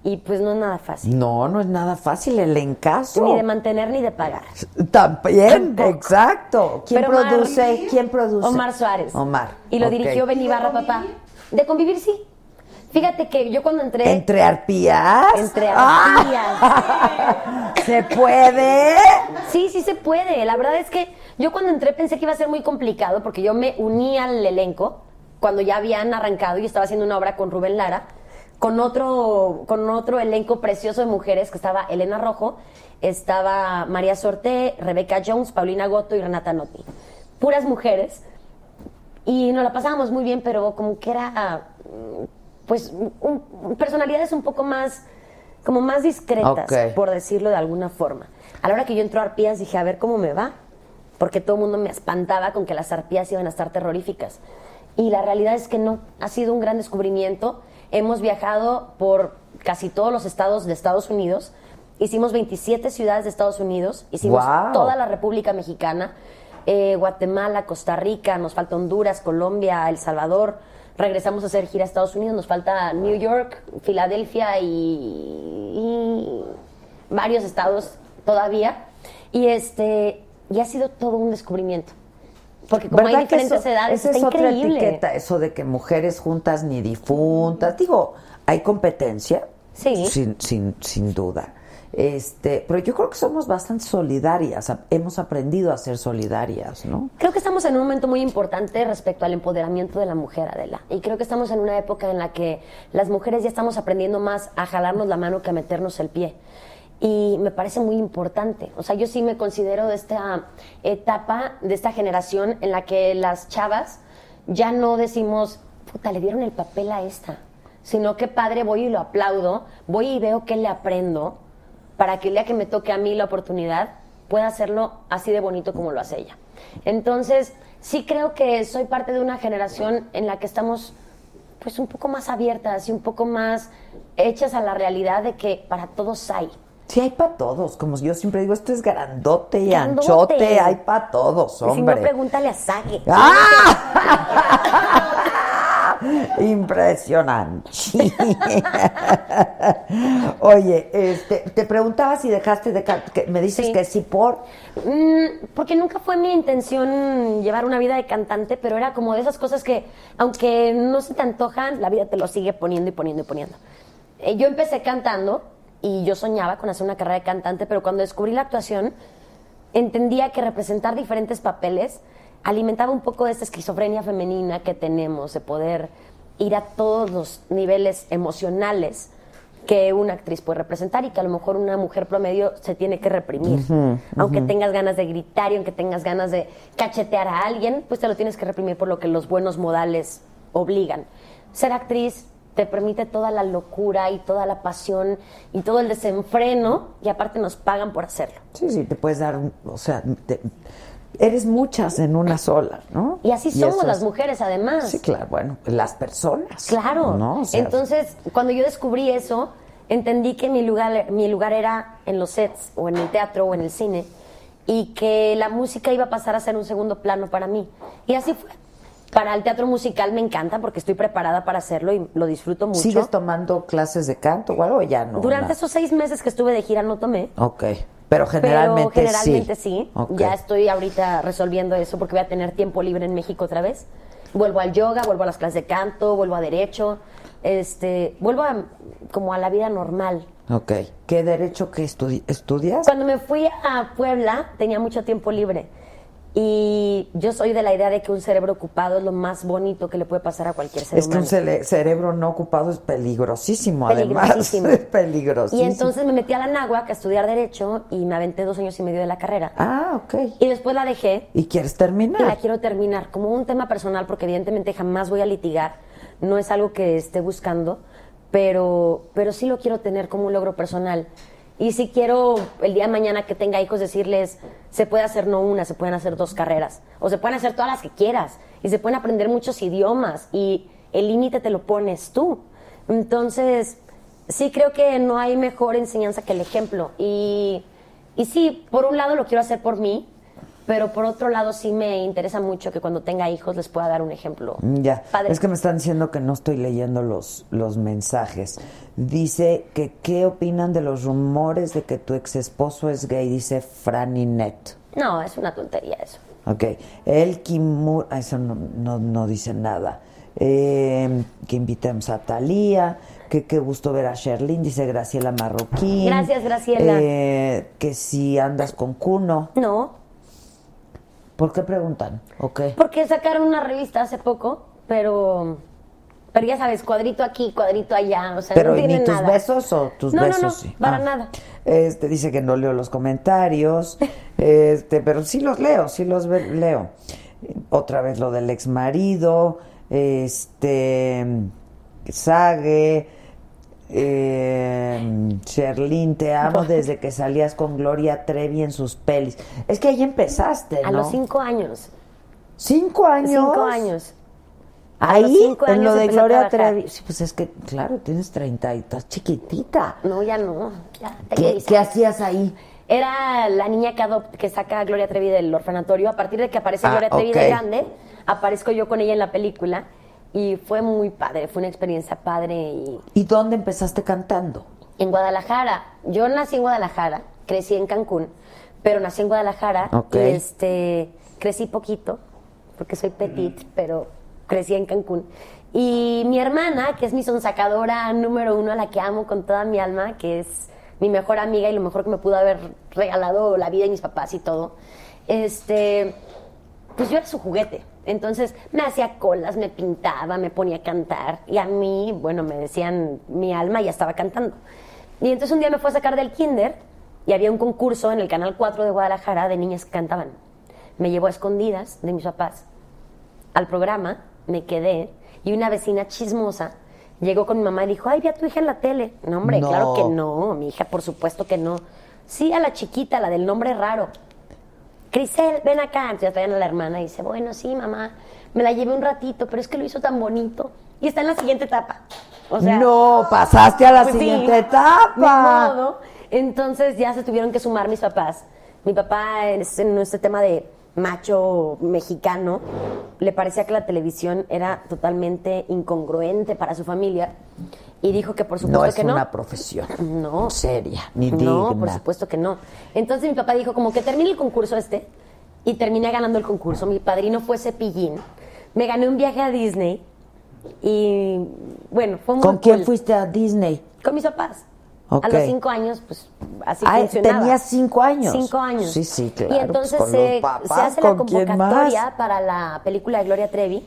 Y pues no es nada fácil. No, no es nada fácil el encaso. Ni de mantener ni de pagar. También, Tampoco. exacto. ¿Quién Pero Omar- produce? ¿Quién produce? Omar Suárez. Omar. Y lo ok. dirigió Ben Ibarra, papá. De convivir, sí. Fíjate que yo cuando entré... ¿Entre arpías? Entre ¡Ah! [laughs] ¿Se puede? Sí, sí se puede. La verdad es que yo cuando entré pensé que iba a ser muy complicado porque yo me uní al elenco cuando ya habían arrancado y estaba haciendo una obra con Rubén Lara, con otro, con otro elenco precioso de mujeres que estaba Elena Rojo, estaba María Sorté, Rebeca Jones, Paulina Goto y Renata Noti. Puras mujeres. Y nos la pasábamos muy bien, pero como que era, pues, un- personalidades un poco más, como más discretas, por decirlo de alguna forma. A la hora que yo entro a Arpías dije, a ver cómo me va, porque todo el mundo me espantaba con que las arpías iban a estar terroríficas. Y la realidad es que no, ha sido un gran descubrimiento. Hemos viajado por casi todos los estados de Estados Unidos, hicimos 27 ciudades de Estados Unidos, hicimos toda la República Mexicana, eh, Guatemala, Costa Rica, nos falta Honduras, Colombia, El Salvador. Regresamos a hacer gira a Estados Unidos, nos falta New York, Filadelfia y, y varios estados todavía. Y este y ha sido todo un descubrimiento. Porque como hay ¿Verdad que diferentes eso- edades, esa está es otra increíble. etiqueta, eso de que mujeres juntas ni difuntas. Digo, hay competencia. Sí. Sin, sin, sin duda. Este, pero yo creo que somos bastante solidarias. Hemos aprendido a ser solidarias, ¿no? Creo que estamos en un momento muy importante respecto al empoderamiento de la mujer, Adela. Y creo que estamos en una época en la que las mujeres ya estamos aprendiendo más a jalarnos la mano que a meternos el pie. Y me parece muy importante. O sea, yo sí me considero de esta etapa, de esta generación en la que las chavas ya no decimos, puta, le dieron el papel a esta. Sino que padre, voy y lo aplaudo, voy y veo qué le aprendo para que el día que me toque a mí la oportunidad pueda hacerlo así de bonito como lo hace ella. Entonces, sí creo que soy parte de una generación en la que estamos pues un poco más abiertas y un poco más hechas a la realidad de que para todos hay. Sí, hay para todos. Como yo siempre digo, esto es grandote y Grandote. anchote. Hay para todos, Y Si no, hombre. pregúntale a Sage. ¡Ah! [laughs] Impresionante. [laughs] Oye, este, te preguntaba si dejaste de que me dices Sí. que sí por Mm, porque nunca fue mi intención llevar una vida de cantante, pero era como de esas cosas que, aunque no se te antojan, la vida te lo sigue poniendo y poniendo y poniendo. Eh, yo empecé cantando y yo soñaba con hacer una carrera de cantante, pero cuando descubrí la actuación, entendía que representar diferentes papeles alimentaba un poco de esta esquizofrenia femenina que tenemos, de poder ir a todos los niveles emocionales que una actriz puede representar y que a lo mejor una mujer promedio se tiene que reprimir. Aunque tengas ganas de gritar y aunque tengas ganas de cachetear a alguien, pues te lo tienes que reprimir por lo que los buenos modales obligan. Ser actriz te permite toda la locura y toda la pasión y todo el desenfreno y aparte nos pagan por hacerlo. Sí, sí, te puedes dar, o sea, te- eres muchas en una sola, ¿no? Y así somos eso las es- mujeres además. Sí, claro, bueno, las personas. Claro. ¿no? O sea, Entonces, cuando yo descubrí eso, entendí que mi lugar, mi lugar era en los sets, o en el teatro, o en el cine, y que la música iba a pasar a ser un segundo plano para mí. Y así fue. Para el teatro musical me encanta porque estoy preparada para hacerlo y lo disfruto mucho. ¿Sigues tomando clases de canto o algo? Ya no. Durante esos seis meses que estuve de gira no tomé. Ok. Pero generalmente, pero generalmente sí. Ya estoy ahorita resolviendo eso porque voy a tener tiempo libre en México otra vez. Vuelvo al yoga, vuelvo a las clases de canto, vuelvo a derecho, este, vuelvo a, como a la vida normal. Ok. ¿Qué derecho que estudi- estudias? Cuando me fui a Puebla tenía mucho tiempo libre y yo soy de la idea de que un cerebro ocupado es lo más bonito que le puede pasar a cualquier ser Es que un cerebro no ocupado es peligrosísimo, además. [laughs] Es peligrosísimo. Y entonces me metí a la náhuac a estudiar Derecho y me aventé dos años y medio de la carrera. Ah, ok. Y después la dejé ¿Y quieres terminar? y la quiero terminar como un tema personal porque evidentemente jamás voy a litigar. No es algo que esté buscando, pero, pero sí lo quiero tener como un logro personal. Y si quiero el día de mañana que tenga hijos decirles, se puede hacer no una, se pueden hacer dos carreras, o se pueden hacer todas las que quieras, y se pueden aprender muchos idiomas, y el límite te lo pones tú. Entonces, sí creo que no hay mejor enseñanza que el ejemplo. Y, y sí, por un lado lo quiero hacer por mí, pero por otro lado sí me interesa mucho que cuando tenga hijos les pueda dar un ejemplo. Ya, Padre. es que me están diciendo que no estoy leyendo los, los mensajes. Dice que qué opinan de los rumores de que tu ex esposo es gay, dice Franny Net. No, es una tontería eso. Ok, el Kimur, ah, eso no, no, no dice nada. Eh, que invitemos a Talía, que qué gusto ver a Sherlyn, dice Graciela Marroquín. Gracias, Graciela. Eh, que si andas con Cuno. No, ¿Por qué preguntan? Ok. porque sacaron una revista hace poco, pero pero ya sabes, cuadrito aquí, cuadrito allá, o sea, Pero no ¿y tienen ni tus nada. besos o tus no, besos no, no, sí? para Ah. nada. Este dice que no leo los comentarios, [laughs] este, pero sí los leo, sí los leo. Otra vez lo del ex marido, este, Sage, eh, Sherlyn, te amo [laughs] desde que salías con Gloria Trevi en sus pelis. Es que ahí empezaste, ¿no? A los cinco años. ¿Cinco años. Cinco años. Ahí, cinco en años lo de Gloria. Trevi. Sí, pues es que, claro, tienes treinta y estás chiquitita. No, ya no. Ya ¿Qué, 10 qué años. hacías ahí? Era la niña que, que saca a Gloria Trevi del orfanatorio. A partir de que aparece Ah, Gloria Trevi de grande, aparezco yo con ella en la película. Y fue muy padre, fue una experiencia padre. Y ¿Y dónde empezaste cantando? en Guadalajara, yo nací en Guadalajara, crecí en Cancún, pero nací en Guadalajara. Y este, crecí poquito, porque soy petit, pero crecí en Cancún. Y mi hermana, que es mi sonsacadora número uno, a la que amo con toda mi alma, que es mi mejor amiga y lo mejor que me pudo haber regalado la vida y mis papás y todo, este, pues yo era su juguete. Entonces me hacía colas, me pintaba, me ponía a cantar. Y a mí, bueno, me decían mi alma y ya estaba cantando. Y entonces un día me fue a sacar del kinder y había un concurso en el Canal 4 de Guadalajara de niñas que cantaban. Me llevó a escondidas de mis papás al programa, me quedé y una vecina chismosa llegó con mi mamá y dijo, ay, vi a tu hija en la tele. No, hombre, No. claro que no, mi hija, por supuesto que no. Sí, a la chiquita, la del nombre raro. Crisel, ven acá. Entonces ya traían a la hermana y dice, bueno, sí, mamá, me la llevé un ratito, pero es que lo hizo tan bonito. Y está en la siguiente etapa. O sea, no, pasaste a la pues sí, siguiente etapa. modo. Entonces ya se tuvieron que sumar mis papás. Mi papá, este, en este tema de macho mexicano, le parecía que la televisión era totalmente incongruente para su familia y dijo que por supuesto No es que no. una profesión [clears throat] No. seria ni No, digna. por supuesto que no. Entonces mi papá dijo como que termine el concurso este y terminé ganando el concurso. Mi padrino fue Cepillín. Me gané un viaje a Disney y bueno, fue muy ¿Con quién cool. fuiste a Disney? Con mis papás. A los cinco años, pues así Ah, funcionaba. ¿tenías cinco años? Cinco años. Sí, sí, claro, Y entonces pues, con se, los papás, se hace la ¿con quién convocatoria para la película de Gloria Trevi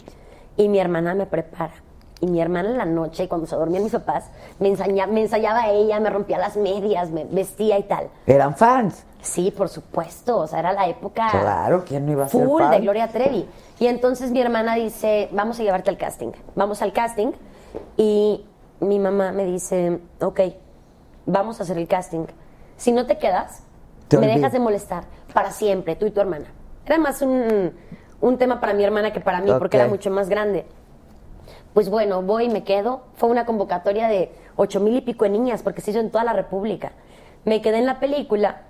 y mi hermana me prepara. Y mi hermana en la noche, cuando se dormían mis papás, me, ensaya- me ensayaba ella, me rompía las medias, me vestía y tal. Eran fans. Sí, por supuesto. O sea, era la época Claro, ¿quién no iba a ser full fan? de Gloria Trevi. Y entonces mi hermana dice, vamos a llevarte al casting. Vamos al casting. Y mi mamá me dice, ok, vamos a hacer el casting. Si no te quedas, Te me olvido. dejas de molestar para siempre, tú y tu hermana. Era más un, un tema para mi hermana que para mí, porque era mucho más grande. Pues bueno, voy y me quedo. Fue una convocatoria de ocho mil y pico de niñas, porque se hizo en toda la República. Me quedé en la película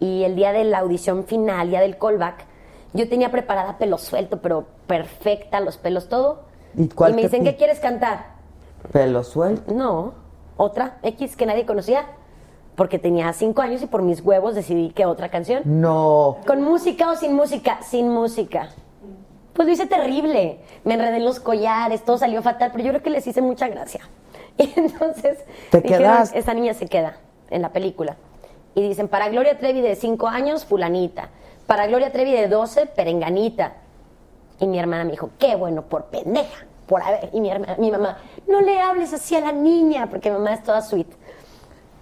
y el día de la audición final, día del callback, yo tenía preparada pelo suelto, pero perfecta, los pelos, todo. ¿Y cuál me te dicen, ¿qué quieres cantar? Pelo suelto. No, otra X que nadie conocía, porque tenía cinco años y por mis huevos decidí que otra canción. No. ¿Con música o sin música? Sin música. Pues lo hice terrible. Me enredé en los collares, todo salió fatal, pero yo creo que les hice mucha gracia. [laughs] Y entonces ¿Te dijeron, esta niña se queda en la película. Y dicen, para Gloria Trevi de 5 años, fulanita. Para Gloria Trevi de 12, perenganita. Y mi hermana me dijo, qué bueno, por pendeja, por haber. Y mi, herma- mi mamá, no le hables así a la niña, porque mi mamá es toda sweet.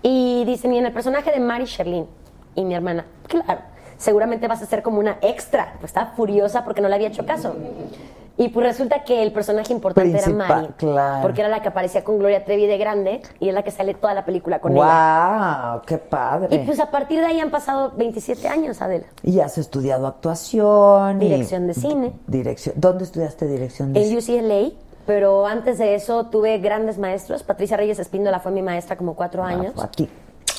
Y dicen, y en el personaje de Mary Sherlyn. Y mi hermana, claro, seguramente vas a ser como una extra. Pues estaba furiosa porque no le había hecho caso. Y pues resulta que el personaje importante Principal, era Mary. claro. Porque era la que aparecía con Gloria Trevi de grande y es la que sale toda la película con ella. ¡Wow! ¡Qué padre! Y pues a partir de ahí han pasado 27 años, Adela. Y has estudiado actuación. y- Dirección de cine. Dirección. ¿Dónde estudiaste dirección de En cine? UCLA, pero antes de eso tuve grandes maestros. Patricia Reyes Espíndola fue mi maestra como cuatro años. Ah, Aquí.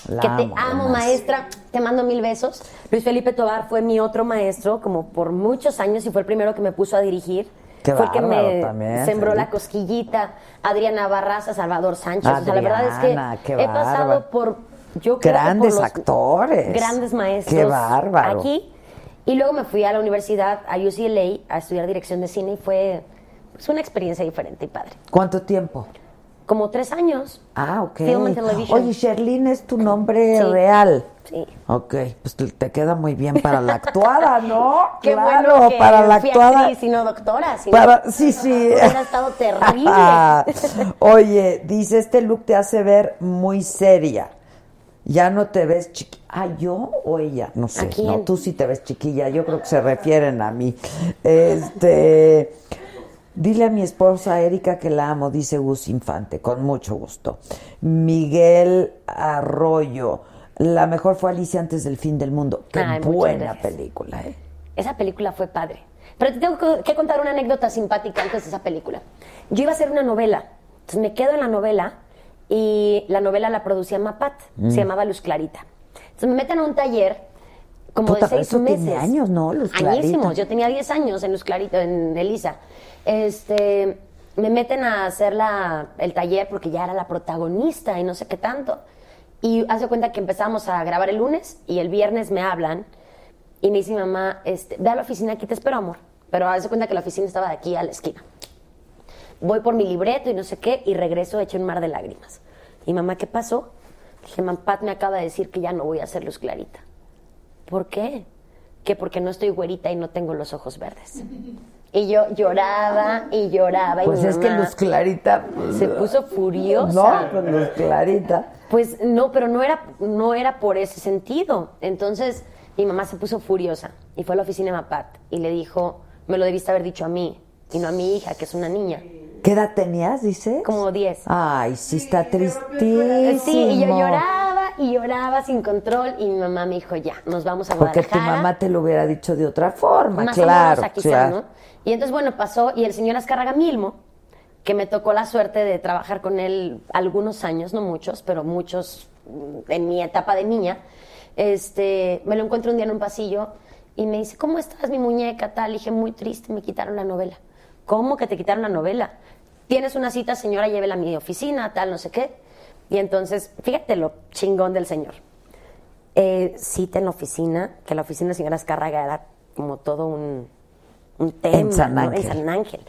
La que te amo, además. maestra. Te mando mil besos. Luis Felipe Tobar fue mi otro maestro, como por muchos años, y fue el primero que me puso a dirigir. Qué fue el que me también, sembró la cosquillita. Adriana Barraza, Salvador Sánchez. o sea, la verdad es que he pasado por. Yo creo que Grandes por los actores. Grandes maestros. Qué bárbaro. Aquí. Y luego me fui a la universidad, a UCLA, a estudiar dirección de cine y fue pues, una experiencia diferente y padre. ¿Cuánto tiempo? Como tres años. Ah, ok. Film and television. Oye, Sherlyn es tu nombre Sí. real. Sí. Ok, pues te- queda muy bien para la actuada, ¿no? [laughs] Qué claro, bueno que para la fui actuada. actriz y no doctora. si Para, sí, sí. [laughs] Hubiera estado terrible. [laughs] Oye, dice, este look te hace ver muy seria. Ya no te ves chiquilla. Ah, ¿yo o ella? No sé. ¿A quién? No, tú sí te ves chiquilla. Yo creo que se refieren a mí. Este... Dile a mi esposa Erika que la amo, dice Gus Infante, con mucho gusto. Miguel Arroyo, la mejor fue Alicia antes del fin del mundo. Qué Ay, buena película, ¿eh? Esa película fue padre. Pero te tengo que- contar una anécdota simpática antes de esa película. Yo iba a hacer una novela. Entonces me quedo en la novela y la novela la producía Mapat. Mm. Se llamaba Luz Clarita. Entonces me meten a un taller como Puta, de seis eso meses. tiene años, ¿no? Luz Clarita. Añísimos. Yo tenía 10 años en Luz Clarita, en Elisa. Este, me meten a hacer la, el taller porque ya era la protagonista y no sé qué tanto. Y hace cuenta que empezamos a grabar el lunes y el viernes me hablan y me dice mamá, este, ve a la oficina, aquí te espero, amor. Pero hace cuenta que la oficina estaba de aquí a la esquina. Voy por mi libreto y no sé qué y regreso hecho un mar de lágrimas. Y mamá, ¿qué pasó? Dije, mamá, Pat me acaba de decir que ya no voy a hacer luz clarita. ¿Por qué? Que porque no estoy güerita y no tengo los ojos verdes. [laughs] Y yo lloraba y lloraba. y Pues es que Luz Clarita... pues, Se puso furiosa. No, pues Luz Clarita. Pues no, pero no era, no era por ese sentido. Entonces mi mamá se puso furiosa y fue a la oficina de Mapat y le dijo, me lo debiste haber dicho a mí y no a mi hija, que es una niña. ¿Qué edad tenías, dices? Como 10. Ay, sí está tristísimo. Sí, y yo lloraba y lloraba sin control y mi mamá me dijo, ya, nos vamos a Porque tu Guadalajara. mamá te lo hubiera dicho de otra forma, Más o claro, menos, quizá, claro. ¿no? Y entonces, bueno, pasó, y el señor Azcárraga Milmo, que me tocó la suerte de trabajar con él algunos años, no muchos, pero muchos mm, en mi etapa de niña, este, me lo encuentro un día en un pasillo y me dice, ¿cómo estás, mi muñeca? Tal, y dije, muy triste, me quitaron la novela. ¿Cómo que te quitaron la novela? Tienes una cita, señora, llévela a mi oficina, tal, no sé qué. Y entonces, fíjate lo chingón del señor eh, cita en la oficina, que la oficina de señora Azcárraga era como todo un, un tema, En San ¿no? Ángel. En San Ángel.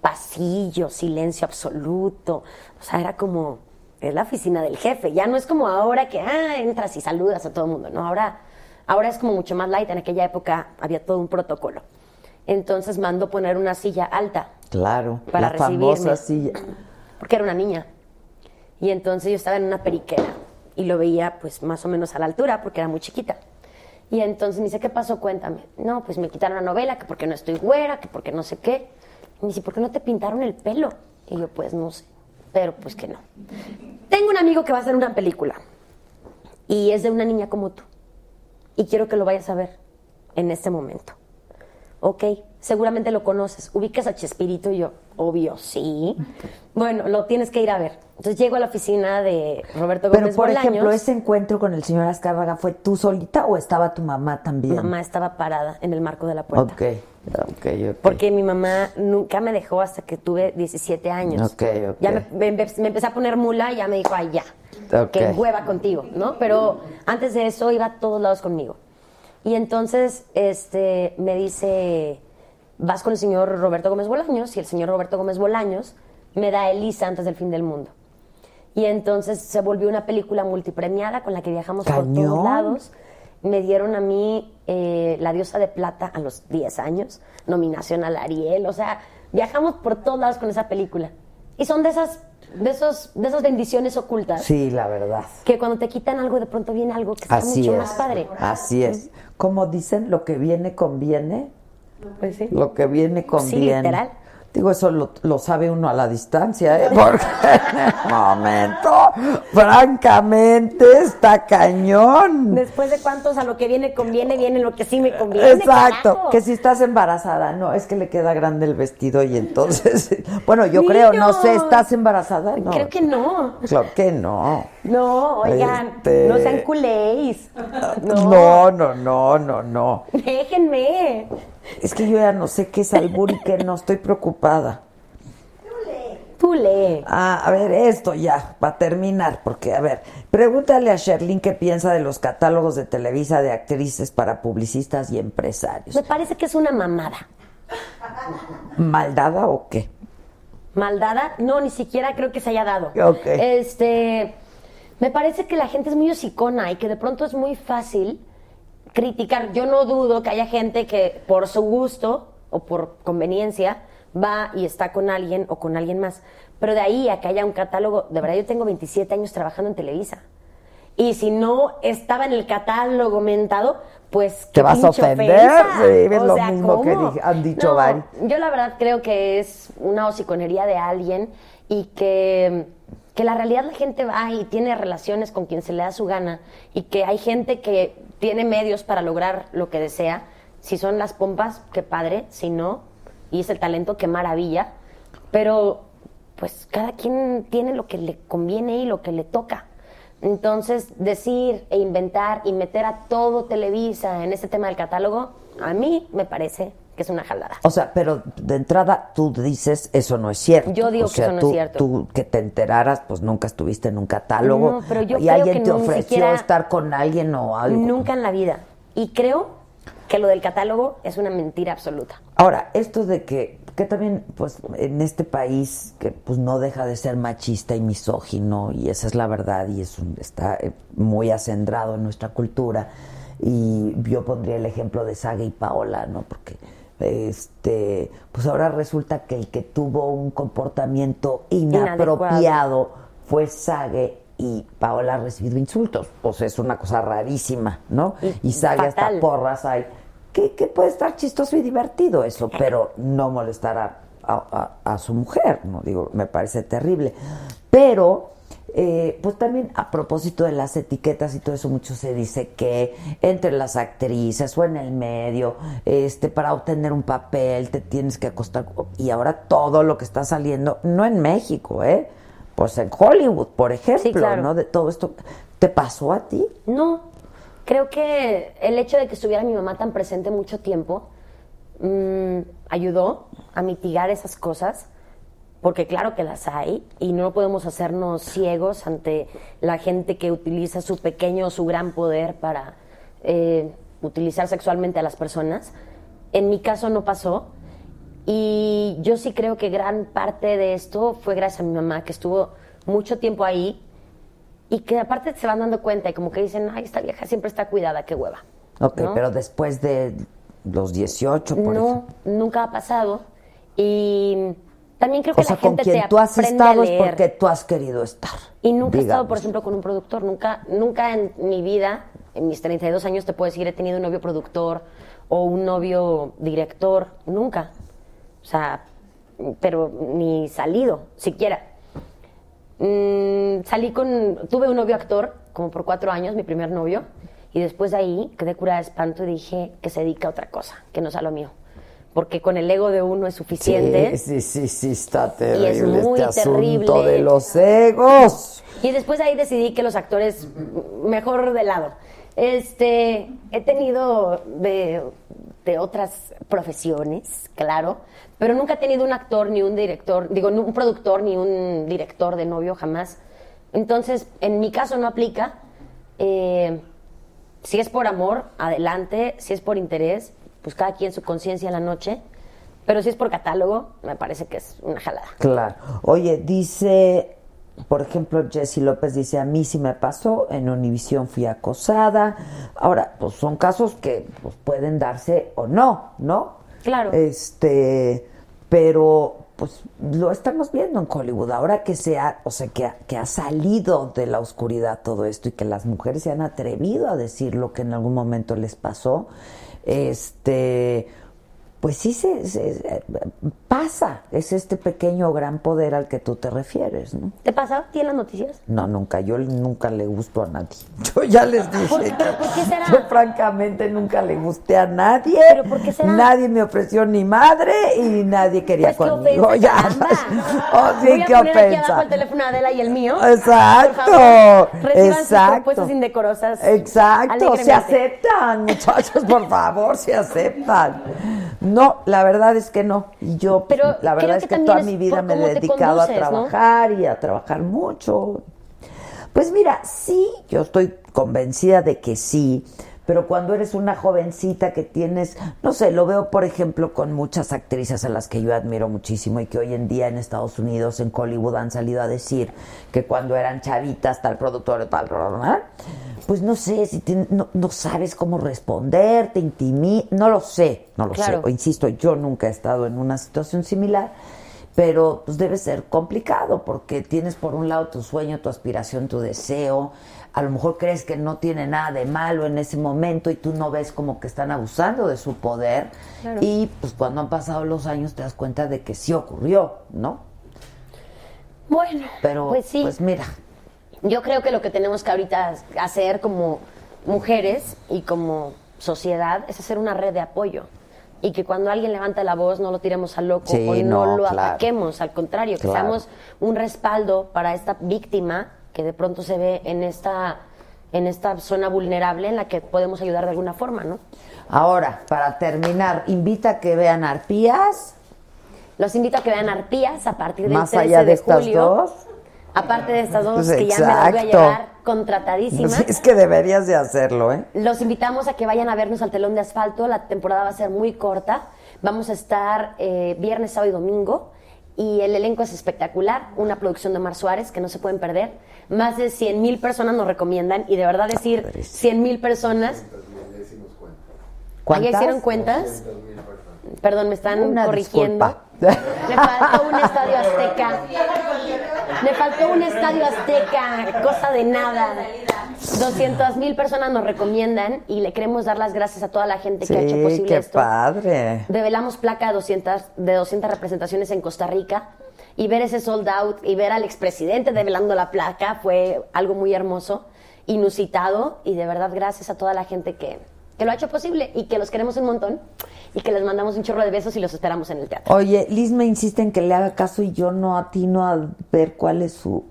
Pasillo, silencio absoluto. O sea, era como, es la oficina del jefe. Ya no es como ahora que, ah, entras y saludas a todo el mundo. No, ahora, ahora es como mucho más light. En aquella época había todo un protocolo. Entonces mandó poner una silla alta Claro, para la recibirme. famosa silla. porque era una niña. Y entonces yo estaba en una periquera y lo veía pues más o menos a la altura porque era muy chiquita. Y entonces me dice, ¿qué pasó? Cuéntame. No, pues me quitaron la novela, que porque no estoy güera, que porque no sé qué. Y me dice, ¿por qué no te pintaron el pelo? Y yo, pues no sé, pero pues que no. Tengo un amigo que va a hacer una película y es de una niña como tú. Y quiero que lo vayas a ver en este momento. Ok, seguramente lo conoces. ¿Ubicas a Chespirito? Y yo, obvio, sí. Bueno, lo tienes que ir a ver. Entonces llego a la oficina de Roberto Pero, Gómez por Bolaños. ejemplo, ese encuentro con el señor Azcárraga, ¿fue tú solita o estaba tu mamá también? Mamá estaba parada en el marco de la puerta. Ok, ok, ok. Porque mi mamá nunca me dejó hasta que tuve 17 años. Ok, ok. Ya me, me- me empecé a poner mula y ya me dijo, ay, ya. Ok. Que hueva contigo, ¿no? Pero antes de eso iba a todos lados conmigo. Y entonces este, me dice, vas con el señor Roberto Gómez Bolaños y el señor Roberto Gómez Bolaños me da Elisa antes del fin del mundo. Y entonces se volvió una película multipremiada con la que viajamos por Cañón. todos lados. Me dieron a mí eh, La Diosa de Plata a los 10 años, nominación al Ariel, o sea, viajamos por todos lados con esa película. Y son de esas, de esos, de esas bendiciones ocultas Sí, la verdad. que cuando te quitan algo de pronto viene algo que está Así mucho es. más padre. Así es. Como dicen, lo que viene conviene. Pues sí. Lo que viene conviene. literal. Digo, eso lo, lo sabe uno a la distancia, ¿eh? [laughs] Porque en [laughs] el momento, francamente, está cañón. Después de cuántos a lo que viene conviene, viene lo que sí me conviene. Exacto, carajo. que si estás embarazada, no, es que le queda grande el vestido y entonces, [laughs] bueno, yo creo, no sé. ¿estás embarazada? No. Creo que no. Claro que no. No, oigan, Este- no sean culéis. No, no, no, no, no. Déjenme. Es que yo ya no sé qué es albur y qué no, estoy preocupada. Lee. Ah, a ver, esto ya, para terminar, porque, a ver, pregúntale a Sherlyn qué piensa de los catálogos de Televisa de actrices para publicistas y empresarios. Me parece que es una mamada. ¿Maldada o qué? Maldada, no, ni siquiera creo que se haya dado. Ok. Este, me parece que la gente es muy hocicona y que de pronto es muy fácil criticar. Yo no dudo que haya gente que por su gusto o por conveniencia va y está con alguien o con alguien más. Pero de ahí a que haya un catálogo, de verdad yo tengo 27 años trabajando en Televisa. Y si no estaba en el catálogo mentado, pues ¿Te vas a ofender? Sí, es O lo sea, mismo que han dicho No, varios. Yo la verdad creo que es una hociconería de alguien y que, que la realidad la gente va y tiene relaciones con quien se le da su gana y que hay gente que tiene medios para lograr lo que desea. Si son las pompas, qué padre. Si no, y es el talento, qué maravilla. Pero pues cada quien tiene lo que le conviene y lo que le toca. Entonces, decir e inventar y meter a todo Televisa en ese tema del catálogo, a mí me parece que es una jalada. O sea, pero de entrada tú dices eso no es cierto. Yo digo O que eso no es cierto. Tú que te enteraras, pues nunca estuviste en un catálogo. No, pero yo y creo alguien que te no, ofreció siquiera- estar con alguien o algo. Nunca en la vida. Y creo que lo del catálogo es una mentira absoluta. Ahora, esto de que, que también, pues, en este país, que pues no deja de ser machista y misógino, y esa es la verdad, y es un- está eh, muy acendrado en nuestra cultura. Y yo pondría el ejemplo de Saga y Paola, ¿no? Porque este, pues ahora resulta que el que tuvo un comportamiento inapropiado fue Sage y Paola ha recibido insultos. O sea, es una cosa rarísima, ¿no? Y Y Sage hasta porras hay. Que, que puede estar chistoso y divertido eso, pero no molestar a, a- a- a su mujer, ¿no? Digo, me parece terrible. Pero, eh, pues también a propósito de las etiquetas y todo eso, mucho se dice que entre las actrices o en el medio, este, para obtener un papel te tienes que acostar. Y ahora todo lo que está saliendo, no en México, ¿eh? Pues en Hollywood, por ejemplo, claro. ¿no? De todo esto. ¿Te pasó a ti? No, creo que el hecho de que estuviera mi mamá tan presente mucho tiempo mm, ayudó a mitigar esas cosas, porque claro que las hay y no podemos hacernos ciegos ante la gente que utiliza su pequeño o su gran poder para eh, utilizar sexualmente a las personas. En mi caso no pasó y yo sí creo que gran parte de esto fue gracias a mi mamá, que estuvo mucho tiempo ahí y que aparte se van dando cuenta y como que dicen, ay, esta vieja siempre está cuidada, qué hueva. Ok, ¿no? pero después de los 18, por no, ejemplo. nunca ha pasado. Y también creo que O sea, la con gente quien te tú has estado es porque tú has querido estar. Y nunca he estado, por ejemplo, con un productor. Nunca, nunca en mi vida, en mis 32 años, te puedo decir, he tenido un novio productor o un novio director. Nunca. O sea, pero ni salido, siquiera. Mm, salí con. Tuve un novio actor, como por cuatro años, mi primer novio. Y después de ahí quedé curada de espanto y dije que se dedica a otra cosa, que no sea lo mío. Porque con el ego de uno es suficiente. Sí, sí, sí, sí, está Y es terrible muy este terrible. asunto de los egos. Y después ahí decidí que los actores mejor de lado. Este, he tenido de, de otras profesiones, claro, pero nunca he tenido un actor ni un director, digo, un productor ni un director de novio jamás. Entonces, en mi caso no aplica. Eh, si es por amor, adelante. Si es por interés, pues cada quien su conciencia en la noche. Pero si es por catálogo, me parece que es una jalada. Claro. Oye, dice, por ejemplo, Jessy López dice, a mí sí me pasó, en Univisión fui acosada. Ahora, pues son casos que pues, pueden darse o no, ¿no? Claro. Este, pero pues lo estamos viendo en Hollywood. Ahora que se ha, o sea, que ha, que ha salido de la oscuridad todo esto y que las mujeres se han atrevido a decir lo que en algún momento les pasó, este, pues sí se, se- pasa. Es este pequeño gran poder al que tú te refieres, ¿no? ¿Te pasa? ¿Tienes las noticias? No, nunca. Yo nunca le gusto a nadie. [laughs] Yo ya les dije. ¿Por- que pero por qué será? Yo francamente nunca le gusté a nadie. ¿Pero por qué será? Nadie me ofreció ni madre y nadie quería Pues qué conmigo. ofensa, Ya. [laughs] Oh, sí, Voy a qué poner aquí ofensa. abajo el teléfono de Adela y el mío. Exacto, favor, reciban sus exacto. propuestas indecorosas. Exacto, se aceptan, muchachos, por favor, se aceptan. No, la verdad es que no. Y yo, Pero la verdad es que toda mi vida me he dedicado a trabajar y a trabajar mucho. Pues mira, sí, yo estoy convencida de que sí, pero cuando eres una jovencita que tienes, no sé, lo veo por ejemplo con muchas actrices a las que yo admiro muchísimo y que hoy en día en Estados Unidos, en Hollywood, han salido a decir que cuando eran chavitas, tal productor, tal, ¿verdad? pues no sé, si tien- no, no sabes cómo responder, te intimida, no lo sé, no lo Claro. sé, o insisto, yo nunca he estado en una situación similar. Pero pues debe ser complicado porque tienes por un lado tu sueño, tu aspiración, tu deseo. A lo mejor crees que no tiene nada de malo en ese momento y tú no ves como que están abusando de su poder. Claro. Y pues cuando han pasado los años te das cuenta de que sí ocurrió, ¿no? Bueno, Pero pues sí. mira, Yo creo que lo que tenemos que ahorita hacer como mujeres y como sociedad es hacer una red de apoyo. Y que cuando alguien levanta la voz no lo tiremos al loco Sí, o no, no, lo claro. ataquemos, al contrario, que Claro. seamos un respaldo para esta víctima que de pronto se ve en esta, en esta zona vulnerable en la que podemos ayudar de alguna forma, ¿no? ahora, para terminar, invita a que vean arpías, Los invito a que vean Arpías a partir del más 13 allá de, de estas julio. dos. Aparte de estas dos Pues que ya me las voy a llevar contratadísimas. Es que deberías de hacerlo, ¿eh? Los invitamos a que vayan a vernos al telón de asfalto. La temporada va a ser muy corta. Vamos a estar eh, viernes, sábado y domingo. Y el elenco es espectacular. Una producción de Mar Suárez que no se pueden perder. Más de 100 mil personas nos recomiendan. Y de verdad decir 100 mil personas. ¿Ya hicieron cuentas? Perdón, me están Una corrigiendo. disculpa. Me faltó un estadio azteca. Me faltó un estadio azteca, cosa de nada. 200 mil personas nos recomiendan y le queremos dar las gracias a toda la gente que ha hecho posible qué esto. padre. Develamos placa de 200, de 200 representaciones en Costa Rica y ver ese sold out y ver al expresidente develando la placa fue algo muy hermoso, inusitado y de verdad gracias a toda la gente que, que lo ha hecho posible y que los queremos un montón y que les mandamos un chorro de besos y los esperamos en el teatro. Oye, Liz me insiste en que le haga caso y yo no atino a ver cuál es su...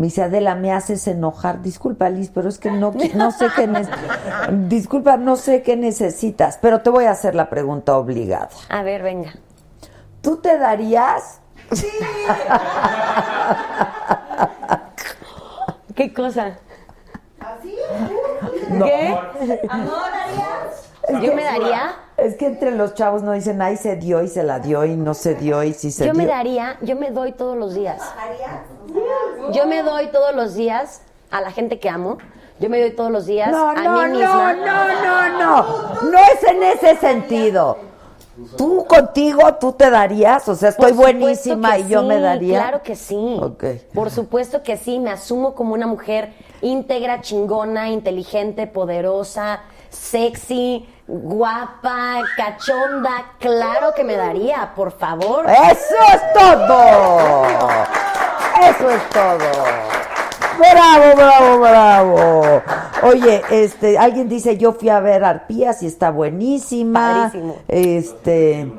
Me dice, Adela, me haces enojar. Disculpa, Liz, pero es que no, no sé qué... [laughs] Disculpa, no sé qué necesitas, pero te voy a hacer la pregunta obligada. A ver, venga. ¿Tú te darías? [laughs] ¿Qué cosa? ¿Así? ¿Qué? ¿Amor harías? Es Yo que- me daría, Es que entre los chavos no dicen, ay, se dio y se la dio y no se dio y sí se yo dio. me daría, yo me doy todos los días. Yo me doy todos los días a la gente que amo. Yo me doy todos los días No, a no, mí no, misma. no, no, no. No es en ese sentido. Tú contigo, tú te darías, o sea, estoy buenísima y yo sí, me daría. Claro que sí. Por supuesto que sí. Me asumo como una mujer íntegra, chingona, inteligente, poderosa, sexy, guapa, cachonda. Claro que me daría, por favor. Eso es todo. Eso es todo. Bravo, bravo, bravo. Oye, este, alguien dice, yo fui a ver Arpías y está buenísima. Padrísimo. Este,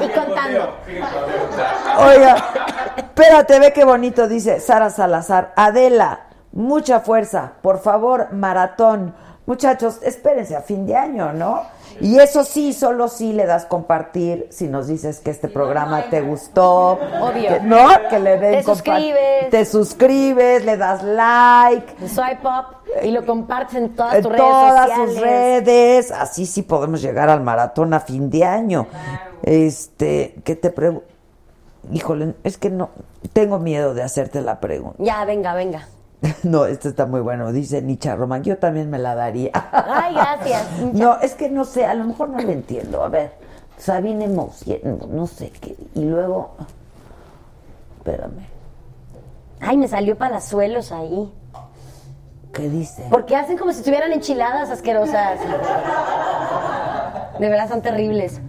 Y contando. oiga, espérate, ve qué bonito dice Sara Salazar. Adela, mucha fuerza, por favor, maratón. Muchachos, espérense a fin de año, ¿no? Y eso sí, solo sí le das compartir si nos dices que este programa te gustó. [laughs] Obvio. Que- ¿No? Que le den Te suscribes. Te suscribes, le das like. Swipe up y lo compartes en todas en tus redes todas sociales. sus redes. Así sí podemos llegar al maratón a fin de año. Este, ¿qué te pregunto? Híjole, es que no, tengo miedo de hacerte la pregunta. Ya, venga, venga. [laughs] No, esto está muy bueno. Dice Nicha Román, yo también me la daría. [laughs] Ay, gracias. [laughs] No, es que no sé, a lo mejor no lo entiendo. A ver, Sabine Moussier, no, no sé qué. Y luego, espérame, Ay, me salió palazuelos ahí. ¿qué dice? Porque hacen como si estuvieran enchiladas asquerosas. De verdad son terribles.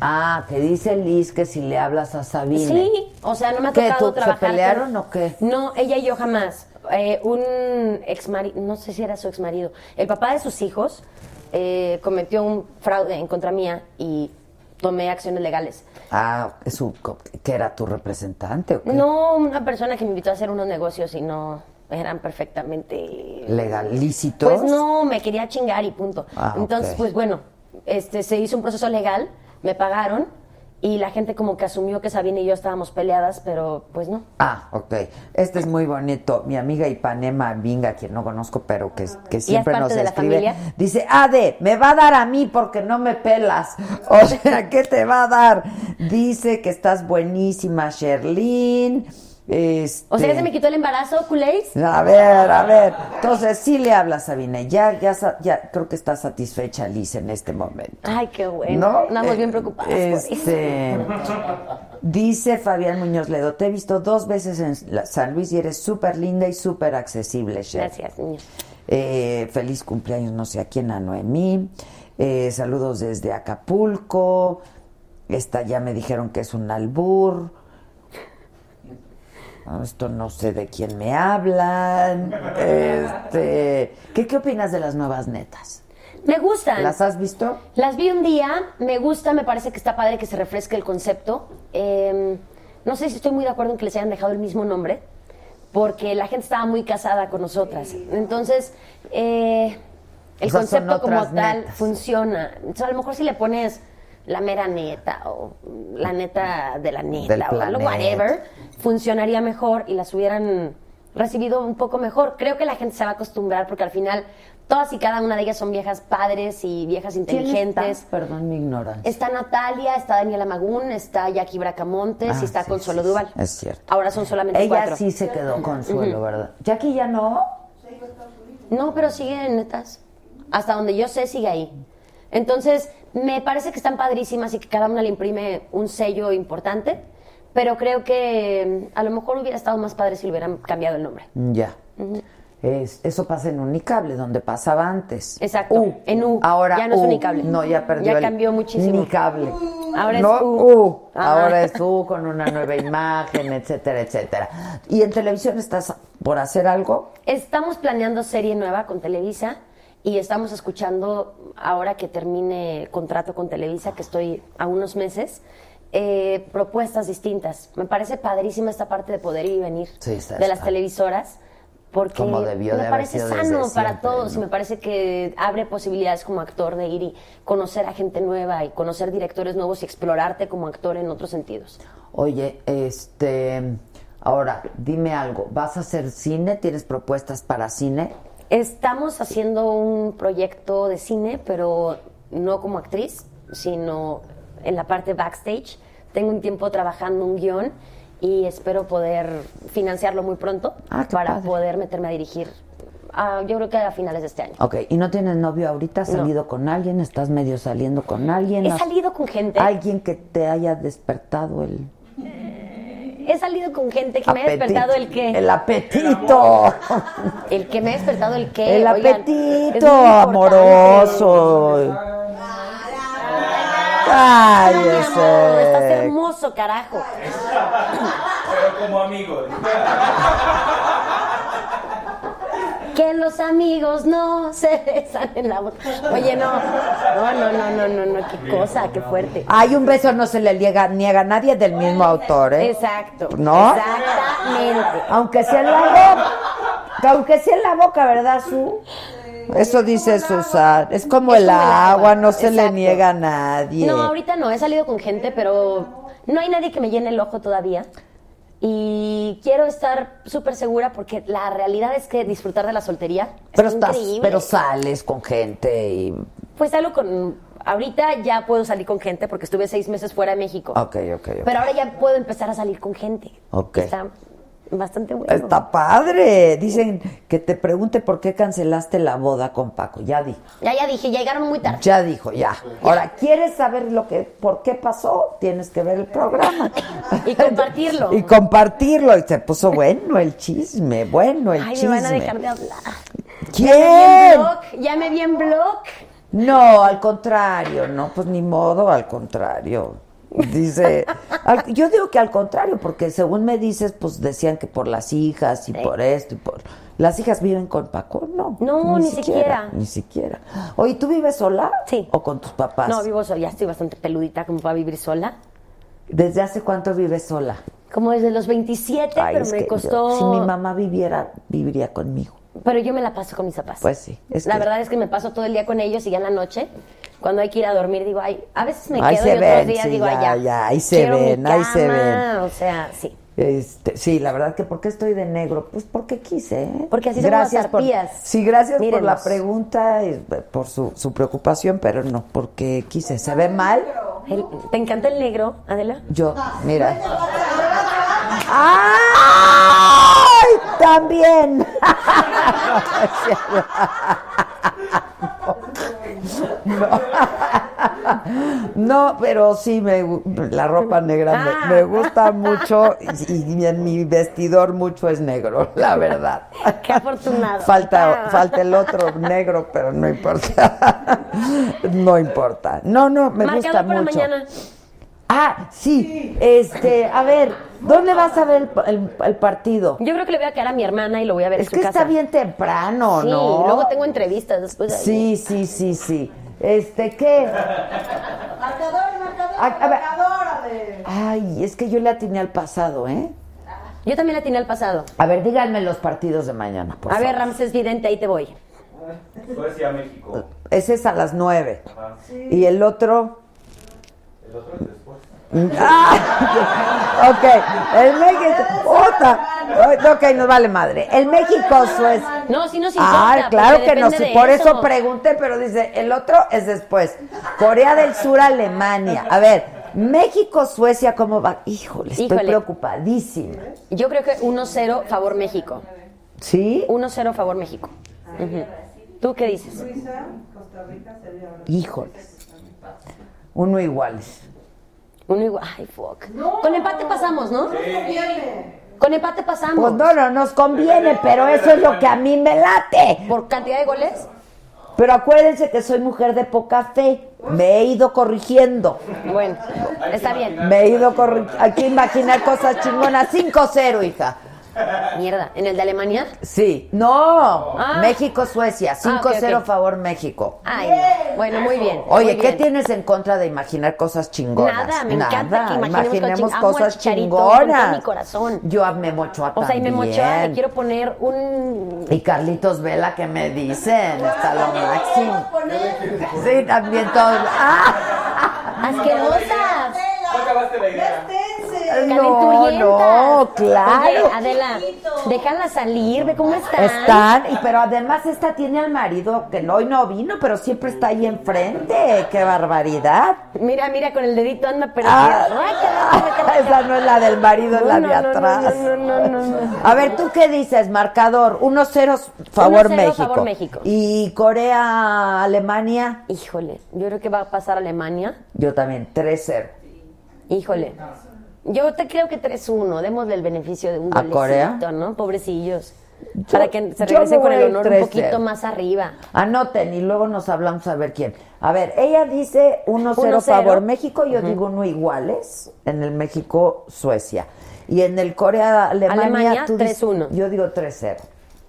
Ah, que dice Liz que si le hablas a Sabine. Sí, o sea, no me ha ¿Qué, tocado tú- se trabajar. pelearon con- o qué? No, ella y yo jamás. Eh, un ex marido, no sé si era su ex marido, el papá de sus hijos eh, cometió un fraude en contra mía y tomé acciones legales. Ah, es un, que era tu representante o qué? No, una persona que me invitó a hacer unos negocios y no eran perfectamente Legal, lícitos. Pues no, me quería chingar y punto. Ah, Entonces, pues bueno, este se hizo un proceso legal, me pagaron y la gente como que asumió que Sabine y yo estábamos peleadas, pero pues no. Ah, ok. Este es muy bonito. Mi amiga Ipanema Vinga, quien no conozco, pero que, que siempre parte nos de la escribe, familia? dice, Ade, me va a dar a mí porque no me pelas. [laughs] O sea, ¿qué te va a dar? Dice que estás buenísima, Sherlyn. Este... O sea, ¿ya se me quitó el embarazo, culéis? A ver, a ver. Entonces, sí le hablas, Sabine. Ya, ya, ya creo que está satisfecha Liz en este momento. Ay, qué bueno. ¿No? Andamos Eh, bien por eso. este, Dice Fabián Muñoz Ledo, te he visto dos veces en San Luis y eres súper linda y súper accesible, Cher. Gracias, niña. Eh, feliz cumpleaños, no sé a quién, a Noemí. Eh, saludos desde Acapulco. Esta ya me dijeron que es un albur. Esto no sé de quién me hablan. Este, ¿qué, ¿Qué opinas de las nuevas netas? Me gustan. ¿Las has visto? Las vi un día, me gusta, me parece que está padre que se refresque el concepto. Eh, no sé si estoy muy de acuerdo en que les hayan dejado el mismo nombre, porque la gente estaba muy casada con nosotras. Entonces, eh, el O sea, son concepto como tal netas. funciona. Entonces, a lo mejor si le pones la mera neta o la neta de la neta Del o algo, whatever, funcionaría mejor y las hubieran recibido un poco mejor. Creo que la gente se va a acostumbrar porque al final todas y cada una de ellas son viejas padres y viejas ¿Quién inteligentes. está? Perdón mi ignorancia. Está Natalia, está Daniela Magún, está Jackie Bracamontes Ah, y está sí, Consuelo sí, Duval. sí, es cierto. Ahora son solamente Ella cuatro. sí se quedó consuelo, Ujú. ¿verdad? Jackie ya no. No, pero sigue en netas. Hasta donde yo sé, sigue ahí. Entonces, me parece que están padrísimas y que cada una le imprime un sello importante, pero creo que mm, a lo mejor hubiera estado más padre si le hubieran cambiado el nombre. Ya. Es- eso pasa en Unicable, donde pasaba antes. Exacto, U. en U. Ahora Ya no es U. Unicable. No, ya perdió Ya el cambió muchísimo. Unicable. Ahora es No, U. Ajá. Ahora es U con una nueva imagen, etcétera, etcétera. ¿Y en televisión estás por hacer algo? Estamos planeando serie nueva con Televisa y estamos escuchando, ahora que termine el contrato con Televisa, que estoy a unos meses, eh, propuestas distintas. Me parece padrísima esta parte de poder ir y venir Sí, está- de las está. televisoras. Porque Como debió de me parece sano para todos ¿no? y me parece que abre posibilidades como actor de ir y conocer a gente nueva y conocer directores nuevos y explorarte como actor en otros sentidos. Oye, este. Ahora, dime algo. ¿Vas a hacer cine? ¿Tienes propuestas para cine? Estamos haciendo un proyecto de cine, pero no como actriz, sino en la parte backstage. Tengo un tiempo trabajando un guion y espero poder financiarlo muy pronto Ah, para padre. poder meterme a dirigir. ah, yo creo que a finales de este año. Ok, ¿y no tienes novio ahorita? ¿Has No. salido con alguien? ¿Estás medio saliendo con alguien? He ¿Has- salido con gente. ¿Alguien que te haya despertado el He salido con gente que me ha despertado el qué. El apetito. El que me ha despertado el qué. El Oigan, apetito amoroso. Ay, Mi amor, estás ese. hermoso, carajo. Pero como amigos. Que los amigos no se [laughs] besan en la boca. Oye, no, no, no, no, no, no, no, qué cosa, qué fuerte. Hay un beso no se le niega, niega a nadie del mismo autor, ¿eh? Exacto. ¿No? Exactamente. Aunque sea en la boca. Aunque sea en la boca, ¿verdad, Su? Eso dice Susan. Es como, Es el, como agua, agua, no se le niega a nadie. No, ahorita no, he salido con gente, pero no hay nadie que me llene el ojo todavía. Y quiero estar súper segura porque la realidad es que disfrutar de la soltería pero es estás, increíble. pero sales con gente y. Pues salgo con... Ahorita ya puedo salir con gente porque estuve seis meses fuera de México. Ok, ok, ok. Pero ahora ya puedo empezar a salir con gente. Ok. Está bastante bueno. Está padre. Dicen que te pregunte por qué cancelaste la boda con Paco. Ya di. Ya, ya dije, ya llegaron muy tarde. Ya dijo, ya. Ahora, ¿quieres saber lo que, por qué pasó? Tienes que ver el programa. [laughs] Y compartirlo. y compartirlo. Y se puso bueno el chisme, bueno el Ay, chisme. me van a dejar de hablar. ¿Quién? Ya me vi en blog. No, al contrario, no, pues ni modo, al contrario. Dice, al- yo digo que al contrario, porque según me dices, pues decían que por las hijas y por esto y por... ¿Las hijas viven con Paco? No. No, ni siquiera. Ni siquiera. Oye, ¿tú vives sola? Sí. ¿O con tus papás? No, vivo sola, ya estoy bastante peludita como para vivir sola. ¿Desde hace cuánto vives sola? Como desde los 27, Ay, pero me costó... yo- si mi mamá viviera, viviría conmigo. Pero yo me la paso con mis papás. Pues sí, es la que- verdad es que me paso todo el día con ellos y ya en la noche, cuando hay que ir a dormir, digo, ay, a veces me Ahí quedo y otros ven, días sí, digo, ya, ay, ya, ya, ahí se mi ven, ahí se cama", ven. O sea, sí. Este, sí, la verdad que ¿por qué estoy de negro? Pues porque quise, ¿eh? Porque así somos las por. Sí, gracias por la pregunta y por su, su preocupación, pero no, porque quise. ¿Se ve mal? El- ¿Te encanta el negro, Adela? Yo, mira. ¡Ay! También. [laughs] No. [laughs] No, pero sí me la ropa negra me, Ah. me gusta mucho y, y en mi vestidor mucho es negro, [laughs] la verdad. Qué afortunado. Falta, Ah. falta el otro negro, pero no importa. [laughs] No importa. No, no, me Marcador gusta para mucho. mañana. Ah, sí. Este, a ver, ¿dónde vas a ver el, el- el partido? Yo creo que le voy a quedar a mi hermana y lo voy a ver Es en su que está bien temprano, sí, ¿no? luego tengo entrevistas después de. Sí, sí, sí, sí. Este, ¿qué? Marcador, marcador, A- a ver. marcador, Ale. Ay, es que yo le atiné al pasado, ¿eh? Yo también la tiene al pasado. A ver, díganme los partidos de mañana, por a ver, favor. Ramses Vidente, ahí te voy. Suecia, México. Ese es a las nueve. Ajá. Y el otro... El otro es. Ah, [laughs] ok, el México... Otra. Ok, nos vale madre. El México-Suecia. No, sí nos Ah, importa. claro porque que no, de por eso pregunté, pero dice, el otro es después. Corea del Sur, Alemania. A ver, México, Suecia, ¿cómo va? Híjole, estoy Híjole. preocupadísima. Yo creo que 1-0 favor México. ¿Sí? 1-0 favor México. ¿Tú qué dices? Suiza, Costa Rica. Híjoles. Uno iguales. Uno igual. Ay, fuck. Con empate pasamos, ¿no? Con empate pasamos. Pues no, no nos conviene, pero eso es lo que a mí me late. ¿Por cantidad de goles? Pero acuérdense que soy mujer de poca fe. Me he ido corrigiendo. Bueno, está bien. Me he ido corrigiendo. Hay que imaginar cosas chingonas. 5-0, hija. Mierda. ¿En el de Alemania? Sí. No. Ah. México-Suecia. 5-0 Ah, favor México. Ay, no. Bueno, muy bien. Oye, muy ¿qué bien. tienes en contra de imaginar cosas chingonas? Nada, me encanta que imaginemos, Imaginemos cosas, chingonas. mi corazón. Yo a Memo Ochoa O sea, y me también. mochó, le quiero poner un... Y Carlitos Vela, ¿qué me dicen? Está lo máximo. Sí, también todos. ¡Ah! ¡Asquerosas! ¿No acabaste la idea? No, Calenturientas. no, claro. Oye, Adela, déjala salir, ve cómo están. Están, y pero además esta tiene al marido que hoy no vino, pero siempre está ahí enfrente. ¡Qué barbaridad! Mira, mira, con el dedito anda perdido. Ah, [laughs] esa no es la del marido, es No, la no, de atrás. no, no, no, no. A ver, ¿tú qué dices? Marcador, 1-0 favor 1-0 México. favor México. Y Corea, Alemania, Híjole, yo creo que va a pasar Alemania. yo también, 3-0. Híjole. Yo te creo que 3-1, démosle el beneficio de un ¿A Corea? ¿no? Pobrecillos. Para que se yo regresen con el honor un 3-0. poquito más arriba. Anoten y luego nos hablamos a ver quién. A ver, ella dice 1-0 1-0. favor México, yo digo uno iguales en el México-Suecia. Y en el Corea-Alemania, Alemania, dices- 3-1. Yo digo 3-0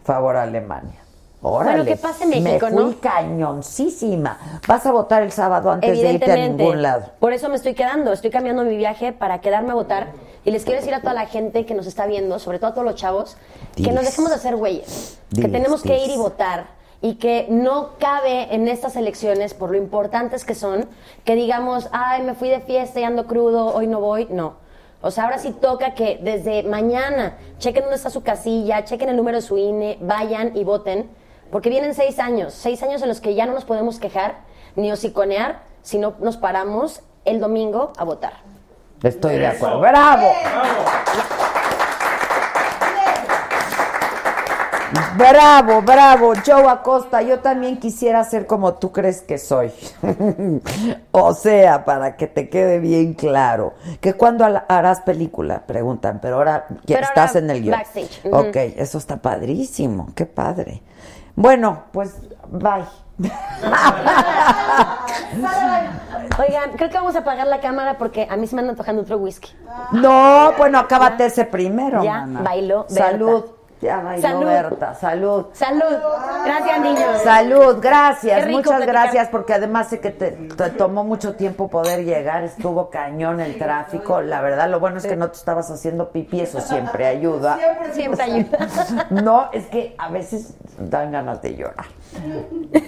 favor Alemania. Órale. Bueno, que pase México, Me fui ¿no? cañoncísima. Vas a votar el sábado antes de irte a ningún lado. Por eso me estoy quedando. Estoy cambiando mi viaje para quedarme a votar. Y les quiero decir a toda la gente que nos está viendo, sobre todo a todos los chavos, que nos dejemos de hacer güeyes. que Diles, tenemos que ir y votar. Y que no cabe en estas elecciones, por lo importantes que son, que digamos, ay, me fui de fiesta y ando crudo, hoy no voy. No. O sea, ahora sí toca que desde mañana chequen dónde está su casilla, chequen el número de su INE, vayan y voten, porque vienen seis años, seis años en los que ya no nos podemos quejar ni hociconear si no nos paramos el domingo a votar. Estoy de acuerdo. ¡Bravo! Bravo, bravo, Joe Acosta. Yo también quisiera ser como tú crees que soy. [laughs] o sea, para que te quede bien claro. Que cuando harás película, preguntan, pero ahora ya estás ahora en el guion. backstage. Ok, eso está padrísimo. Qué padre. Bueno, pues bye. [laughs] Oigan, creo que vamos a apagar la cámara porque a mí se me anda antojando otro whisky. No, bueno, acábate ese primero. Ya mana. bailó Berta. Salud. Ya bailó Salud. Berta. Salud. Salud. Gracias, niños. Salud, gracias, muchas platicar. gracias porque además sé que te, te tomó mucho tiempo poder llegar, estuvo cañón el tráfico, la verdad lo bueno es que no te estabas haciendo pipí, eso siempre ayuda. Siempre ayuda. [laughs] No, es que a veces dan ganas de llorar.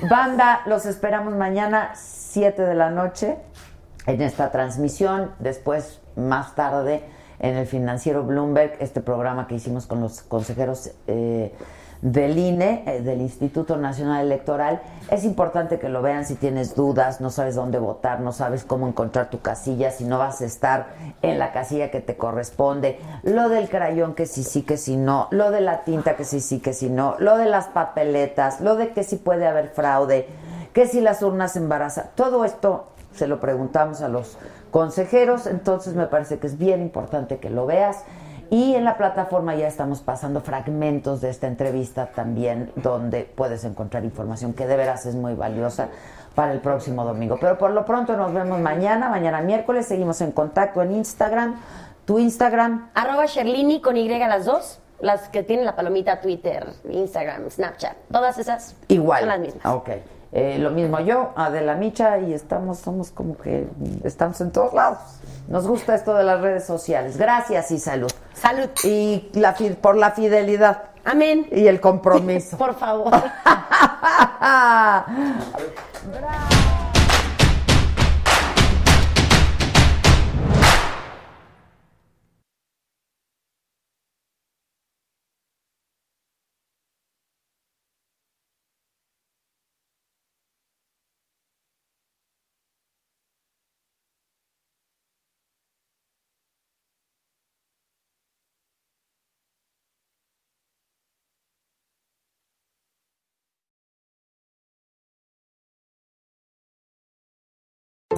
Banda, los esperamos mañana 7 de la noche en esta transmisión, después más tarde en el financiero Bloomberg, este programa que hicimos con los consejeros eh, del INE, eh, del Instituto Nacional Electoral. Es importante que lo vean si tienes dudas, no sabes dónde votar, no sabes cómo encontrar tu casilla, si no vas a estar en la casilla que te corresponde, lo del crayón que sí, sí, que sí, no, lo de la tinta que sí, sí, que sí, no, lo de las papeletas, lo de que sí puede haber fraude, que si las urnas embarazan, todo esto se lo preguntamos a los consejeros, entonces me parece que es bien importante que lo veas. Y en la plataforma ya estamos pasando fragmentos de esta entrevista también, donde puedes encontrar información que de veras es muy valiosa para el próximo domingo. Pero por lo pronto nos vemos mañana, mañana miércoles, seguimos en contacto en Instagram. Tu Instagram, Arroba Sherlini con Y las dos. Las que tienen la palomita Twitter, Instagram, Snapchat. Todas esas igual. son las mismas. Ok. Eh, lo mismo yo, Adela Micha, y estamos, somos como que estamos en todos lados. Nos gusta esto de las redes sociales. Gracias y salud. Salud. Y la fi- por la fidelidad Amén. y el compromiso. [laughs] Por favor. [laughs] [laughs]